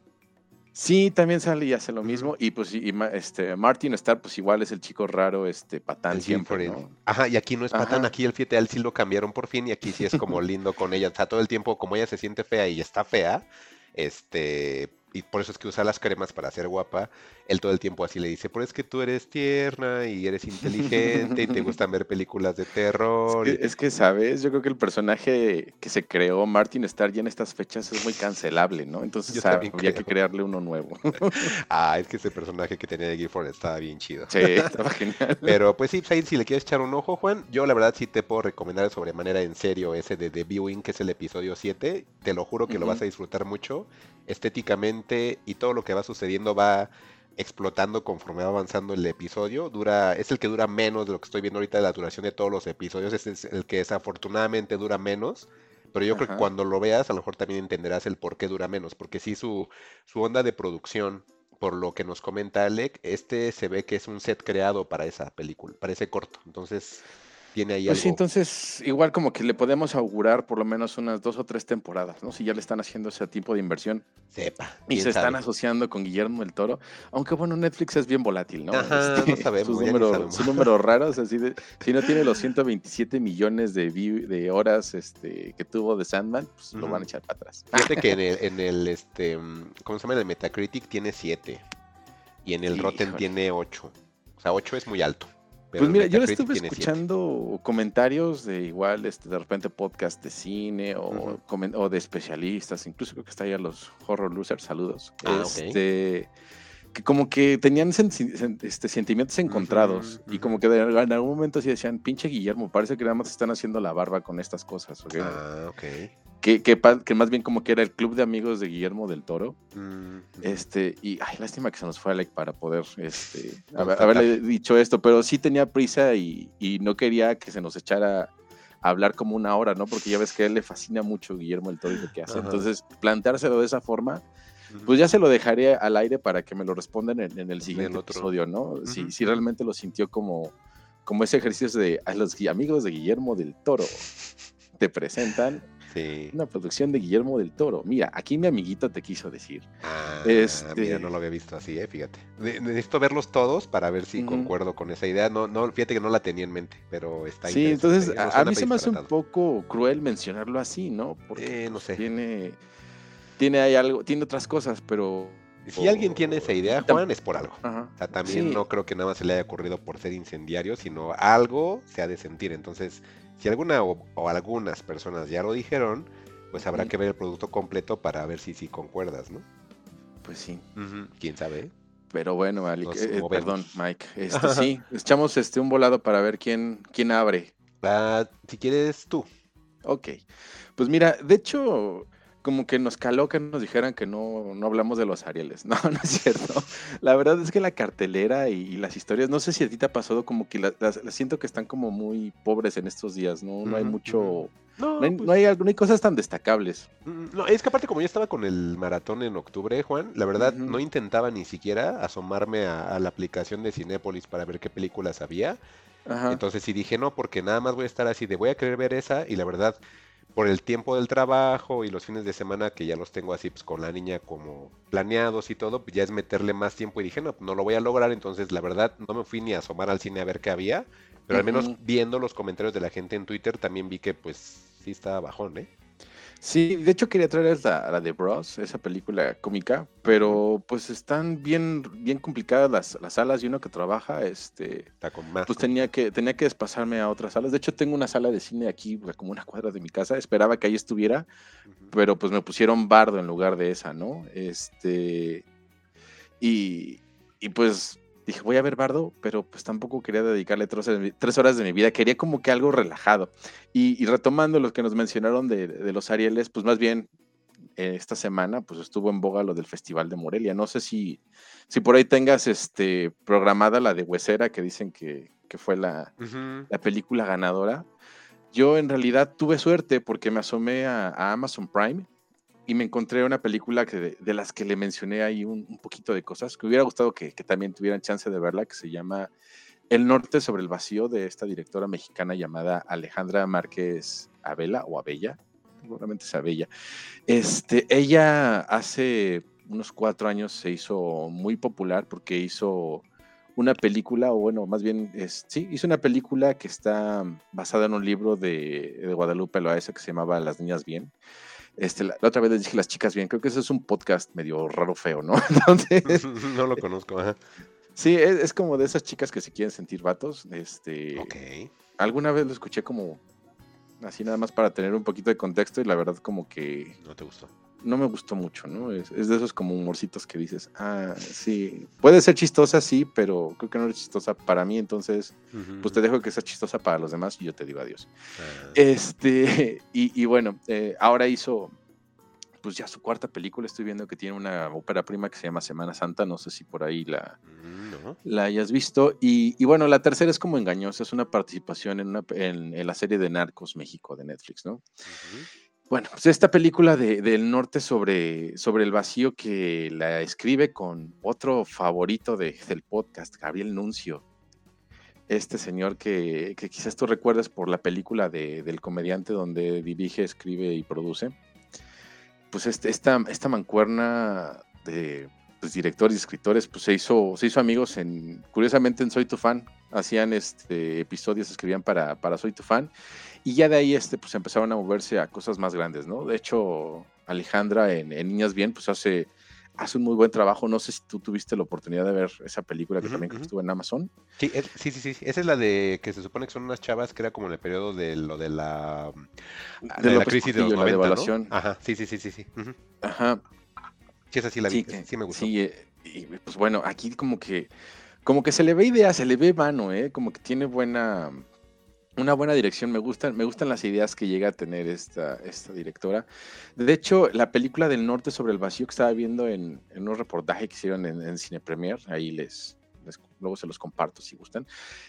Sí, también sale y hace lo mismo. Y pues y, este Martin Starr, pues igual es el chico raro, este patán siempre. Ajá, y aquí no es patán, aquí el fíjate, él sí lo cambiaron por fin, y aquí sí es como lindo con ella. O sea, todo el tiempo, como ella se siente fea y está fea, este, y por eso es que usa las cremas para ser guapa, él todo el tiempo así le dice, pero es que tú eres tierna y eres inteligente y te gustan ver películas de terror. Es que, ¿sabes? Yo creo que el personaje que se creó Martin Starr ya en estas fechas es muy cancelable, ¿no? Entonces había que crearle uno nuevo. ah, es que ese personaje que tenía de Gifford estaba bien chido. Sí, estaba genial. Pero pues sí, si le quieres echar un ojo, Juan, yo la verdad sí te puedo recomendar sobre manera en serio ese de The Viewing, que es el episodio 7. Te lo juro que lo vas a disfrutar mucho. Estéticamente y todo lo que va sucediendo va explotando conforme va avanzando el episodio. Dura, es el que dura menos de lo que estoy viendo ahorita de la duración de todos los episodios. Es el que desafortunadamente dura menos. Pero yo creo que cuando lo veas, a lo mejor también entenderás el por qué dura menos. Porque sí, su, su onda de producción, por lo que nos comenta Alec, este se ve que es un set creado para esa película, para ese corto. Entonces, tiene ahí pues Sí, entonces igual como que le podemos augurar por lo menos unas dos o tres temporadas, ¿no? Si ya le están haciendo ese tipo de inversión. Sepa. Y se están asociando con Guillermo del Toro. Aunque bueno, Netflix es bien volátil, ¿no? Ajá, este, no sabemos. Sus números, números raros, así de, si no tiene los 127 millones de, de horas este, que tuvo de Sandman, pues lo van a echar para atrás. Fíjate que en el, en el este, ¿cómo se llama? En el Metacritic tiene 7 y en el Rotten tiene 8. O sea, 8 es muy alto pues mira, yo estuve escuchando comentarios de igual, este, de repente podcast de cine o, o, de especialistas, incluso creo que está ahí los Horror Losers, saludos. Ah, este, que como que tenían este, sentimientos encontrados y como que en algún momento sí decían, pinche Guillermo, parece que nada más están haciendo la barba con estas cosas. Ah, ok. Que, que, más bien como que era el club de amigos de Guillermo del Toro. Este, y ay, lástima que se nos fue Alec para poder este, haberle dicho esto, pero sí tenía prisa y, no quería que se nos echara a hablar como una hora, ¿no? Porque ya ves que a él le fascina mucho Guillermo del Toro y lo que hace. Entonces, planteárselo de esa forma, pues ya se lo dejaré al aire para que me lo respondan en, el siguiente episodio, ¿no? si, si realmente lo sintió como, como ese ejercicio de a los amigos de Guillermo del Toro te presentan una producción de Guillermo del Toro. Mira, aquí mi amiguito te quiso decir. Ah, este... mira, no lo había visto así, eh, fíjate. Necesito verlos todos para ver si concuerdo con esa idea. No, no, fíjate que no la tenía en mente, pero está Sí, entonces a, mí se me hace un poco cruel mencionarlo así, ¿no? Porque eh, no sé. Tiene, tiene hay algo, tiene otras cosas, pero si alguien tiene esa idea, Juan, es por algo. O sea, también no creo que nada más se le haya ocurrido por ser incendiario, sino algo se ha de sentir. Entonces, si alguna o, algunas personas ya lo dijeron, pues habrá que ver el producto completo para ver si sí concuerdas, ¿no? Pues sí. ¿Quién sabe? Pero bueno, eh, eh, perdón, Mike. Este, sí, echamos este un volado para ver quién, quién abre. Ah, si quieres tú. Ok. Pues mira, de hecho, como que nos caló que nos dijeran que no, no hablamos de los Arieles. No, no es cierto. La verdad es que la cartelera y, las historias, no sé si a ti te ha pasado como que las, siento que están como muy pobres en estos días, ¿no? No hay mucho... No, hay, pues no, hay, cosas tan destacables. Mm, no, es que aparte como yo estaba con el maratón en octubre, Juan, la verdad no intentaba ni siquiera asomarme a, la aplicación de Cinépolis para ver qué películas había. Entonces sí dije no, porque nada más voy a estar así de voy a querer ver esa y la verdad por el tiempo del trabajo y los fines de semana que ya los tengo así pues con la niña como planeados y todo, pues ya es meterle más tiempo y dije, no, no lo voy a lograr, entonces la verdad no me fui ni a asomar al cine a ver qué había, pero al menos viendo los comentarios de la gente en Twitter también vi que pues sí estaba bajón, ¿eh? Sí, de hecho quería traer la, la de Bros, esa película cómica, pero pues están bien, bien complicadas las, las salas y uno que trabaja, este, Está con más, pues tenía que, tenía que despasarme a otras salas. De hecho, tengo una sala de cine aquí, como una cuadra de mi casa, esperaba que ahí estuviera, pero pues me pusieron bardo en lugar de esa, ¿no? Este, y, y pues dije, voy a ver Bardo, pero pues tampoco quería dedicarle tres, horas de mi vida, quería como que algo relajado. Y, retomando lo que nos mencionaron de, los Arieles, pues más bien eh, esta semana pues estuvo en boga lo del Festival de Morelia. No sé si, si por ahí tengas este, programada la de Huesera, que dicen que, fue la, la, película ganadora. Yo en realidad tuve suerte porque me asomé a Amazon Prime y me encontré una película que de, las que le mencioné ahí un, poquito de cosas, que hubiera gustado que, también tuvieran chance de verla, que se llama El Norte sobre el Vacío, de esta directora mexicana llamada Alejandra Márquez Abela o Abella, seguramente es Abella. Este, ella hace unos cuatro años se hizo muy popular porque hizo una película, o bueno, más bien, es, sí, hizo una película que está basada en un libro de, de Guadalupe Loaesa que se llamaba Las Niñas Bien. Este, la, otra vez les dije las chicas bien, creo que ese es un podcast medio raro, feo, ¿no? no lo conozco, ajá. Sí, es, como de esas chicas que se quieren sentir vatos. Este. Alguna vez lo escuché como así nada más para tener un poquito de contexto y la verdad como que... No te gustó no me gustó mucho, ¿no? Es, de esos como humorcitos que dices, ah, sí, puede ser chistosa, sí, pero creo que no es chistosa para mí, entonces, pues te dejo que sea chistosa para los demás y yo te digo adiós. Ah. Este, y, bueno, eh, ahora hizo, pues ya su cuarta película, estoy viendo que tiene una ópera prima que se llama Semana Santa, no sé si por ahí la, mm, la hayas visto, y, bueno, la tercera es como engañosa, es una participación en, una, en, la serie de Narcos México de Netflix, ¿no? Bueno, pues esta película de, del norte sobre, sobre el vacío que la escribe con otro favorito de, del podcast, Gabriel Nuncio. este señor que, quizás tú recuerdas por la película de, del comediante donde dirige, escribe y produce. Pues este, esta, esta mancuerna de pues, directores y escritores, pues se hizo, se hizo amigos en, curiosamente en Soy tu fan, hacían este episodios, escribían para, para Soy tu fan, y ya de ahí este, pues empezaron a moverse a cosas más grandes, ¿no? De hecho, Alejandra en, en Niñas Bien, pues hace hace un muy buen trabajo. No sé si tú tuviste la oportunidad de ver esa película que también estuvo en Amazon. Sí, sí, sí, sí. Esa es la de que se supone que son unas chavas que era como en el periodo de lo de la, de, la crisis de los 90, la devaluación. Ajá, sí, sí, sí, sí. sí. Ajá. Sí, esa sí la vi, sí, sí me gustó. Sí, eh, y pues bueno, aquí como que como que se le ve idea, se le ve mano, ¿eh? Como que tiene buena una buena dirección. Me gustan, me gustan las ideas que llega a tener esta, esta directora. De hecho, la película del norte sobre el vacío que estaba viendo en, en un reportaje que hicieron en, Cine Premier, ahí les, luego se los comparto si gustan,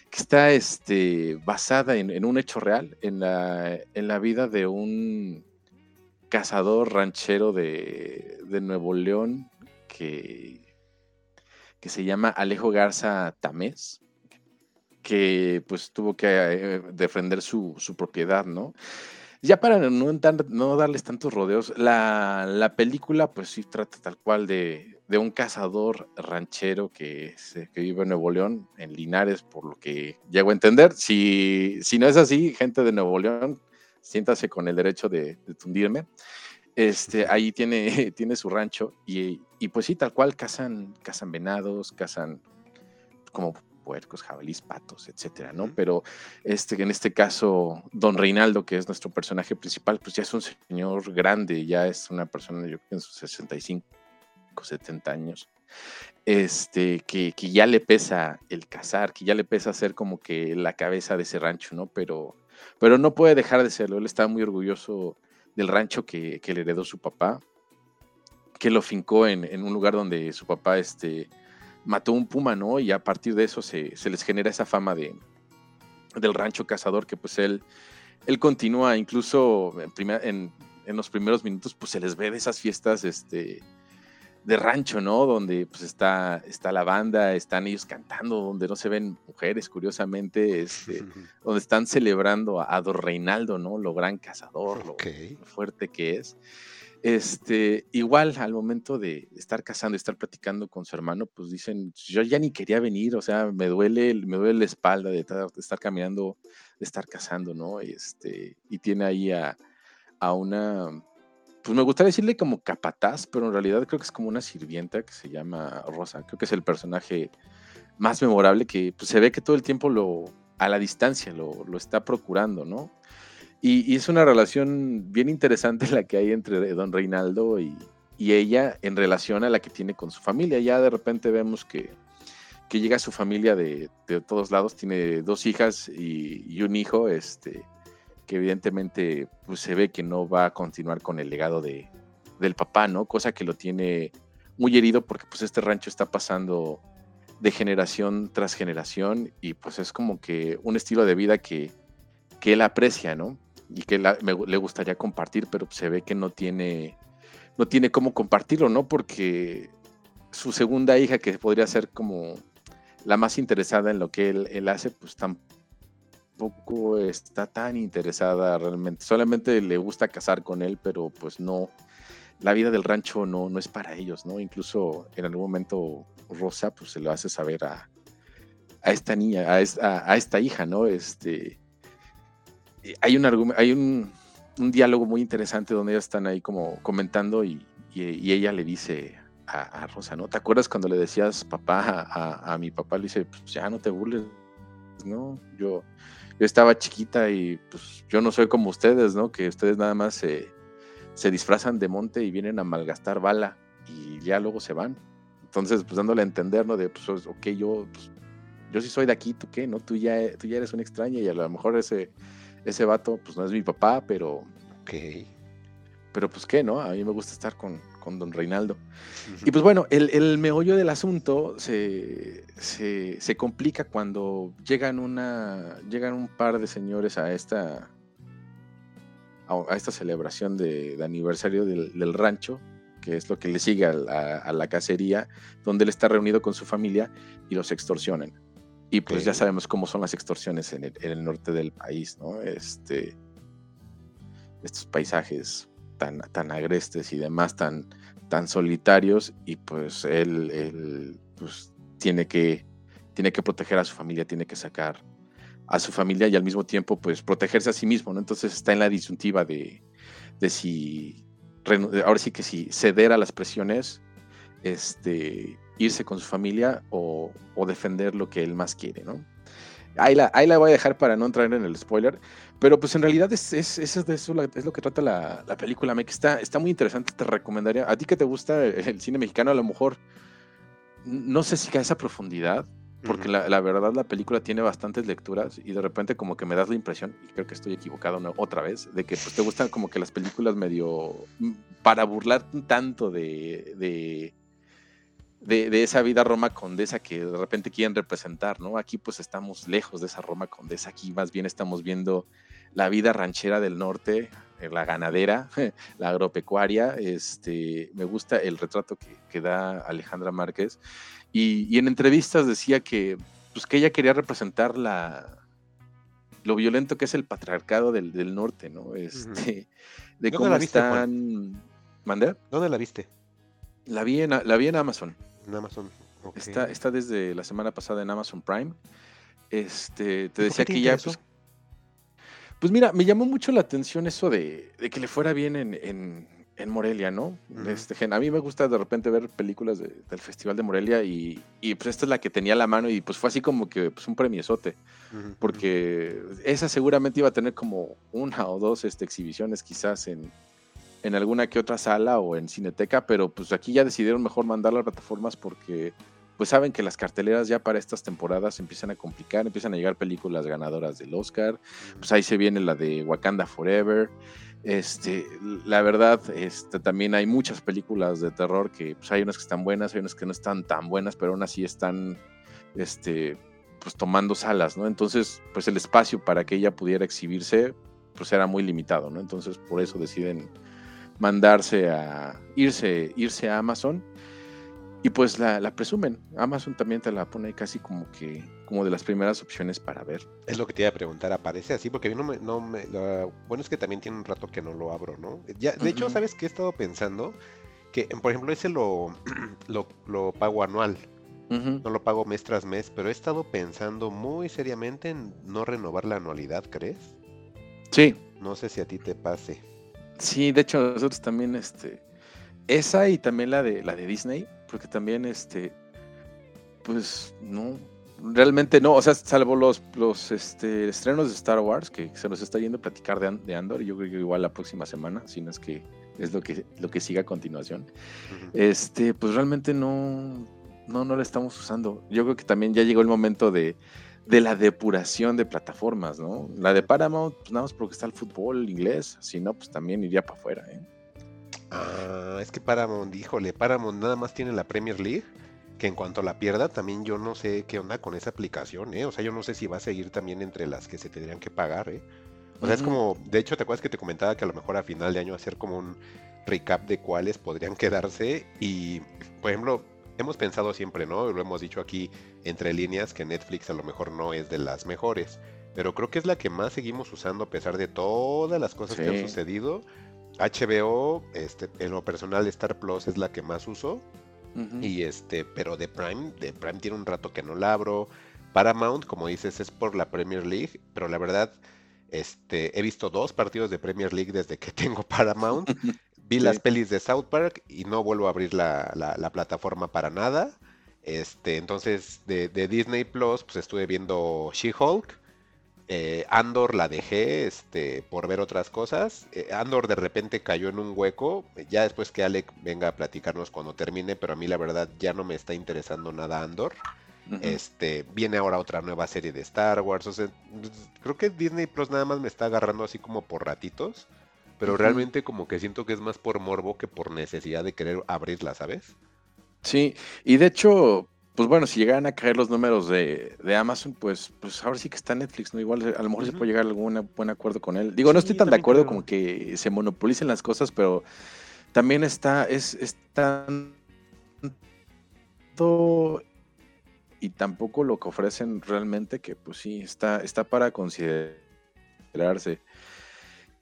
que está este, basada en, un hecho real, en la, en la vida de un cazador ranchero de, de Nuevo León que, que se llama Alejo Garza Tamés que pues tuvo que eh, defender su, propiedad, ¿no? Ya para no, no darles tantos rodeos, la, película pues sí trata tal cual de, un cazador ranchero que, que, vive en Nuevo León, en Linares, por lo que llego a entender. Si, si no es así, gente de Nuevo León, siéntase con el derecho de, tundirme. Este, ahí tiene, tiene su rancho y, y, pues sí, tal cual cazan, cazan venados, cazan como puercos, jabalís, patos, etcétera, ¿no? Pero este, en este caso, don Reinaldo, que es nuestro personaje principal, pues ya es un señor grande, ya es una persona, yo creo que en sus 65, 70 años, este, que, que ya le pesa el cazar, que ya le pesa ser como que la cabeza de ese rancho, ¿no? Pero, pero no puede dejar de serlo, él está muy orgulloso del rancho que, que le heredó su papá, que lo fincó en, en un lugar donde su papá, este, mató un puma, ¿no? Y a partir de eso se, les genera esa fama de, del rancho cazador que pues él, él continúa incluso en, los primeros minutos pues se les ve de esas fiestas este, de rancho, ¿no? Donde pues está, está la banda, están ellos cantando, donde no se ven mujeres, curiosamente, este, donde están celebrando a, Don Reinaldo, ¿no? Lo gran cazador, lo fuerte que es. Este, igual al momento de estar casando estar platicando con su hermano, pues dicen, yo ya ni quería venir, o sea, me duele, me duele la espalda de estar, caminando, de estar casando, ¿no? Este, y tiene ahí a, una, pues me gustaría decirle como capataz, pero en realidad creo que es como una sirvienta que se llama Rosa, creo que es el personaje más memorable que pues, se ve que todo el tiempo lo, a la distancia lo, lo está procurando, ¿no? Y, es una relación bien interesante la que hay entre don Reinaldo y, ella en relación a la que tiene con su familia. Ya de repente vemos que, que llega su familia de, todos lados, tiene dos hijas y, un hijo, este, que evidentemente pues, se ve que no va a continuar con el legado de, del papá, ¿no? Cosa que lo tiene muy herido porque pues este rancho está pasando de generación tras generación y pues es como que un estilo de vida que, que él aprecia, ¿no? Y que le gustaría compartir, pero se ve que no tiene, no tiene cómo compartirlo, ¿no? Porque su segunda hija, que podría ser como la más interesada en lo que él, hace, pues tampoco está tan interesada realmente. Solamente le gusta casar con él, pero pues no, la vida del rancho no, no es para ellos, ¿no? Incluso en algún momento Rosa pues se lo hace saber a, a esta niña, a esta, a esta hija, ¿no? Este, hay un, hay un, diálogo muy interesante donde ellas están ahí como comentando y, ella le dice a, Rosa, ¿no? ¿Te acuerdas cuando le decías papá a, mi papá? Le dice, pues ya no te burles, ¿no? Yo, yo estaba chiquita y pues yo no soy como ustedes, ¿no? Que ustedes nada más se, se disfrazan de monte y vienen a malgastar bala y ya luego se van. Entonces, pues dándole a entender, ¿no? De, pues, ok, yo, pues, yo sí soy de aquí, ¿tú qué? ¿No? Tú ya, tú ya eres una extraña y a lo mejor ese ese vato, pues no es mi papá, pero. Ok. Pero pues qué, ¿no? A mí me gusta estar con, don Reinaldo. Y pues bueno, el, meollo del asunto se, complica cuando llegan una. llegan un par de señores a esta. a, esta celebración de, aniversario del, rancho, que es lo que le sigue a la, a la cacería, donde él está reunido con su familia y los extorsionan Y pues ya sabemos cómo son las extorsiones en el, norte del país, ¿no? Este, estos paisajes tan, tan agrestes y demás, tan, tan solitarios, y pues él, él pues, tiene, que, tiene que proteger a su familia, tiene que sacar a su familia y al mismo tiempo pues protegerse a sí mismo, ¿no? Entonces está en la disyuntiva de, de si, ahora sí que si ceder a las presiones, este, irse con su familia o, defender lo que él más quiere, ¿no? Ahí la, ahí la voy a dejar para no entrar en el spoiler, pero pues en realidad es, es, es, eso, es lo que trata la, película, me está, está muy interesante, te recomendaría, a ti que te gusta el cine mexicano, a lo mejor, no sé si cae esa profundidad, porque la, verdad la película tiene bastantes lecturas y de repente como que me das la impresión, y creo que estoy equivocado otra vez, de que pues, te gustan como que las películas medio mm, para burlar tanto de, de, de, esa vida Roma condesa que de repente quieren representar, ¿no? Aquí pues estamos lejos de esa Roma condesa, aquí más bien estamos viendo la vida ranchera del norte, eh, la ganadera, la agropecuaria, este, me gusta el retrato que, que da Alejandra Márquez y, en entrevistas decía que, pues, que ella quería representar la, lo violento que es el patriarcado del, norte, ¿no? Este, De cómo la viste, están. ¿Dónde la viste? La vi en, la vi en Amazon. En Amazon. Está, está desde la semana pasada en Amazon Prime. Este, te decía que ya. Pues, pues, mira, me llamó mucho la atención eso de, que le fuera bien en en Morelia, ¿no? este, a mí me gusta de repente ver películas del Festival de Morelia y, pues esta es la que tenía la mano y pues fue así como que pues un premiesote, porque esa seguramente iba a tener como una o dos este, exhibiciones quizás en, en alguna que otra sala o en Cineteca, pero pues aquí ya decidieron mejor mandar las plataformas porque pues saben que las carteleras ya para estas temporadas empiezan a complicar, empiezan a llegar películas ganadoras del Oscar, pues ahí se viene la de Wakanda Forever, este, la verdad, este, también hay muchas películas de terror que pues, hay unas que están buenas, hay unas que no están tan buenas, pero aún así están este, pues, tomando salas, ¿no? Entonces, pues el espacio para que ella pudiera exhibirse, pues era muy limitado, ¿no? Entonces, por eso deciden mandarse a irse, irse a Amazon y pues la, la, presumen. Amazon también te la pone casi como que como de las primeras opciones para ver. Es lo que te iba a preguntar, aparece así porque a mí no me, no me bueno es que también tiene un rato que no lo abro, ¿no? Ya, de hecho, ¿sabes qué he estado pensando? Que por ejemplo ese lo, lo, pago anual. No lo pago mes tras mes, pero he estado pensando muy seriamente en no renovar la anualidad, ¿crees? Sí. No sé si a ti te pase. Sí, de hecho nosotros también este esa y también la de la de Disney porque también, este, pues, no, realmente no, o sea, salvo los, los este, estrenos de Star Wars, que se nos está yendo a platicar de, de Andor, yo creo que igual la próxima semana, si no es que es lo que, lo que siga a continuación, este, pues realmente no, no, no la estamos usando. Yo creo que también ya llegó el momento de, de la depuración de plataformas, ¿no? La de Paramount, pues nada más porque está el fútbol inglés, si no, pues también iría para afuera, ¿eh? Ah, es que Paramount, híjole, Paramount nada más tiene la Premier League, que en cuanto la pierda, también yo no sé qué onda con esa aplicación, ¿eh? O sea, yo no sé si va a seguir también entre las que se tendrían que pagar, ¿eh? O sea, es como, de hecho, ¿te acuerdas que te comentaba que a lo mejor a final de año hacer como un recap de cuáles podrían quedarse? Y, por ejemplo, hemos pensado siempre, ¿no? Lo hemos dicho aquí entre líneas que Netflix a lo mejor no es de las mejores, pero creo que es la que más seguimos usando a pesar de todas las cosas que han sucedido HBO, este, en lo personal Star Plus es la que más uso. Y este, pero de Prime, de Prime tiene un rato que no la abro. Paramount, como dices, es por la Premier League, pero la verdad, este, he visto dos partidos de Premier League desde que tengo Paramount. Vi las pelis de South Park y no vuelvo a abrir la, la, plataforma para nada. Este, entonces, de, de, Disney Plus, pues estuve viendo She-Hulk eh, Andor la dejé este, por ver otras cosas. Eh, Andor de repente cayó en un hueco. Ya después que Alec venga a platicarnos cuando termine, pero a mí la verdad ya no me está interesando nada Andor. Este, viene ahora otra nueva serie de Star Wars. O sea, creo que Disney Plus nada más me está agarrando así como por ratitos. Pero realmente como que siento que es más por morbo que por necesidad de querer abrirla, ¿sabes? Sí, y de hecho, pues bueno, si llegaran a caer los números de, Amazon, pues, pues ahora sí que está Netflix, ¿no? Igual a lo mejor se puede llegar a algún buen acuerdo con él. Digo, no estoy tan de acuerdo con que se monopolicen las cosas, pero también está, es, está y y tampoco lo que ofrecen realmente, que pues sí, está, está para considerarse.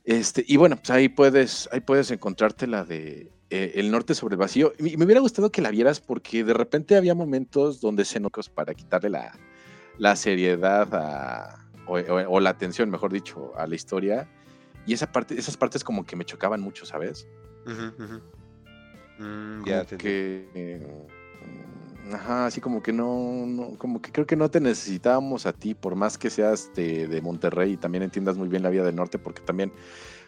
Este, y bueno, pues ahí puedes, ahí puedes encontrarte la de eh, El Norte sobre el Vacío. Y me hubiera gustado que la vieras porque de repente había momentos donde se nocos para quitarle la, la seriedad a, o, la atención, mejor dicho, a la historia. Y esa parte, esas partes como que me chocaban mucho, ¿sabes? Mm, ya que, ajá, así como que no, como que creo que no te necesitábamos a ti, por más que seas de, de, Monterrey y también entiendas muy bien la vida del norte, porque también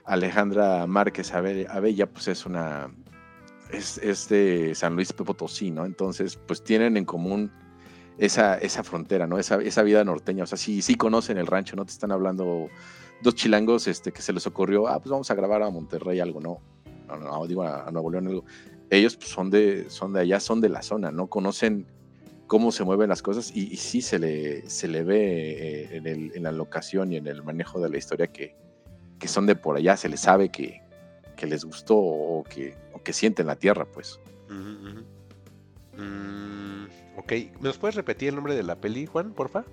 Alejandra Márquez Abella, pues es una, es, es de San Luis Potosí, ¿no? Entonces, pues tienen en común esa, esa frontera, ¿no? Esa, esa vida norteña, o sea, sí, sí conocen el rancho, no te están hablando dos chilangos este, que se les ocurrió, ah, pues vamos a grabar a Monterrey algo, no, no, no, digo a, a Nuevo León algo ellos pues, son, de, son de allá, son de la zona, ¿no? Conocen cómo se mueven las cosas y, sí se le, se le ve eh, en, el, en, la locación y en el manejo de la historia que, que son de por allá, se les sabe que, que les gustó o que, o que sienten la tierra, pues. Mm, ok, ¿me nos puedes repetir el nombre de la peli, Juan, porfa?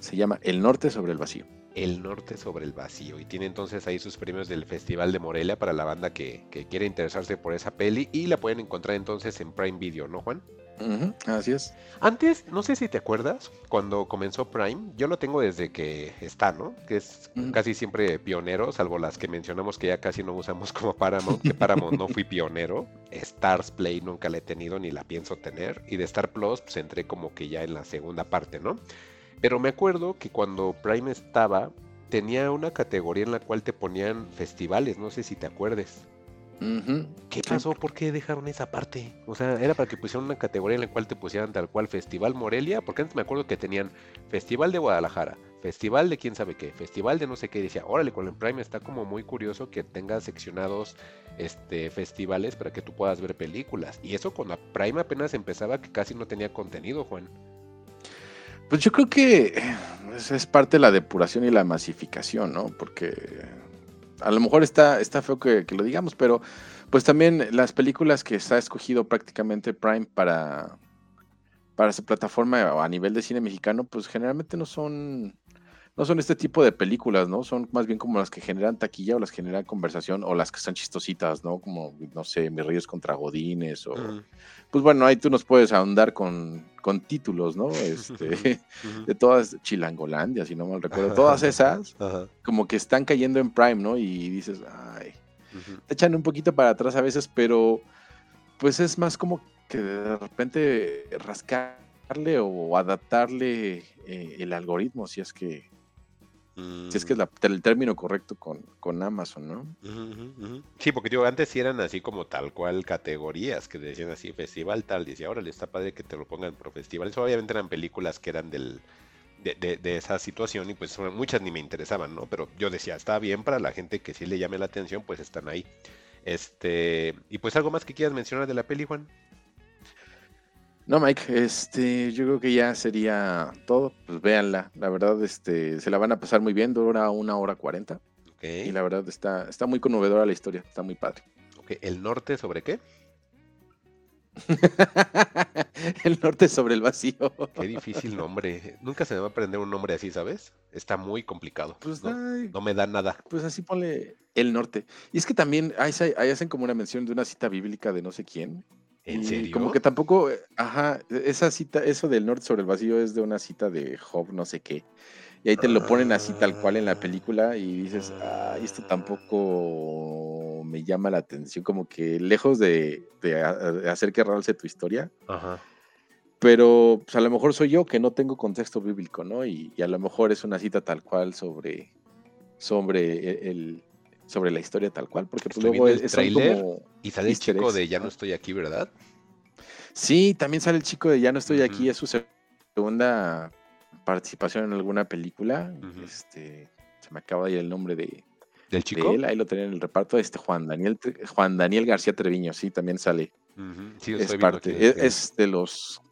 Se llama El Norte sobre el Vacío. El Norte sobre el Vacío. Y tiene entonces ahí sus premios del Festival de Morelia para la banda que, quiere interesarse por esa peli. Y la pueden encontrar entonces en Prime Video, ¿no, Juan? así es. Antes, no sé si te acuerdas, cuando comenzó Prime, yo lo tengo desde que está, ¿no? Que es casi siempre pionero, salvo las que mencionamos que ya casi no usamos como Paramount, que Paramount no fui pionero. Stars Play nunca la he tenido ni la pienso tener. Y de Star Plus, pues entré como que ya en la segunda parte, ¿no? Pero me acuerdo que cuando Prime estaba, tenía una categoría en la cual te ponían festivales, no sé si te acuerdes. ¿Qué pasó? ¿Por qué dejaron esa parte? O sea, era para que pusieran una categoría en la cual te pusieran tal cual Festival Morelia, porque antes me acuerdo que tenían Festival de Guadalajara, Festival de quién sabe qué, Festival de no sé qué, y decía, órale, con el Prime está como muy curioso que tenga seccionados este, festivales para que tú puedas ver películas. Y eso cuando Prime apenas empezaba que casi no tenía contenido, Juan. Pues yo creo que es parte de la depuración y la masificación, ¿no? Porque a lo mejor está, está feo que, lo digamos, pero pues también las películas que está escogido prácticamente Prime para, para esa plataforma a nivel de cine mexicano, pues generalmente no son no son este tipo de películas, ¿no? Son más bien como las que generan taquilla o las que generan conversación o las que están chistositas, ¿no? Como, no sé, Mis Ríos contra Godines o... Pues bueno, ahí tú nos puedes ahondar con, con títulos, ¿no? Este, de todas, Chilangolandia, si no mal recuerdo, todas esas como que están cayendo en Prime, ¿no? Y dices, ay, te echan un poquito para atrás a veces, pero pues es más como que de repente rascarle o adaptarle eh, el algoritmo, si es que si es que es el término correcto con, con Amazon, ¿no? Sí, porque yo antes sí eran así como tal cual categorías que decían así, festival tal, decía, órale, está padre que te lo pongan por festivales. Obviamente eran películas que eran del, de, de, esa situación y pues muchas ni me interesaban, ¿no? Pero yo decía, está bien para la gente que sí le llame la atención, pues están ahí. Este, y pues algo más que quieras mencionar de la peli, Juan. No, Mike, este, yo creo que ya sería todo. Pues véanla. La verdad, este, se la van a pasar muy bien, dura una hora cuarenta. Y la verdad está, está muy conmovedora la historia, está muy padre. ¿El norte sobre qué? el norte sobre el vacío. Qué difícil nombre. Nunca se me va a aprender un nombre así, ¿sabes? Está muy complicado. Pues no, me da nada. Pues así ponle el norte. Y es que también ahí hacen como una mención de una cita bíblica de no sé quién. ¿En serio? Como que tampoco, eh, ajá, esa cita, eso del norte sobre el vacío es de una cita de Job, no sé qué. Y ahí te lo ponen así tal cual en la ah. película y dices, ah, esto tampoco me llama la atención, como que lejos de, hacer que realce tu historia. Ajá. Pero pues, a lo mejor soy yo que no tengo contexto bíblico, ¿no? Y, a lo mejor es una cita tal cual sobre, sobre e, el, sobre la historia tal cual, porque pues luego es, como y sale el chico de Ya no estoy aquí, ¿verdad? Sí, también sale el chico de Ya no estoy aquí, es su segunda participación en alguna película. Este, se me acaba de ir el nombre de, ¿Del chico? él, ahí lo tenía en el reparto, este Juan Daniel, Juan Daniel García Treviño, sí, también sale. es parte, es, es, de los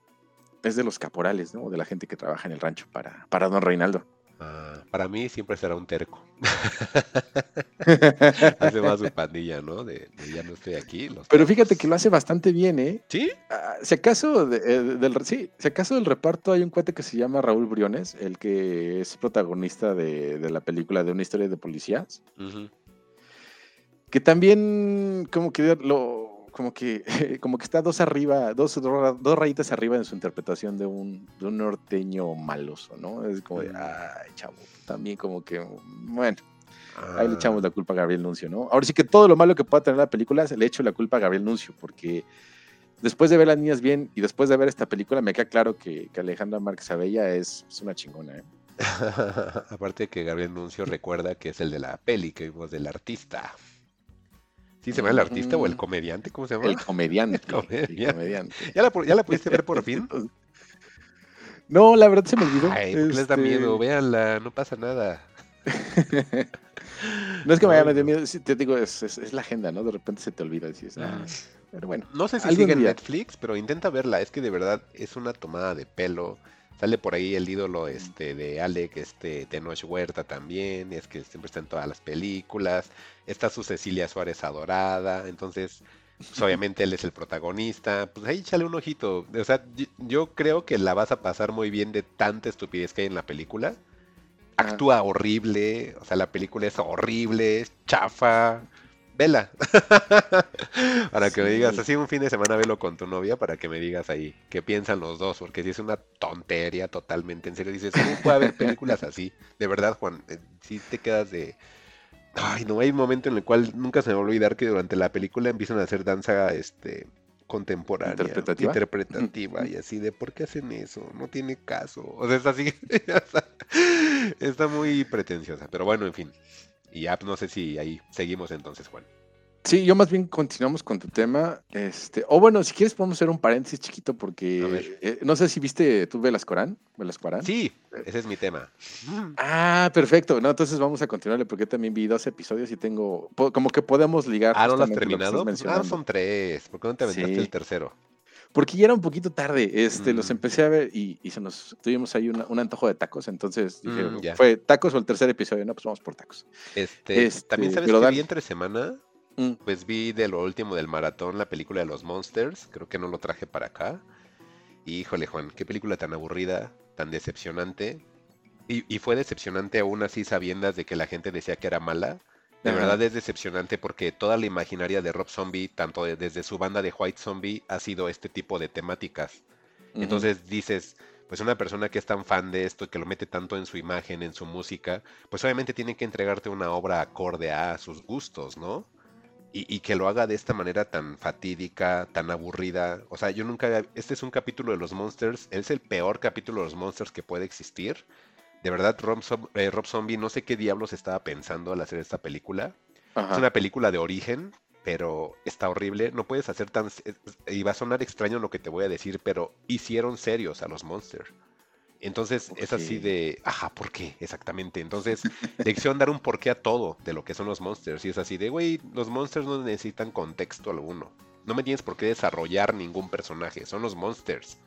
es de los caporales, ¿no? De la gente que trabaja en el rancho para, para Don Reinaldo. Ah, para mí siempre será un terco. hace más su pandilla, ¿no? De, ya no estoy aquí. Pero fíjate que lo hace bastante bien, ¿eh? ¿Sí? Ah, si acaso eh, del sí, si acaso del reparto hay un cuate que se llama Raúl Briones, el que es protagonista de, la película de una historia de policías. Que también como que lo como que, como que está dos arriba, dos, dos rayitas arriba en su interpretación de un, de un norteño maloso, ¿no? Es como de, mm. ay, chavo, también como que, bueno, ahí le echamos la culpa a Gabriel Nuncio, ¿no? Ahora sí que todo lo malo que pueda tener la película, se le echo la culpa a Gabriel Nuncio, porque después de ver las niñas bien y después de ver esta película, me queda claro que, que Alejandra Márquez Abella es, es una chingona, ¿eh? Aparte que Gabriel Nuncio recuerda que es el de la peli que vimos del artista. ¿Sí se llama el artista o el comediante? ¿Cómo se llama? El comediante. El comediante. ¿Ya, la, ¿Ya la pudiste ver por fin? No, la verdad se me olvidó. Ay, les da este miedo? Véanla, no pasa nada. no es que me haya metido miedo, te digo, es, es, la agenda, ¿no? De repente se te olvida. Dices, ah, pero bueno. No sé si sigue en Netflix, pero intenta verla. Es que de verdad es una tomada de pelo. Sale por ahí el ídolo este de Alec, este Tenoch Huerta también, es que siempre está en todas las películas. Está su Cecilia Suárez adorada, entonces pues, obviamente él es el protagonista. Pues ahí échale un ojito. O sea, yo creo que la vas a pasar muy bien de tanta estupidez que hay en la película. Actúa horrible, o sea, la película es horrible, es chafa vela. para que me digas, así un fin de semana velo con tu novia para que me digas ahí qué piensan los dos, porque si es una tontería totalmente, en serio, dices, ¿cómo puede haber películas así? De verdad, Juan, eh, si te quedas de... Ay, no hay un momento en el cual nunca se me va a olvidar que durante la película empiezan a hacer danza este contemporánea, interpretativa, interpretativa y así de ¿por qué hacen eso? No tiene caso. O sea, es así, está muy pretenciosa, pero bueno, en fin. Y ya pues, no sé si ahí seguimos entonces, Juan. Sí, yo más bien continuamos con tu tema. Este, o bueno, si quieres podemos hacer un paréntesis chiquito porque eh, no sé si viste tú Velas Corán, Velas Corán. Sí, ese es mi tema. Ah, perfecto. No, entonces vamos a continuarle porque también vi dos episodios y tengo como que podemos ligar. Ah, no lo has terminado. ah, son tres. ¿Por qué no te aventaste el tercero? Porque ya era un poquito tarde. Este, los empecé a ver y, se nos tuvimos ahí un antojo de tacos. Entonces dije, mm, ¿fue tacos o el tercer episodio? No, pues vamos por tacos. Este, este también sabes que vi entre semana. Mm. Pues vi de lo último del maratón la película de los Monsters. Creo que no lo traje para acá. Y, híjole, Juan, qué película tan aburrida, tan decepcionante. Y, y fue decepcionante aún así sabiendas de que la gente decía que era mala. De verdad es decepcionante porque toda la imaginaria de Rob Zombie, tanto desde su banda de White Zombie, ha sido este tipo de temáticas. Entonces dices, pues una persona que es tan fan de esto, que lo mete tanto en su imagen, en su música, pues obviamente tiene que entregarte una obra acorde a sus gustos, ¿no? Y, y, que lo haga de esta manera tan fatídica, tan aburrida. O sea, yo nunca... Este es un capítulo de los Monsters, es el peor capítulo de los Monsters que puede existir de verdad, eh, Rob, Zombie, no sé qué diablos estaba pensando al hacer esta película. Es una película de origen, pero está horrible. No puedes hacer tan... Y va a sonar extraño lo que te voy a decir, pero hicieron serios a los Monsters. Entonces es así de, ajá, ¿por qué? Exactamente. Entonces le quisieron dar un porqué a todo de lo que son los monsters. Y es así de, güey, los monsters no necesitan contexto alguno. No me tienes por qué desarrollar ningún personaje. Son los monsters.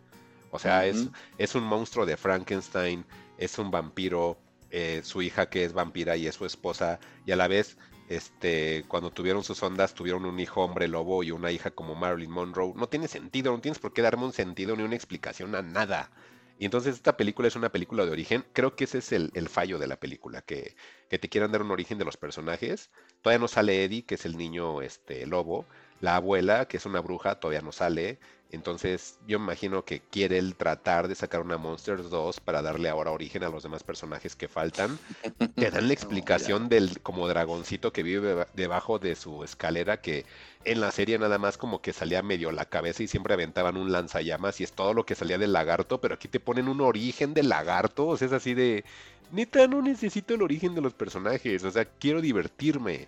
O sea, es, es un monstruo de Frankenstein es un vampiro, eh, su hija que es vampira y es su esposa, y a la vez, este, cuando tuvieron sus ondas, tuvieron un hijo hombre lobo y una hija como Marilyn Monroe. No tiene sentido, no tienes por qué darme un sentido ni una explicación a nada. Y entonces esta película es una película de origen. Creo que ese es el, fallo de la película, que, que, te quieran dar un origen de los personajes. Todavía no sale Eddie, que es el niño este, lobo. La abuela, que es una bruja, todavía no sale. Entonces, yo me imagino que quiere él tratar de sacar una Monsters 2 para darle ahora origen a los demás personajes que faltan. Te dan la explicación del como dragoncito que vive debajo de su escalera, que en la serie nada más como que salía medio la cabeza y siempre aventaban un lanzallamas y es todo lo que salía del lagarto, pero aquí te ponen un origen del lagarto, o sea, es así de... Neta, no necesito el origen de los personajes, o sea, quiero divertirme.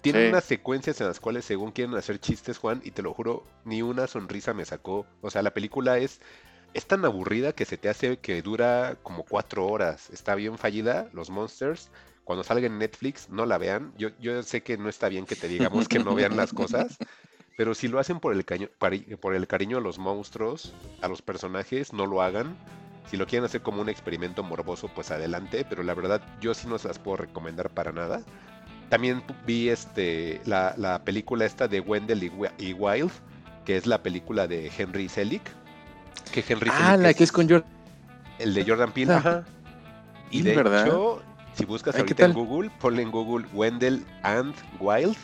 Tiene unas secuencias en las cuales según quieren hacer chistes, Juan, y te lo juro, ni una sonrisa me sacó. O sea, la película es, es tan aburrida que se te hace que dura como cuatro horas. Está bien fallida, los Monsters. Cuando salga en Netflix, no la vean. Yo, yo sé que no está bien que te digamos que no vean las cosas. Pero si lo hacen por el, por el cariño a los monstruos, a los personajes, no lo hagan Si lo quieren hacer como un experimento morboso, pues adelante, pero la verdad yo sí no se las puedo recomendar para nada. También vi este, la, película esta de Wendell y, Wild, que es la película de Henry Selick. Que Henry ah, la que es con Jordan. El de Jordan Peele. Ajá. Y de hecho, si buscas ahorita en Google, ponle en Google Wendell and Wild.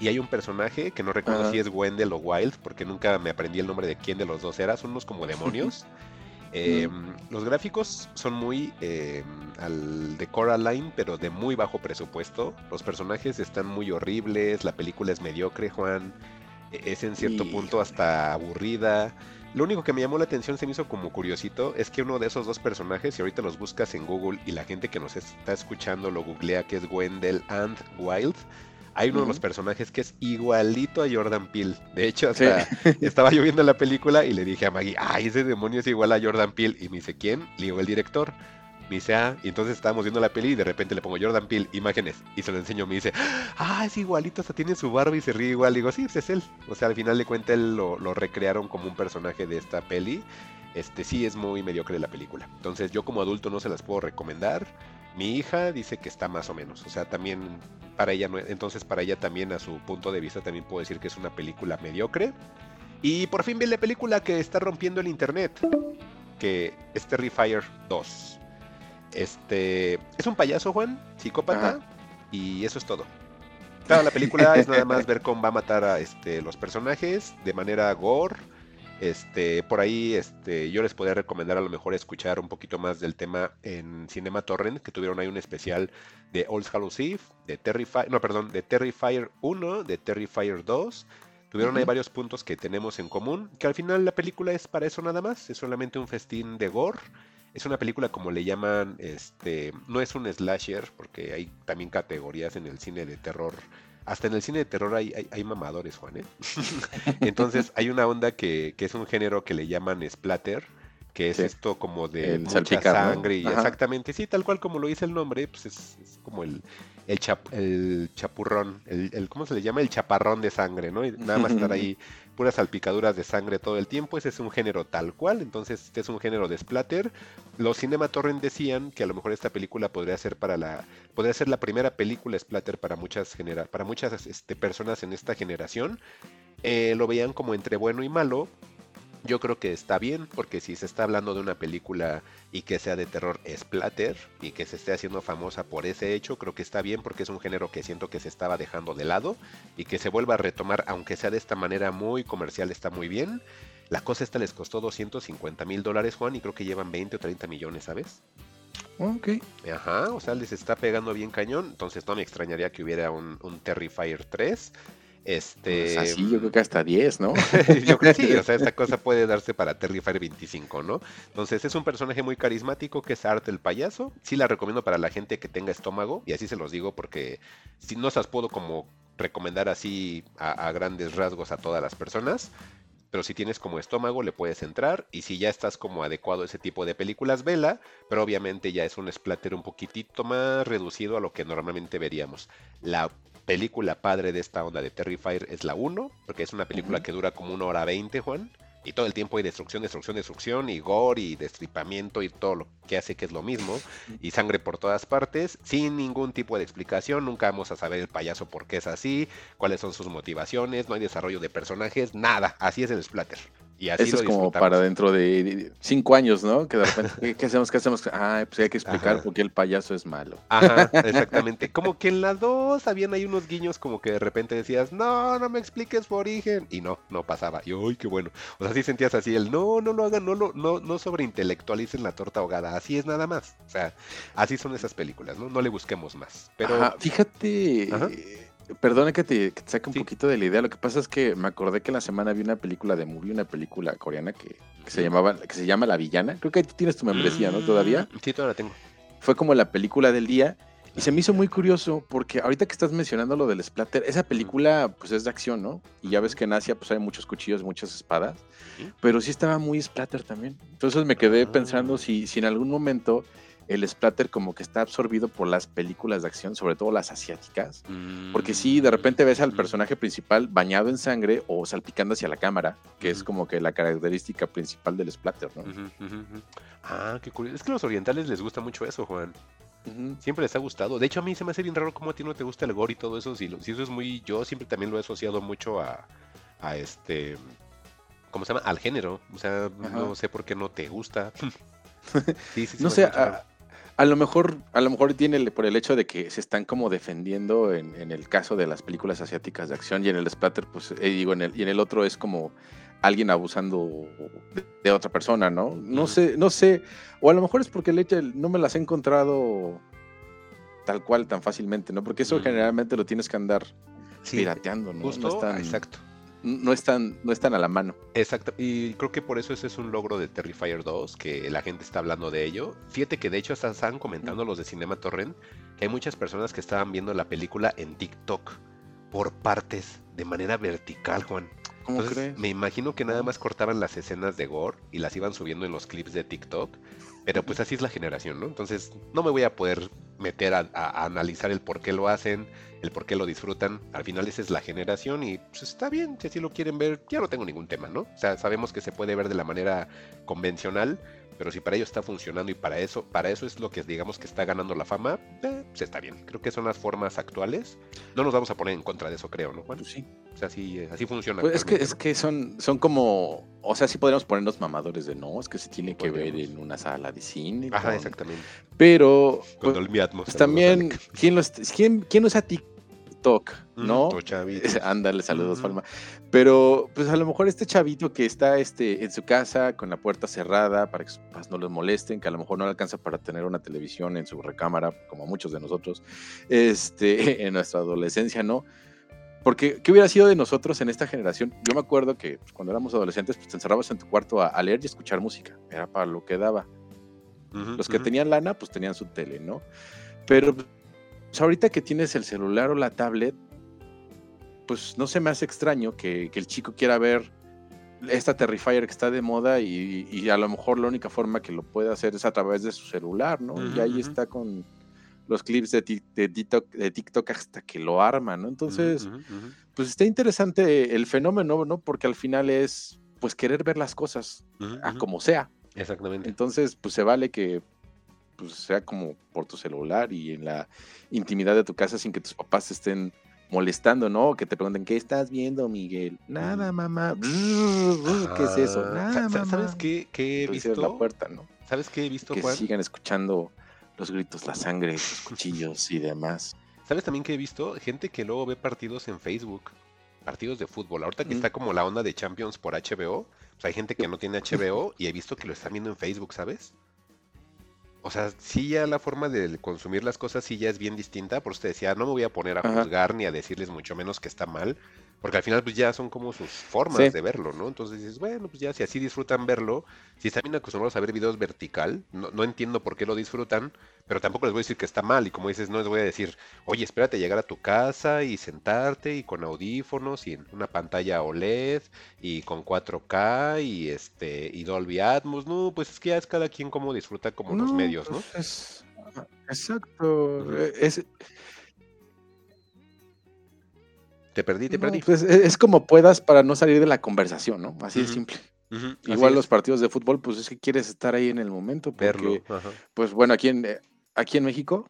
Y hay un personaje que no recuerdo si es Wendell o Wild, porque nunca me aprendí el nombre de quién de los dos era. Son unos como demonios. Em, los gráficos son muy em, al de Coraline, pero de muy bajo presupuesto. Los personajes están muy horribles, la película es mediocre, Juan. E-, es en cierto punto hasta aburrida. Lo único que me llamó la atención, se me hizo como curiosito, es que uno de esos dos personajes, si ahorita los buscas en Google y la gente que nos está escuchando lo googlea, que es Wendell and Wild, hay uno de los personajes que es igualito a Jordan Peele. De hecho, hasta estaba yo viendo la película y le dije a Maggie, ay, ese demonio es igual a Jordan Peele. Y me dice, ¿quién? Le digo, el director. Me dice, ah, y entonces estábamos viendo la peli y de repente le pongo Jordan Peele, imágenes, y se lo enseño. Me dice, ah, es igualito, hasta tiene su barba y se ríe igual. Digo, sí, pues es él. O sea, al final de cuentas, él lo, lo recrearon como un personaje de esta peli. Este sí es muy mediocre la película. Entonces, yo como adulto no se las puedo recomendar. Mi hija dice que está más o menos, o sea, también para ella, entonces para ella también a su punto de vista también puedo decir que es una película mediocre. Y por fin vi la película que está rompiendo el internet, que es Terrifier 2. Este es un payaso, Juan, psicópata, y eso es todo. Claro, la película es nada más ver cómo va a matar a este, los personajes de manera gore este, por ahí, este, yo les podría recomendar a lo mejor escuchar un poquito más del tema en Cinema Torrent, que tuvieron ahí un especial de Old Hallows Eve, de Terrifier, no, perdón, de Terrifier 1, de Terrifier 2. Tuvieron ahí varios puntos que tenemos en común, que al final la película es para eso nada más, es solamente un festín de gore. Es una película como le llaman, este, no es un slasher, porque hay también categorías en el cine de terror hasta en el cine de terror hay, hay, mamadores, Juan, ¿eh? Entonces hay una onda que, que, es un género que le llaman splatter, que es esto como de mucha sangre y exactamente, sí, tal cual como lo dice el nombre, pues es, como el, el, el chapurrón, el, el, ¿cómo se le llama? El chaparrón de sangre, ¿no? Y nada más estar ahí puras salpicaduras de sangre todo el tiempo. Ese es un género tal cual, entonces este es un género de splatter. Los Cinema Torrent decían que a lo mejor esta película podría ser para la podría ser la primera película splatter para muchas genera, para muchas este, personas en esta generación. Eh, lo veían como entre bueno y malo, yo creo que está bien, porque si se está hablando de una película y que sea de terror splatter y que se esté haciendo famosa por ese hecho, creo que está bien porque es un género que siento que se estaba dejando de lado y que se vuelva a retomar, aunque sea de esta manera muy comercial, está muy bien. La cosa esta les costó 250 mil dólares, Juan, y creo que llevan 20 o 30 millones, ¿sabes? Ok. Ajá, o sea, les está pegando bien cañón, entonces no me extrañaría que hubiera un, un Terrifier 3. Este... así, yo creo que hasta 10, ¿no? yo creo que sí, o sea, esta cosa puede darse para Terrifier 25, ¿no? Entonces es un personaje muy carismático que es Art el payaso. Sí la recomiendo para la gente que tenga estómago, y así se los digo porque si no se las puedo como recomendar así a, grandes rasgos a todas las personas, pero si tienes como estómago le puedes entrar y si ya estás como adecuado a ese tipo de películas, vela, pero obviamente ya es un splatter un poquitito más reducido a lo que normalmente veríamos. La película padre de esta onda de Terrifier es la 1, porque es una película que dura como una hora 20, Juan. Y todo el tiempo hay destrucción, destrucción, destrucción, y gore, y destripamiento, y todo lo que hace que es lo mismo, y sangre por todas partes, sin ningún tipo de explicación. Nunca vamos a saber el payaso por qué es así, cuáles son sus motivaciones, no hay desarrollo de personajes, nada. Así es el splatter. Y así Eso es como para dentro de cinco años, ¿no? Que de repente, ¿qué hacemos? ¿Qué hacemos? Ah, pues hay que explicar por qué el payaso es malo. Ajá, exactamente. Como que en las dos habían ahí unos guiños como que de repente decías, no, no me expliques su origen. Y no, no pasaba. Y uy, qué bueno. O sea, sí sentías así el, no, no lo hagan, no, lo, no, no sobreintelectualicen la torta ahogada. Así es nada más. O sea, así son esas películas, ¿no? No le busquemos más. Pero... fíjate... Perdona que te, saque un poquito de la idea. Lo que pasa es que me acordé que en la semana vi una película de movie, una película coreana que, se llamaba, que se llama La Villana. Creo que tú tienes tu membresía, ¿no? Todavía. Sí, todavía la tengo. Fue como la película del día. Y se me hizo muy curioso porque ahorita que estás mencionando lo del splatter, esa película pues es de acción, ¿no? Y ya ves que en Asia pues hay muchos cuchillos, muchas espadas, pero sí estaba muy splatter también. Entonces me quedé ah. pensando si, si en algún momento el splatter como que está absorbido por las películas de acción, sobre todo las asiáticas. Porque si de repente ves al mm. personaje principal bañado en sangre o salpicando hacia la cámara, que es como que la característica principal del splatter, ¿no? Ah, qué curioso. Es que a los orientales les gusta mucho eso, Juan. Siempre les ha gustado. De hecho, a mí se me hace bien raro cómo a ti no te gusta el gore y todo eso. Si, si eso es muy. Yo siempre también lo he asociado mucho a, a este. ¿Cómo se llama? Al género. O sea, no sé por qué no te gusta. sí, sí, no sé, a, lo mejor, a lo mejor tiene por el hecho de que se están como defendiendo en, el caso de las películas asiáticas de acción y en el splatter, pues eh, digo, en el, y en el otro es como alguien abusando de, otra persona, ¿no? No sé, no sé, o a lo mejor es porque el hecho no me las he encontrado tal cual tan fácilmente, ¿no? Porque eso generalmente lo tienes que andar pirateando, ¿no? Justo, exacto no están, no están a la mano. Exacto, y creo que por eso ese es un logro de Terrifier 2, que la gente está hablando de ello. Fíjate que de hecho hasta estaban comentando los de Cinema Torrent que hay muchas personas que estaban viendo la película en TikTok por partes, de manera vertical, Juan. ¿Cómo crees? Me imagino que nada más cortaban las escenas de gore y las iban subiendo en los clips de TikTok, pero pues así es la generación, ¿no? Entonces no me voy a poder meter a analizar el por qué lo hacen, el por qué lo disfrutan. Al final esa es la generación y pues está bien, si así lo quieren ver, ya no tengo ningún tema, ¿no? O sea, sabemos que se puede ver de la manera convencional, pero si para ello está funcionando y para eso, para eso es lo que digamos que está ganando la fama, eh, pues está bien. Creo que son las formas actuales. No nos vamos a poner en contra de eso, creo, ¿no, Juan? Pues sí. O sea, así, así funciona. Pues es que, es que son, son como, o sea, sí podríamos ponernos mamadores de no, es que se tiene que ver en una sala de cine. Ajá, exactamente. Pero, Con pues, pues también, ¿quién, los, ¿quién, quién usa TikTok? ¿No? Ándale, saludos, Palma. Pero, pues a lo mejor este chavito que está este, en su casa con la puerta cerrada para que sus papás no los molesten, que a lo mejor no le alcanza para tener una televisión en su recámara, como muchos de nosotros, este, en nuestra adolescencia, ¿no? Porque, ¿qué hubiera sido de nosotros en esta generación? Yo me acuerdo que pues, cuando éramos adolescentes, pues te encerrabas en tu cuarto a, leer y escuchar música. Era para lo que daba. Los que tenían lana, pues tenían su tele, ¿no? Pero pues, ahorita que tienes el celular o la tablet, pues no se me hace extraño que, el chico quiera ver esta Terrifier que está de moda y, a lo mejor la única forma que lo puede hacer es a través de su celular, ¿no? y ahí está con los clips de, TikTok, hasta que lo arma, ¿no? Entonces, pues está interesante el fenómeno, ¿no? Porque al final es, pues, querer ver las cosas a como sea. Exactamente. Entonces, pues se vale que pues, sea como por tu celular y en la intimidad de tu casa sin que tus papás estén molestando, ¿no? Que te pregunten, ¿qué estás viendo, Miguel? Nada, mamá. ¿Qué es eso? Nada, mamá. ¿Sabes qué, qué he visto? la puerta, ¿no? ¿Sabes qué he visto, que sigan escuchando los gritos, la sangre, los cuchillos y demás. ¿Sabes también que he visto? Gente que luego ve partidos en Facebook. Partidos de fútbol. Ahorita que está como la onda de Champions por HBO. Pues hay gente que no tiene HBO y he visto que lo están viendo en Facebook, ¿sabes? O sea, sí ya la forma de consumir las cosas sí ya es bien distinta, por eso te decía, no me voy a poner a juzgar ni a decirles mucho menos que está mal, porque al final pues ya son como sus formas de verlo, ¿no? Entonces dices, bueno, pues ya si así disfrutan verlo, si están bien acostumbrados a ver videos vertical, no, no entiendo por qué lo disfrutan, pero tampoco les voy a decir que está mal. Y como dices, no les voy a decir, oye, espérate a llegar a tu casa y sentarte y con audífonos y en una pantalla OLED y con 4K y este y Dolby Atmos. No, pues es que ya es cada quien como disfruta como los medios, ¿no? Pues exacto. Es, te perdí, te perdí. Pues e, es como puedas para no salir de la conversación, ¿no? Así de simple. Igual los partidos de fútbol, pues es que quieres estar ahí en el momento. Porque, Pues bueno, aquí en, eh, aquí en México,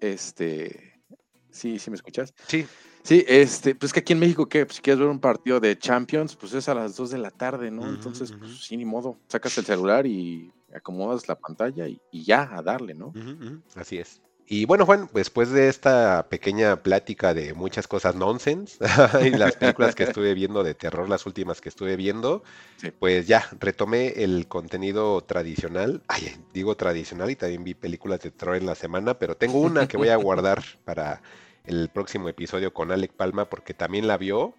este, sí, sí me escuchas. Sí. Sí, este, pues que aquí en México, que pues, si quieres ver un partido de Champions, pues es a las 2 de la tarde, ¿no? Entonces, pues sí, ni modo. Sacas el celular y acomodas la pantalla y, y ya, a darle, ¿no? Así es. Y bueno, Juan, después de esta pequeña plática de muchas cosas nonsense y las películas que estuve viendo de terror, las últimas que estuve viendo, pues ya retomé el contenido tradicional. Ay, digo tradicional y también vi películas de terror en la semana, pero tengo una que voy a guardar para el próximo episodio con Alec Palma porque también la vio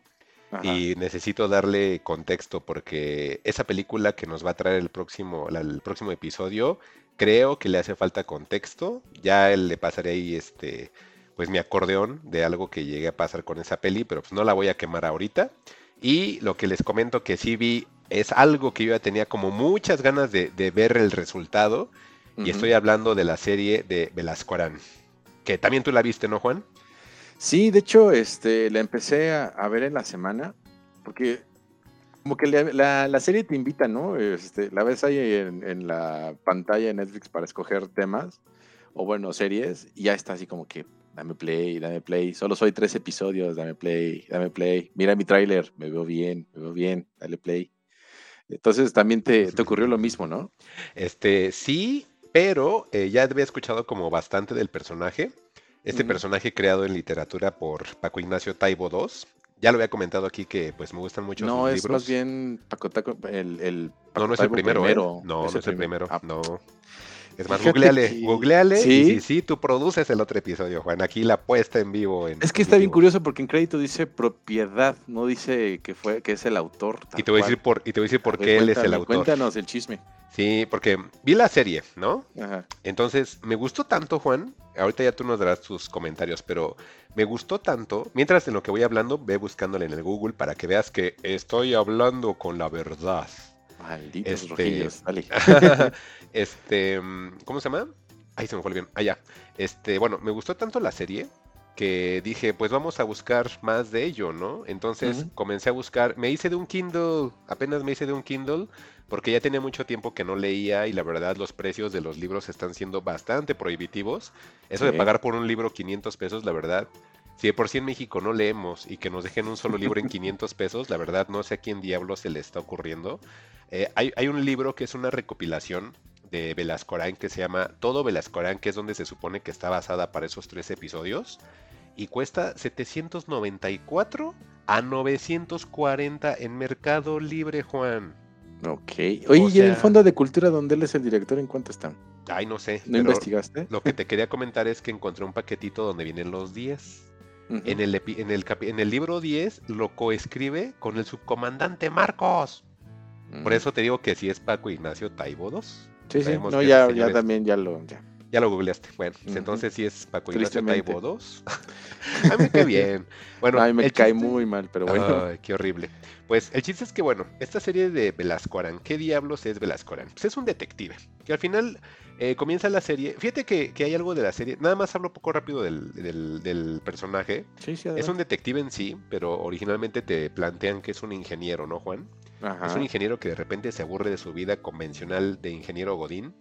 y necesito darle contexto porque esa película que nos va a traer el próximo, el próximo episodio creo que le hace falta contexto. Ya le pasaré ahí este, pues mi acordeón de algo que llegué a pasar con esa peli, pero pues no la voy a quemar ahorita. Y lo que les comento que sí vi es algo que yo ya tenía como muchas ganas de, ver el resultado. Y estoy hablando de la serie de Velasco Arán. Que también tú la viste, ¿no, Juan? Sí, de hecho, este, la empecé a, a ver en la semana. Porque Como que la, serie te invita, ¿no? Este, la ves ahí en, la pantalla de Netflix para escoger temas o bueno, series y ya está así como que dame play, dame play. Solo soy tres episodios, dame play, dame play. Mira mi tráiler, me veo bien, me veo bien, dale play. Entonces también te, ocurrió lo mismo, ¿no? Este, sí, pero eh, ya había escuchado como bastante del personaje. Este personaje creado en literatura por Paco Ignacio Taibo II. Ya lo había comentado aquí que pues me gustan mucho no, sus es más bien Paco Taco, el, el No, no es el primero, ¿eh? No, no es el primero, ah. no. Es más, googleale, googleale ¿Sí? y sí, tú produces el otro episodio, Juan. Aquí la puesta en vivo. es que está bien curioso porque en crédito dice propiedad, no dice que fue que es el autor. Y te voy a decir por, y te voy a decir por qué él es el autor. Cuéntanos el chisme. Sí, porque vi la serie, ¿no? Ajá. Entonces, me gustó tanto, Juan. Ahorita ya tú nos darás tus comentarios, pero me gustó tanto. Mientras en lo que voy hablando, ve buscándole en el Google para que veas que estoy hablando con la verdad. Malditos este, rojillos, este, ¿cómo se llama? Ahí se me fue bien. Allá. Ah, este, bueno, me gustó tanto la serie que dije, pues vamos a buscar más de ello, ¿no? Entonces comencé a buscar, me hice de un Kindle, apenas me hice de un Kindle, porque ya tenía mucho tiempo que no leía y la verdad los precios de los libros están siendo bastante prohibitivos. Eso de pagar por un libro 500 pesos, la verdad, si de por sí en México no leemos y que nos dejen un solo libro en 500 pesos, la verdad no sé a quién diablo se le está ocurriendo. Eh, hay, un libro que es una recopilación de Velascorán que se llama Todo Velascorán, que es donde se supone que está basada para esos tres episodios. Y cuesta 794 a 940 en Mercado Libre, Juan. Ok. Oye, ¿y el Fondo de Cultura donde él es el director en cuánto están? Ay, no sé. ¿No investigaste? Lo que te quería comentar es que encontré un paquetito donde vienen los 10 en, el, en, el, en el libro 10 lo coescribe con el subcomandante Marcos. Por eso te digo que si es Paco Ignacio Taibo 2. Sí, sí, no, ya, ya también ya lo... Ya. Ya lo googleaste. Bueno, pues entonces sí es Paco Ignacio Taibo 2. a mí cae bien. Bueno, a mí me cae muy mal, pero bueno. Ay, qué horrible. Pues el chiste es que, bueno, esta serie de Velasco Arán, ¿qué diablos es Velasco Arán? Pues es un detective, que al final eh, comienza la serie. Fíjate que, hay algo de la serie. Nada más hablo poco rápido del, personaje. es un detective en sí, pero originalmente te plantean que es un ingeniero, ¿no, Juan? Es un ingeniero que de repente se aburre de su vida convencional de ingeniero Godín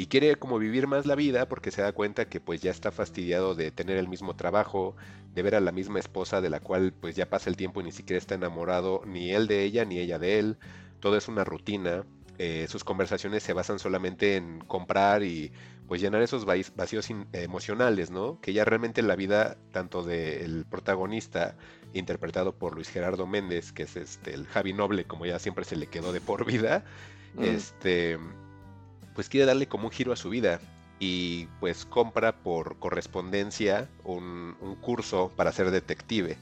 y quiere como vivir más la vida porque se da cuenta que pues ya está fastidiado de tener el mismo trabajo, de ver a la misma esposa de la cual pues ya pasa el tiempo y ni siquiera está enamorado ni él de ella ni ella de él. Todo es una rutina eh, sus conversaciones se basan solamente en comprar y pues llenar esos vacíos emocionales, ¿no? Que ya realmente en la vida tanto del protagonista interpretado por Luis Gerardo Méndez, que es este el Javi Noble, como ya siempre se le quedó de por vida, mm. este pues quiere darle como un giro a su vida y pues compra por correspondencia un, un curso para ser detective.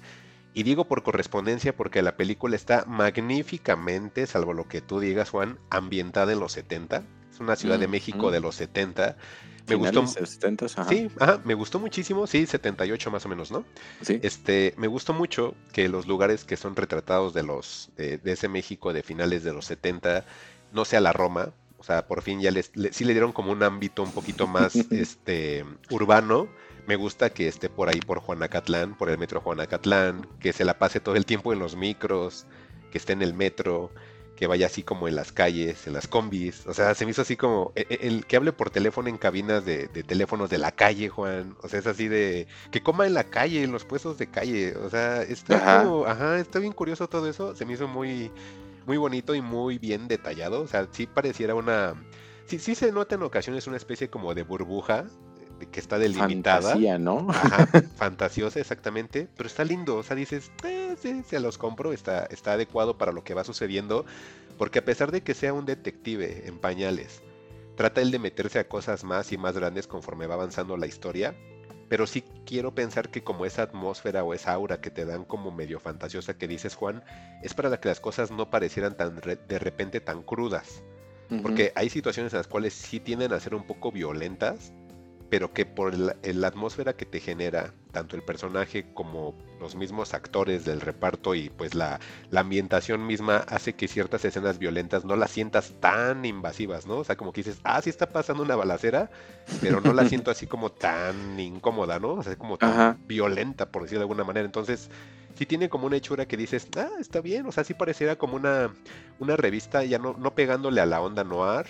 Y digo por correspondencia porque la película está magníficamente, salvo lo que tú digas, Juan, ambientada en los 70. Es una ciudad de mm, México mm. de los 70. Me gustó. 70, ajá. Sí, ajá, me gustó muchísimo. Sí, 78 más o menos, ¿no? Sí. Este, me gustó mucho que los lugares que son retratados de los de, ese México de finales de los 70 no sea la Roma. O sea, por fin ya les, sí le dieron como un ámbito un poquito más este urbano me gusta que esté por ahí por Juanacatlán, por el metro Juanacatlán, que se la pase todo el tiempo en los micros, que esté en el metro, que vaya así como en las calles, en las combis. O sea, se me hizo así como e, e, el, que hable por teléfono en cabinas de, teléfonos de la calle, Juan. O sea, es así de que coma en la calle, en los puestos de calle. O sea, está como, ajá, está bien curioso todo eso. Se me hizo muy, muy bonito y muy bien detallado. O sea, sí pareciera una. Sí, sí se nota en ocasiones una especie como de burbuja que está delimitada. Fantasía, ¿no? Ajá, fantasiosa, exactamente. Pero está lindo. O sea, dices, eh, sí, se los compro. Está, está adecuado para lo que va sucediendo. Porque a pesar de que sea un detective en pañales, trata él de meterse a cosas más y más grandes conforme va avanzando la historia. Pero sí quiero pensar que como esa atmósfera o esa aura que te dan como medio fantasiosa que dices Juan, es para que las cosas no parecieran tan de repente tan crudas. Porque hay situaciones en las cuales sí tienden a ser un poco violentas, pero que por la, atmósfera que te genera tanto el personaje como los mismos actores del reparto y pues la, ambientación misma hace que ciertas escenas violentas no las sientas tan invasivas, ¿no? O sea, como que dices, ah, sí está pasando una balacera, pero no la siento así como tan incómoda, ¿no? O sea, como tan violenta, por decirlo de alguna manera. Entonces, sí tiene como una hechura que dices, ah, está bien, o sea, sí pareciera como una, una revista ya no, no pegándole a la onda noir,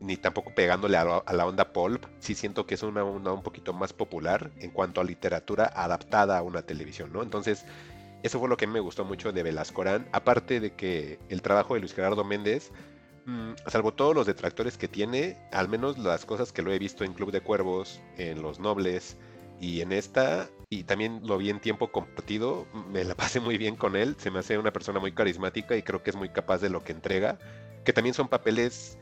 ni tampoco pegándole a, la onda pulp, sí siento que es una onda un poquito más popular en cuanto a literatura adaptada a una televisión, ¿no? Entonces, eso fue lo que me gustó mucho de Velascorán, aparte de que el trabajo de Luis Gerardo Méndez, mm, salvo todos los detractores que tiene, al menos las cosas que lo he visto en Club de Cuervos, en Los Nobles y en esta, y también lo vi en tiempo compartido, me la pasé muy bien con él, se me hace una persona muy carismática y creo que es muy capaz de lo que entrega, que también son papeles,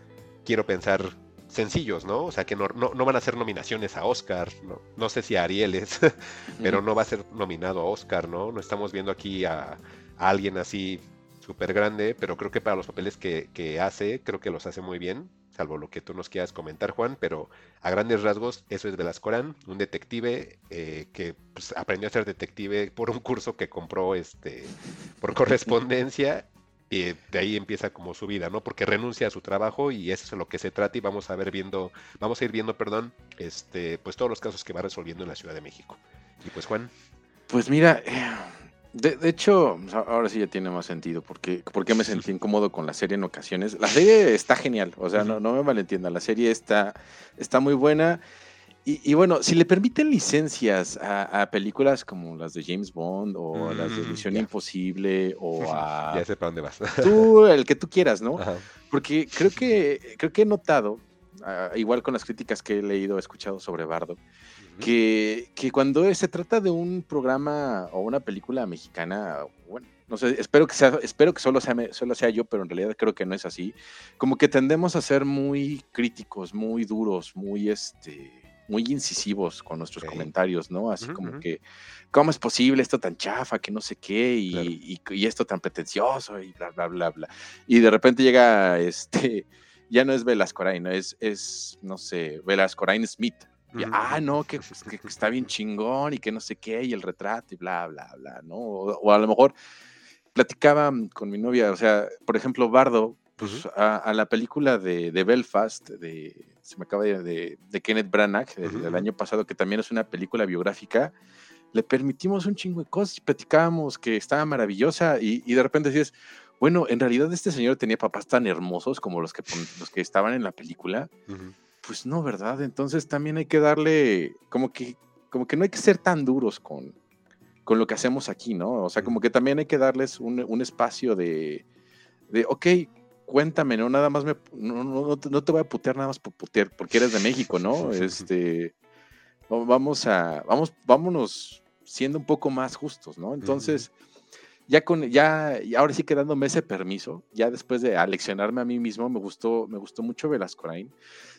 quiero pensar, sencillos, ¿no? O sea, que no, van a ser nominaciones a Oscar, no, no sé si a Arieles, pero no va a ser nominado a Oscar, ¿no? No estamos viendo aquí a, alguien así súper grande, pero creo que para los papeles que, hace, creo que los hace muy bien, salvo lo que tú nos quieras comentar, Juan, pero a grandes rasgos eso es Velascorán, un detective eh, que pues, aprendió a ser detective por un curso que compró este por correspondencia y de ahí empieza como su vida, ¿no? Porque renuncia a su trabajo y eso es lo que se trata y vamos a ver viendo, vamos a ir viendo, perdón, este, pues todos los casos que va resolviendo en la Ciudad de México. Y pues Juan. Pues mira, eh, de, hecho, ahora sí ya tiene más sentido, porque, porque me sentí incómodo con la serie en ocasiones. La serie está genial, o sea, no, no me malentienda, la serie está, está muy buena. Y, bueno, si le permiten licencias a, películas como las de James Bond o las de mm, Misión Imposible o a... Ya sé para dónde vas. tú, el que tú quieras, ¿no? Porque creo que, creo que he notado, ah, igual con las críticas que he leído, he escuchado sobre Bardo, que, que cuando se trata de un programa o una película mexicana, bueno, no sé, espero que sea, espero que solo sea, solo sea yo, pero en realidad creo que no es así. Como que tendemos a ser muy críticos, muy duros, muy este muy incisivos con nuestros comentarios, ¿no? Así como que, ¿cómo es posible esto tan chafa, que no sé qué, y, esto tan pretencioso, y bla, bla, bla, bla? Y de repente llega, este, ya no es Velascorain, es, es no sé, Velascorain Smith. ah, no, que, está bien chingón y que no sé qué, y el retrato y bla, bla, bla, ¿no? O, a lo mejor platicaba con mi novia, o sea, por ejemplo, Bardo, pues a, la película de, de Belfast, de se me acaba de, de, Kenneth Branagh, del, año pasado, que también es una película biográfica, le permitimos un chingo de cosas platicábamos que estaba maravillosa y, y, de repente dices, bueno, en realidad este señor tenía papás tan hermosos como los que, los que estaban en la película. Pues no, ¿verdad? Entonces también hay que darle, como que, como que no hay que ser tan duros con, con lo que hacemos aquí, ¿no? O sea, como que también hay que darles un, un espacio de, de, ok, cuéntame, ¿no? Nada más me, no, no, no, te voy a putear nada más por putear, porque eres de México, ¿no? Este, vamos a, vamos, vámonos siendo un poco más justos, ¿no? Entonces, ya con, ya, ahora sí quedándome ese permiso, ya después de aleccionarme a mí mismo, me gustó, me gustó mucho Velascorain.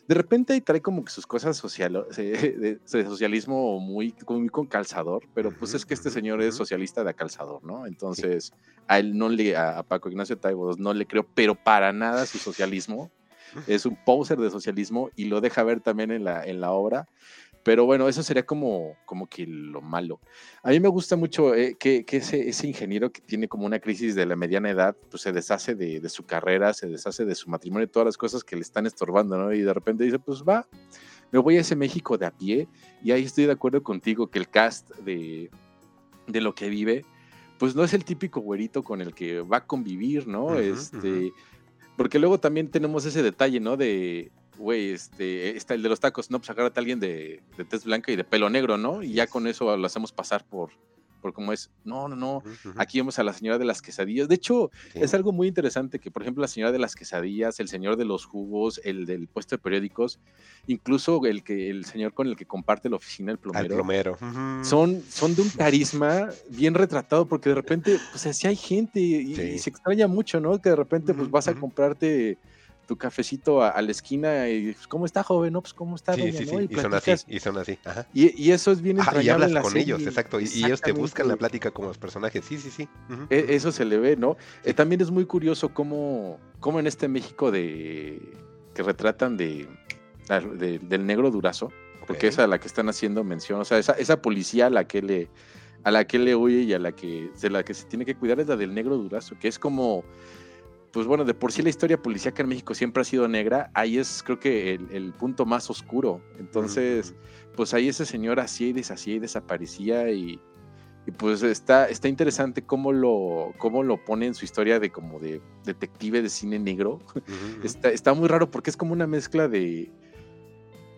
De repente trae como que sus cosas social, de, socialismo muy, muy con calzador, pero pues es que este señor es socialista de calzador, ¿no? Entonces, a él no le, a, Paco Ignacio Taibo no le creo, pero para nada su socialismo. Es un poser de socialismo y lo deja ver también en la, en la obra. Pero bueno, eso sería como, como que lo malo. A mí me gusta mucho eh, que, ese, ese, ingeniero que tiene como una crisis de la mediana edad, pues se deshace de, su carrera, se deshace de su matrimonio todas las cosas que le están estorbando, ¿no? Y de repente dice, pues va, me voy a ese México de a pie y ahí estoy de acuerdo contigo que el cast de, de lo que vive, pues no es el típico güerito con el que va a convivir, ¿no? este, Porque luego también tenemos ese detalle, ¿no? De, güey, este, está el de los tacos, no, pues agárrate a alguien de, de tez blanca y de pelo negro, ¿no? Y ya con eso lo hacemos pasar por, por cómo es. No, no, no. Aquí vemos a la señora de las quesadillas. De hecho, es algo muy interesante que, por ejemplo, la señora de las quesadillas, el señor de los jugos, el del puesto de periódicos, incluso el que el señor con el que comparte la oficina, el plomero. El plomero. son, son de un carisma bien retratado, porque de repente, pues así hay gente y, se extraña mucho, ¿no? Que de repente, pues vas a comprarte tu cafecito a, la esquina y pues, ¿cómo está joven? No, pues ¿cómo está? Sí, sí, sí, y, son así, y son así. Y, eso es bien entrañable. y hablas con ellos, exacto, y, ellos te buscan la plática como los personajes, sí, sí, sí. E, eso se le ve, ¿no? Eh, también es muy curioso cómo, cómo en este México de que retratan de, del negro durazo, porque es a la que están haciendo mención, o sea, esa, esa policía a la que le a la que le huye y a la que de la que se tiene que cuidar es la del negro durazo, que es como pues bueno, de por sí la historia policíaca en México siempre ha sido negra, ahí es creo que el, punto más oscuro. Entonces, pues ahí ese señor hacía y deshacía y desaparecía y, Y pues está, está interesante cómo lo, cómo lo pone en su historia de como de detective de cine negro. Está, está muy raro porque es como una mezcla de,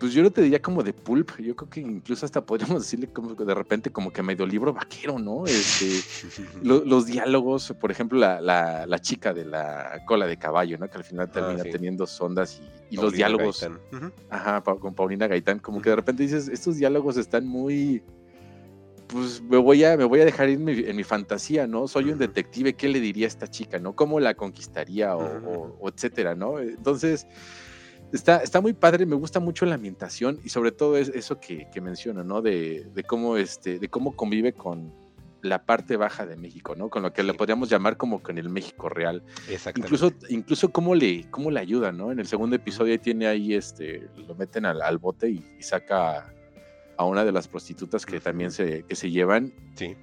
pues yo no te diría como de pulp, yo creo que incluso hasta podríamos decirle como de repente como que medio libro vaquero, ¿no? Este, los diálogos, por ejemplo, la, la, chica de la cola de caballo, ¿no? Que al final ah, termina teniendo sondas y, los diálogos, ajá, con Paulina Gaitán, como que de repente dices, estos diálogos están muy, pues me voy a, me voy a dejar ir en mi, fantasía, ¿no? Soy un detective, ¿qué le diría a esta chica, ¿no? ¿Cómo la conquistaría o, o etcétera, ¿no? Entonces Está, está muy padre, me gusta mucho la ambientación y sobre todo es eso que, que menciona, ¿no? De, de, cómo este, de cómo convive con la parte baja de México, ¿no? Con lo que le podríamos llamar como con el México real. Incluso, incluso cómo le, cómo le ayuda, ¿no? En el segundo episodio tiene ahí, este, lo meten al, bote y, saca a una de las prostitutas que también se, que se llevan. Sí.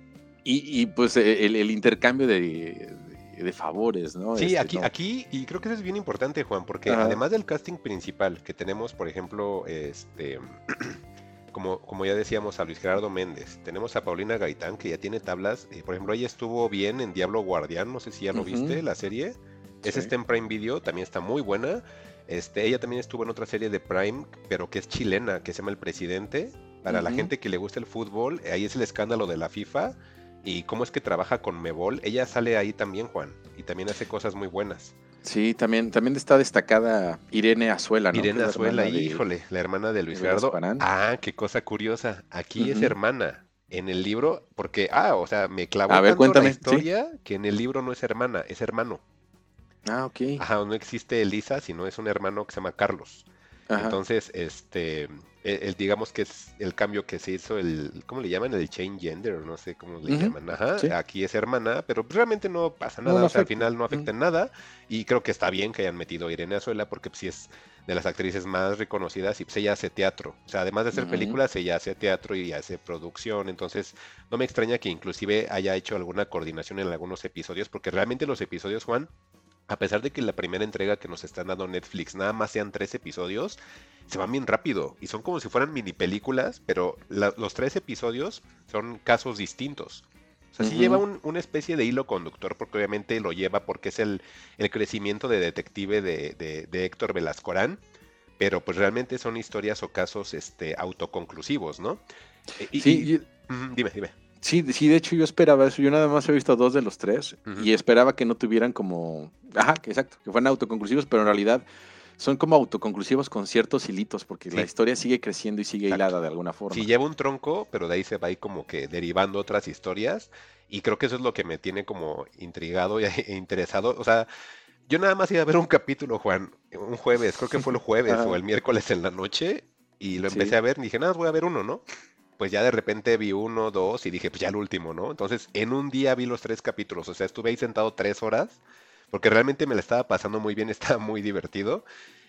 Y, y pues el, el intercambio de, de favores, ¿no? Sí, este, aquí, aquí, y creo que eso es bien importante, Juan, porque además del casting principal, que tenemos, por ejemplo, este, como, como ya decíamos, a Luis Gerardo Méndez, tenemos a Paulina Gaitán, que ya tiene tablas, por ejemplo, ella estuvo bien en Diablo Guardián, no sé si ya lo viste, la serie, es este en Prime Video, también está muy buena, este, ella también estuvo en otra serie de Prime, pero que es chilena, que se llama El Presidente, para la gente que le gusta el fútbol, ahí es el escándalo de la FIFA, y cómo es que trabaja con Mebol. Ella sale ahí también, Juan, y también hace cosas muy buenas. Sí, también, también está destacada Irene Azuela, ¿no? Irene Azuela, híjole, la hermana de Luis Gerardo. Ah, qué cosa curiosa. Aquí es hermana. En el libro, porque, ah, o sea, me clavó A ver, cuéntame, la historia que en el libro no es hermana, es hermano. Ah, ok. Ajá, no existe Elisa, sino es un hermano que se llama Carlos. Entonces, este, e, el, digamos que es el cambio que se hizo, el, ¿cómo le llaman? El change gender, no sé cómo le llaman. Ajá, aquí es hermana, pero realmente no pasa nada, o sea, al final no afecta en nada. Y creo que está bien que hayan metido a Irene Azuela, porque pues, sí es de las actrices más reconocidas y pues ella hace teatro. O sea, además de hacer películas, ella hace teatro y hace producción. Entonces, no me extraña que inclusive haya hecho alguna coordinación en algunos episodios, porque realmente los episodios, Juan, a pesar de que la primera entrega que nos están dando Netflix nada más sean tres episodios, se van bien rápido y son como si fueran mini películas, pero los tres episodios son casos distintos. O sea, sí lleva una especie de hilo conductor, porque obviamente lo lleva porque es el, crecimiento de detective de, Héctor Velascorán, pero pues realmente son historias o casos este, autoconclusivos, ¿no? E, sí, dime, dime. Sí, sí, de hecho yo esperaba eso. Yo nada más he visto dos de los tres y esperaba que no tuvieran como. Ajá, exacto, que fueran autoconclusivos, pero en realidad son como autoconclusivos con ciertos hilitos, porque la historia sigue creciendo y sigue hilada de alguna forma. Sí, lleva un tronco, pero de ahí se va ahí como que derivando otras historias. Y creo que eso es lo que me tiene como intrigado e interesado. O sea, yo nada más iba a ver un capítulo, Juan, un jueves, creo que fue el jueves o el miércoles en la noche, y lo empecé a ver y dije, nada, voy a ver uno, ¿no? pues ya de repente vi uno, dos y dije, pues ya el último, ¿no? Entonces en un día vi los tres capítulos, o sea, estuve ahí sentado tres horas, porque realmente me la estaba pasando muy bien, estaba muy divertido.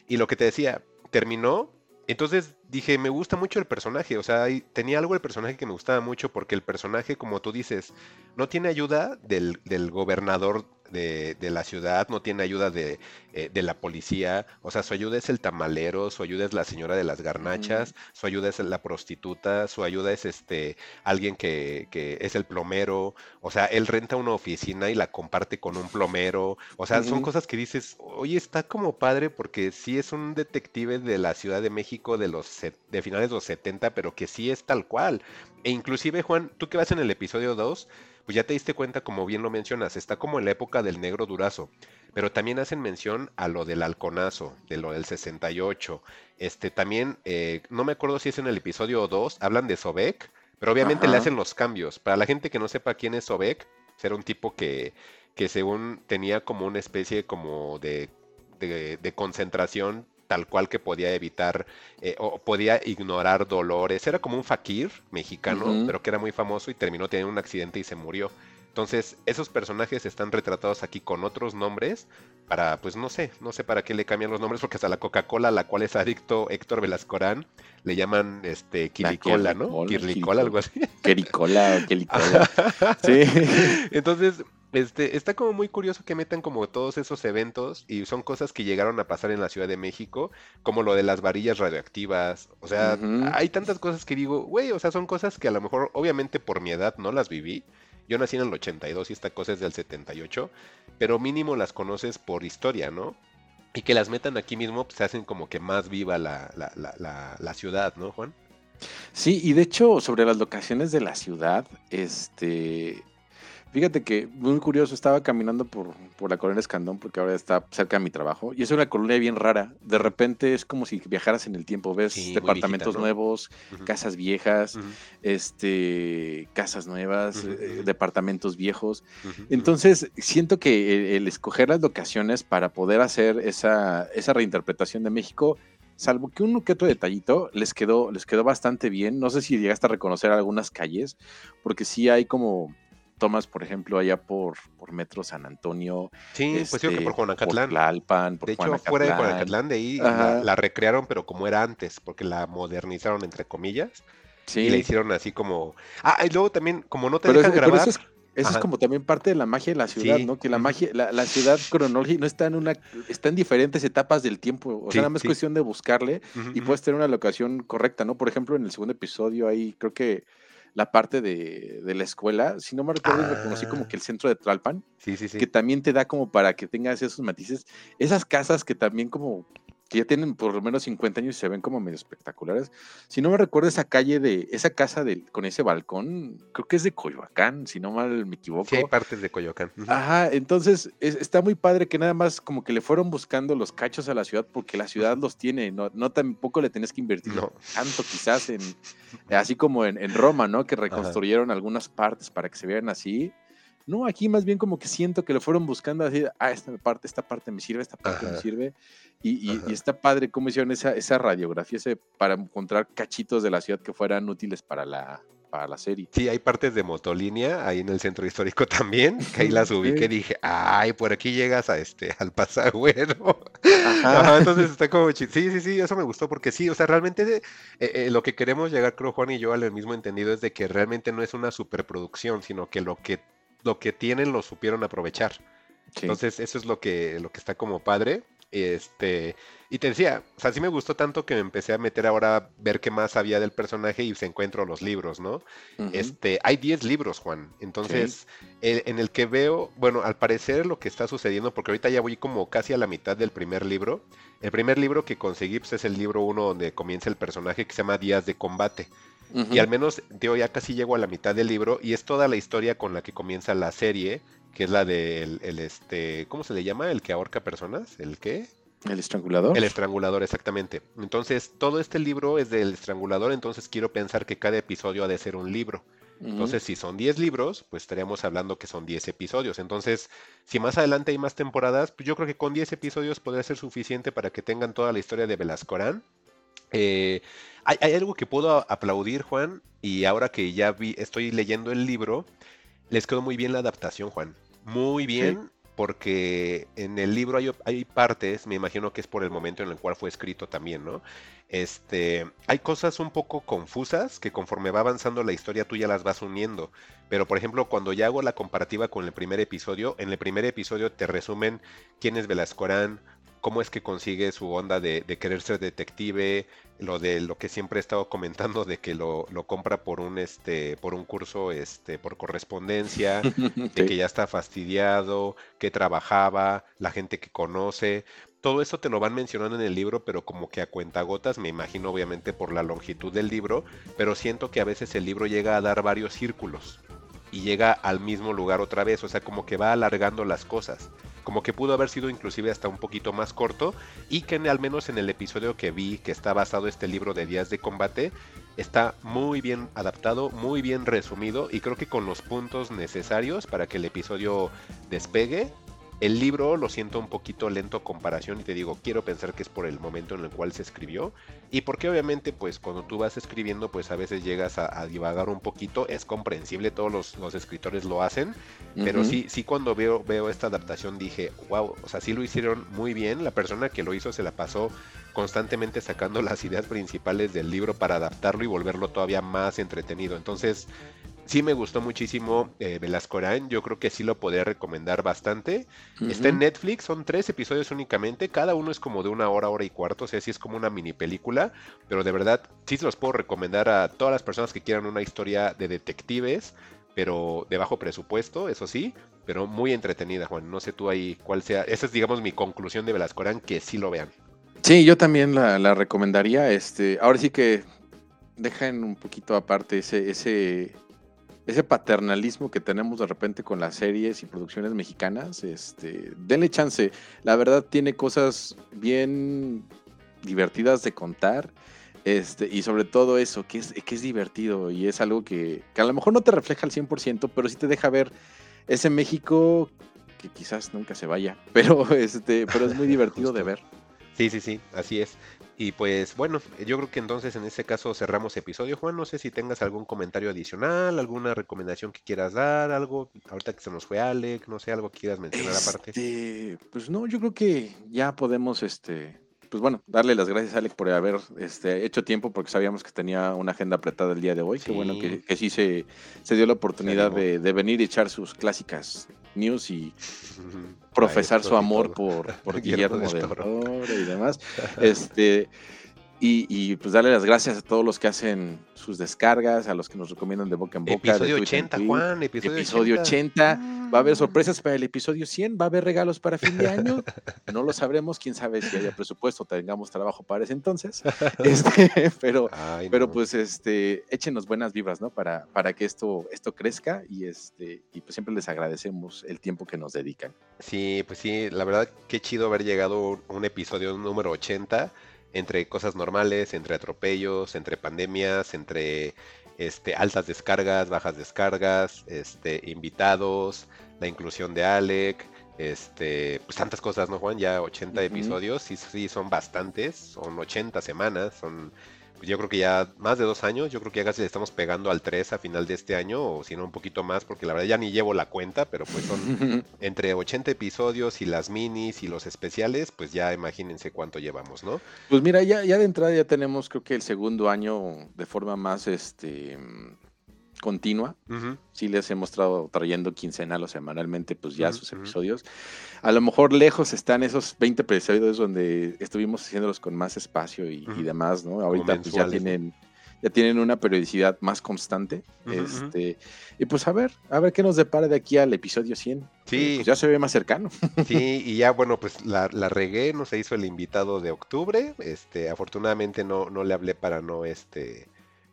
Y lo que te decía, terminó, entonces dije, me gusta mucho el personaje, o sea, tenía algo el personaje que me gustaba mucho, porque el personaje, como tú dices, no tiene ayuda del, del gobernador de, la ciudad, no tiene ayuda de, eh, de, la policía, o sea, su ayuda es el tamalero, su ayuda es la señora de las garnachas, su ayuda es la prostituta, su ayuda es este alguien que, que, es el plomero, o sea, él renta una oficina y la comparte con un plomero, o sea, son cosas que dices, oye, está como padre porque sí es un detective de la Ciudad de México de los de finales de los 70, pero que sí es tal cual. E inclusive, Juan, tú que vas en el episodio 2, pues ya te diste cuenta, como bien lo mencionas, está como en la época del negro durazo, pero también hacen mención a lo del halconazo, de lo del 68. Este también, eh, no me acuerdo si es en el episodio 2, hablan de Sobek, pero obviamente le hacen los cambios. Para la gente que no sepa quién es Sobek, era un tipo que, que según tenía como una especie como de, de concentración tal cual que podía evitar eh, o podía ignorar dolores. Era como un fakir mexicano, pero que era muy famoso y terminó teniendo un accidente y se murió. Entonces, esos personajes están retratados aquí con otros nombres para, pues no sé, no sé para qué le cambian los nombres, porque hasta la Coca-Cola, a la cual es adicto Héctor Velascorán, le llaman este Quilicola, ¿no? Quirlicola, algo así. Quericola, Quilicola. sí. Entonces, Este, está como muy curioso que metan como todos esos eventos y son cosas que llegaron a pasar en la Ciudad de México, como lo de las varillas radioactivas. O sea, hay tantas cosas que digo, güey, o sea, son cosas que a lo mejor, obviamente por mi edad no las viví. Yo nací en el 82 y esta cosa es del 78, pero mínimo las conoces por historia, ¿no? Y que las metan aquí mismo, pues se hacen como que más viva la, la, la, la ciudad, ¿no, Juan? Sí, y de hecho, sobre las locaciones de la ciudad, este, Fíjate que muy curioso, estaba caminando por, por la colonia Escandón, porque ahora está cerca de mi trabajo, y es una colonia bien rara. De repente es como si viajaras en el tiempo, ves departamentos nuevos, casas viejas, este, casas nuevas, eh, departamentos viejos. Entonces, siento que el, escoger las locaciones para poder hacer esa, esa reinterpretación de México salvo que un que otro detallito les quedó, les quedó bastante bien. No sé si llegaste a reconocer algunas calles, porque sí hay como tomas, por ejemplo, allá por, por Metro San Antonio. Sí, pues yo que por este, Juanacatlán. Por Tlalpan, por de hecho, fuera de Juanacatlán, de ahí la, recrearon, pero como era antes, porque la modernizaron, entre comillas. Sí. Y la hicieron así como. Ah, y luego también, como no te dejan grabar. Eso es, como también parte de la magia de la ciudad, ¿no? Que la magia, la, la, ciudad cronológica no está en una, está en diferentes etapas del tiempo. O sea, nada más es cuestión de buscarle y puedes tener una locación correcta, ¿no? Por ejemplo, en el segundo episodio ahí creo que la parte de, la escuela, si no me recuerdo, reconocí como que el centro de Tralpan, sí, sí, sí. que también te da como para que tengas esos matices, esas casas que también como que ya tienen por lo menos 50 años y se ven como medio espectaculares. Si no me recuerdo esa calle de, esa casa de, con ese balcón, creo que es de Coyoacán, si no mal me equivoco. Sí, hay partes de Coyoacán. Ajá, entonces está muy padre que nada más como que le fueron buscando los cachos a la ciudad porque la ciudad los tiene, no, no tampoco le tenés que invertir tanto quizás en, así como en, Roma, ¿no? Que reconstruyeron algunas partes para que se vean así. No, aquí más bien como que siento que le fueron buscando así, ah, esta parte, esta parte me sirve, esta parte me sirve. Y, está padre cómo hicieron esa, esa radiografía ese, para encontrar cachitos de la ciudad que fueran útiles para la, para la serie. Sí, hay partes de motolínea ahí en el centro histórico también, que ahí las ubiqué y dije, ay, por aquí llegas a este, al pasagüero. Ajá. entonces está como Sí, sí, sí, eso me gustó porque sí, o sea, realmente eh, eh, lo que queremos llegar, creo Juan y yo, al mismo entendido es de que realmente no es una superproducción, sino que lo que lo que tienen lo supieron aprovechar. Entonces, eso es lo que, lo que está como padre. Este, y te decía, o sea, sí me gustó tanto que me empecé a meter ahora a ver qué más había del personaje y se encuentro los libros, ¿no? Este, hay 10 libros, Juan. Entonces, en el que veo, bueno, al parecer lo que está sucediendo, porque ahorita ya voy como casi a la mitad del primer libro. El primer libro que conseguí pues, es el libro 1 donde comienza el personaje que se llama Días de Combate. Y al menos, yo ya casi llego a la mitad del libro y es toda la historia con la que comienza la serie, que es la del, el, este, ¿cómo se le llama? El que ahorca personas, ¿el qué? El estrangulador. El estrangulador, exactamente. Entonces, todo este libro es del estrangulador, entonces quiero pensar que cada episodio ha de ser un libro. Entonces, si son 10 libros, pues estaríamos hablando que son 10 episodios. Entonces, si más adelante hay más temporadas, pues yo creo que con 10 episodios podría ser suficiente para que tengan toda la historia de Velascorán. Eh, hay, algo que puedo aplaudir, Juan, y ahora que ya vi, estoy leyendo el libro, les quedó muy bien la adaptación, Juan. Muy bien, porque en el libro hay, hay, partes, me imagino que es por el momento en el cual fue escrito también, ¿no? Este, hay cosas un poco confusas que conforme va avanzando la historia tú ya las vas uniendo. Pero por ejemplo, cuando ya hago la comparativa con el primer episodio, en el primer episodio te resumen quién es Velascorán, cómo es que consigue su onda de, querer ser detective, lo de lo que siempre he estado comentando de que lo, compra por un este por un curso este por correspondencia, de que ya está fastidiado, que trabajaba, la gente que conoce, todo eso te lo van mencionando en el libro, pero como que a cuentagotas, me imagino obviamente por la longitud del libro, pero siento que a veces el libro llega a dar varios círculos y llega al mismo lugar otra vez, o sea, como que va alargando las cosas como que pudo haber sido inclusive hasta un poquito más corto y que al menos en el episodio que vi que está basado este libro de días de combate está muy bien adaptado, muy bien resumido y creo que con los puntos necesarios para que el episodio despegue el libro lo siento un poquito lento a comparación y te digo, quiero pensar que es por el momento en el cual se escribió. Y porque obviamente pues cuando tú vas escribiendo pues a veces llegas a, divagar un poquito, es comprensible, todos los, escritores lo hacen, pero sí, sí cuando veo, veo esta adaptación dije, wow, o sea, sí lo hicieron muy bien, la persona que lo hizo se la pasó constantemente sacando las ideas principales del libro para adaptarlo y volverlo todavía más entretenido, entonces sí me gustó muchísimo eh, Velascorán, yo creo que sí lo podría recomendar bastante. Está en Netflix, son tres episodios únicamente, cada uno es como de una hora, hora y cuarto, o sea, sí es como una mini película, pero de verdad sí se los puedo recomendar a todas las personas que quieran una historia de detectives, pero de bajo presupuesto, eso sí, pero muy entretenida, Juan. No sé tú ahí cuál sea. Esa es, digamos, mi conclusión de Velascorán, que sí lo vean. Sí, yo también la, la recomendaría. Este, ahora sí que dejan un poquito aparte ese, ese ese paternalismo que tenemos de repente con las series y producciones mexicanas, este, denle chance. La verdad tiene cosas bien divertidas de contar. Este, y sobre todo eso, que es, que es divertido y es algo que, que a lo mejor no te refleja al 100%, pero sí te deja ver ese México que quizás nunca se vaya, pero, este, pero es muy divertido de ver. Sí, sí, sí, así es. Y pues bueno, yo creo que entonces en este caso cerramos episodio. Juan, no sé si tengas algún comentario adicional, alguna recomendación que quieras dar, algo, ahorita que se nos fue Alec, no sé, algo que quieras mencionar aparte. Este, pues no, yo creo que ya podemos, este, pues bueno, darle las gracias a Alec por haber este, hecho tiempo porque sabíamos que tenía una agenda apretada el día de hoy. Qué bueno que, sí. se, se, dio la oportunidad de, de, venir y echar sus clásicas news y profesar su amor por, por Guillermo del Toro y demás. Este, y, pues darle las gracias a todos los que hacen sus descargas, a los que nos recomiendan de boca en boca. Episodio 80, Juan, episodio, 80. Va a haber sorpresas para el episodio 100, va a haber regalos para fin de año. No lo sabremos, quién sabe si haya presupuesto, tengamos trabajo para ese entonces. Este, pero, pero pues este, échenos buenas vibras, ¿no? Para, para que esto, esto crezca y, este, y pues siempre les agradecemos el tiempo que nos dedican. Sí, pues sí, la verdad, qué chido haber llegado un episodio número 80 entre cosas normales, entre atropellos, entre pandemias, entre este, altas descargas, bajas descargas, este, invitados, la inclusión de Alec, este, pues tantas cosas, ¿no, Juan? Ya 80 episodios, sí, sí, son bastantes, son 80 semanas, son yo creo que ya más de dos años, yo creo que ya casi le estamos pegando al 3 a final de este año, o si no un poquito más, porque la verdad ya ni llevo la cuenta, pero pues son entre 80 episodios y las minis y los especiales, pues ya imagínense cuánto llevamos, ¿no? Pues mira, ya, ya de entrada ya tenemos creo que el segundo año de forma más este continua. Sí les hemos estado trayendo quincenal o semanalmente, pues ya sus episodios. A lo mejor lejos están esos 20 episodios donde estuvimos haciéndolos con más espacio y, demás, ¿no? Ahorita pues ya tienen ya tienen una periodicidad más constante. este, y pues a ver, a ver qué nos depara de aquí al episodio 100. Sí. Pues ya se ve más cercano. Sí, y ya bueno, pues la, la, regué, no se hizo el invitado de octubre. Este, afortunadamente no, no le hablé para no este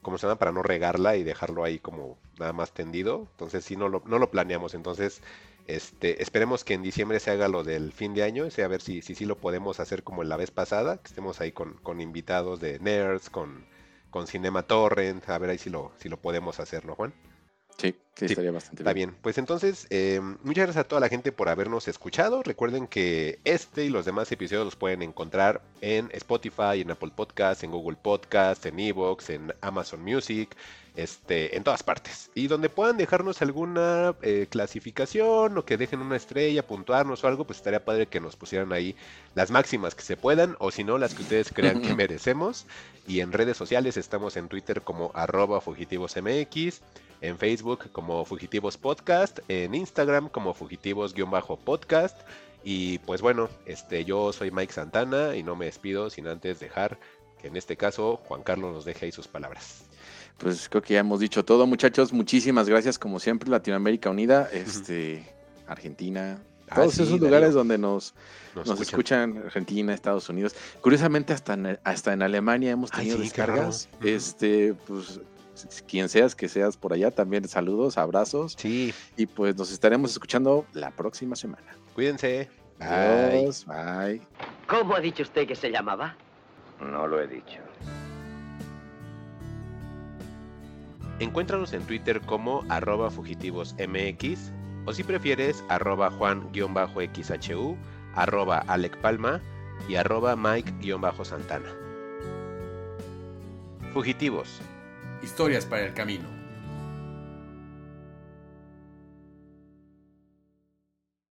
como se llama? Para no regarla y dejarlo ahí como nada más tendido. Entonces sí, no lo, no lo planeamos. Entonces, este, esperemos que en diciembre se haga lo del fin de año, a ver si, si, si lo podemos hacer como en la vez pasada, que estemos ahí con, con invitados de nerds, con, con Cinema Torrent, a ver ahí si lo, si lo podemos hacer, ¿no, Juan? Sí, sí, estaría bastante bien. Está bien. Pues entonces, eh, muchas gracias a toda la gente por habernos escuchado. Recuerden que este y los demás episodios los pueden encontrar en Spotify, en Apple Podcasts, en Google Podcasts, en Evox, en Amazon Music, este, en todas partes. Y donde puedan dejarnos alguna eh, clasificación o que dejen una estrella, puntuarnos o algo, pues estaría padre que nos pusieran ahí las máximas que se puedan o si no, las que ustedes crean que merecemos. Y en redes sociales estamos en Twitter como arroba fugitivosmx en Facebook como Fugitivos Podcast, en Instagram como Fugitivos-podcast. Y pues bueno, este, yo soy Mike Santana y no me despido sin antes dejar que en este caso Juan Carlos nos deje ahí sus palabras. Pues creo que ya hemos dicho todo, muchachos. Muchísimas gracias, como siempre, Latinoamérica Unida, este, Argentina, ah, todos esos lugares donde nos, nos, escuchan. Argentina, Estados Unidos. Curiosamente, hasta en, hasta en Alemania hemos tenido descargas. Este, pues quien seas que seas por allá, también saludos, abrazos. Sí. Y pues nos estaremos escuchando la próxima semana. Cuídense. Adiós, bye. ¿Cómo ha dicho usted que se llamaba? No lo he dicho. Encuéntranos en Twitter como arroba fugitivosmx o si prefieres arroba juan-xhu, arroba Alec Palma y arroba Mike-santana. Fugitivos Historias para el camino.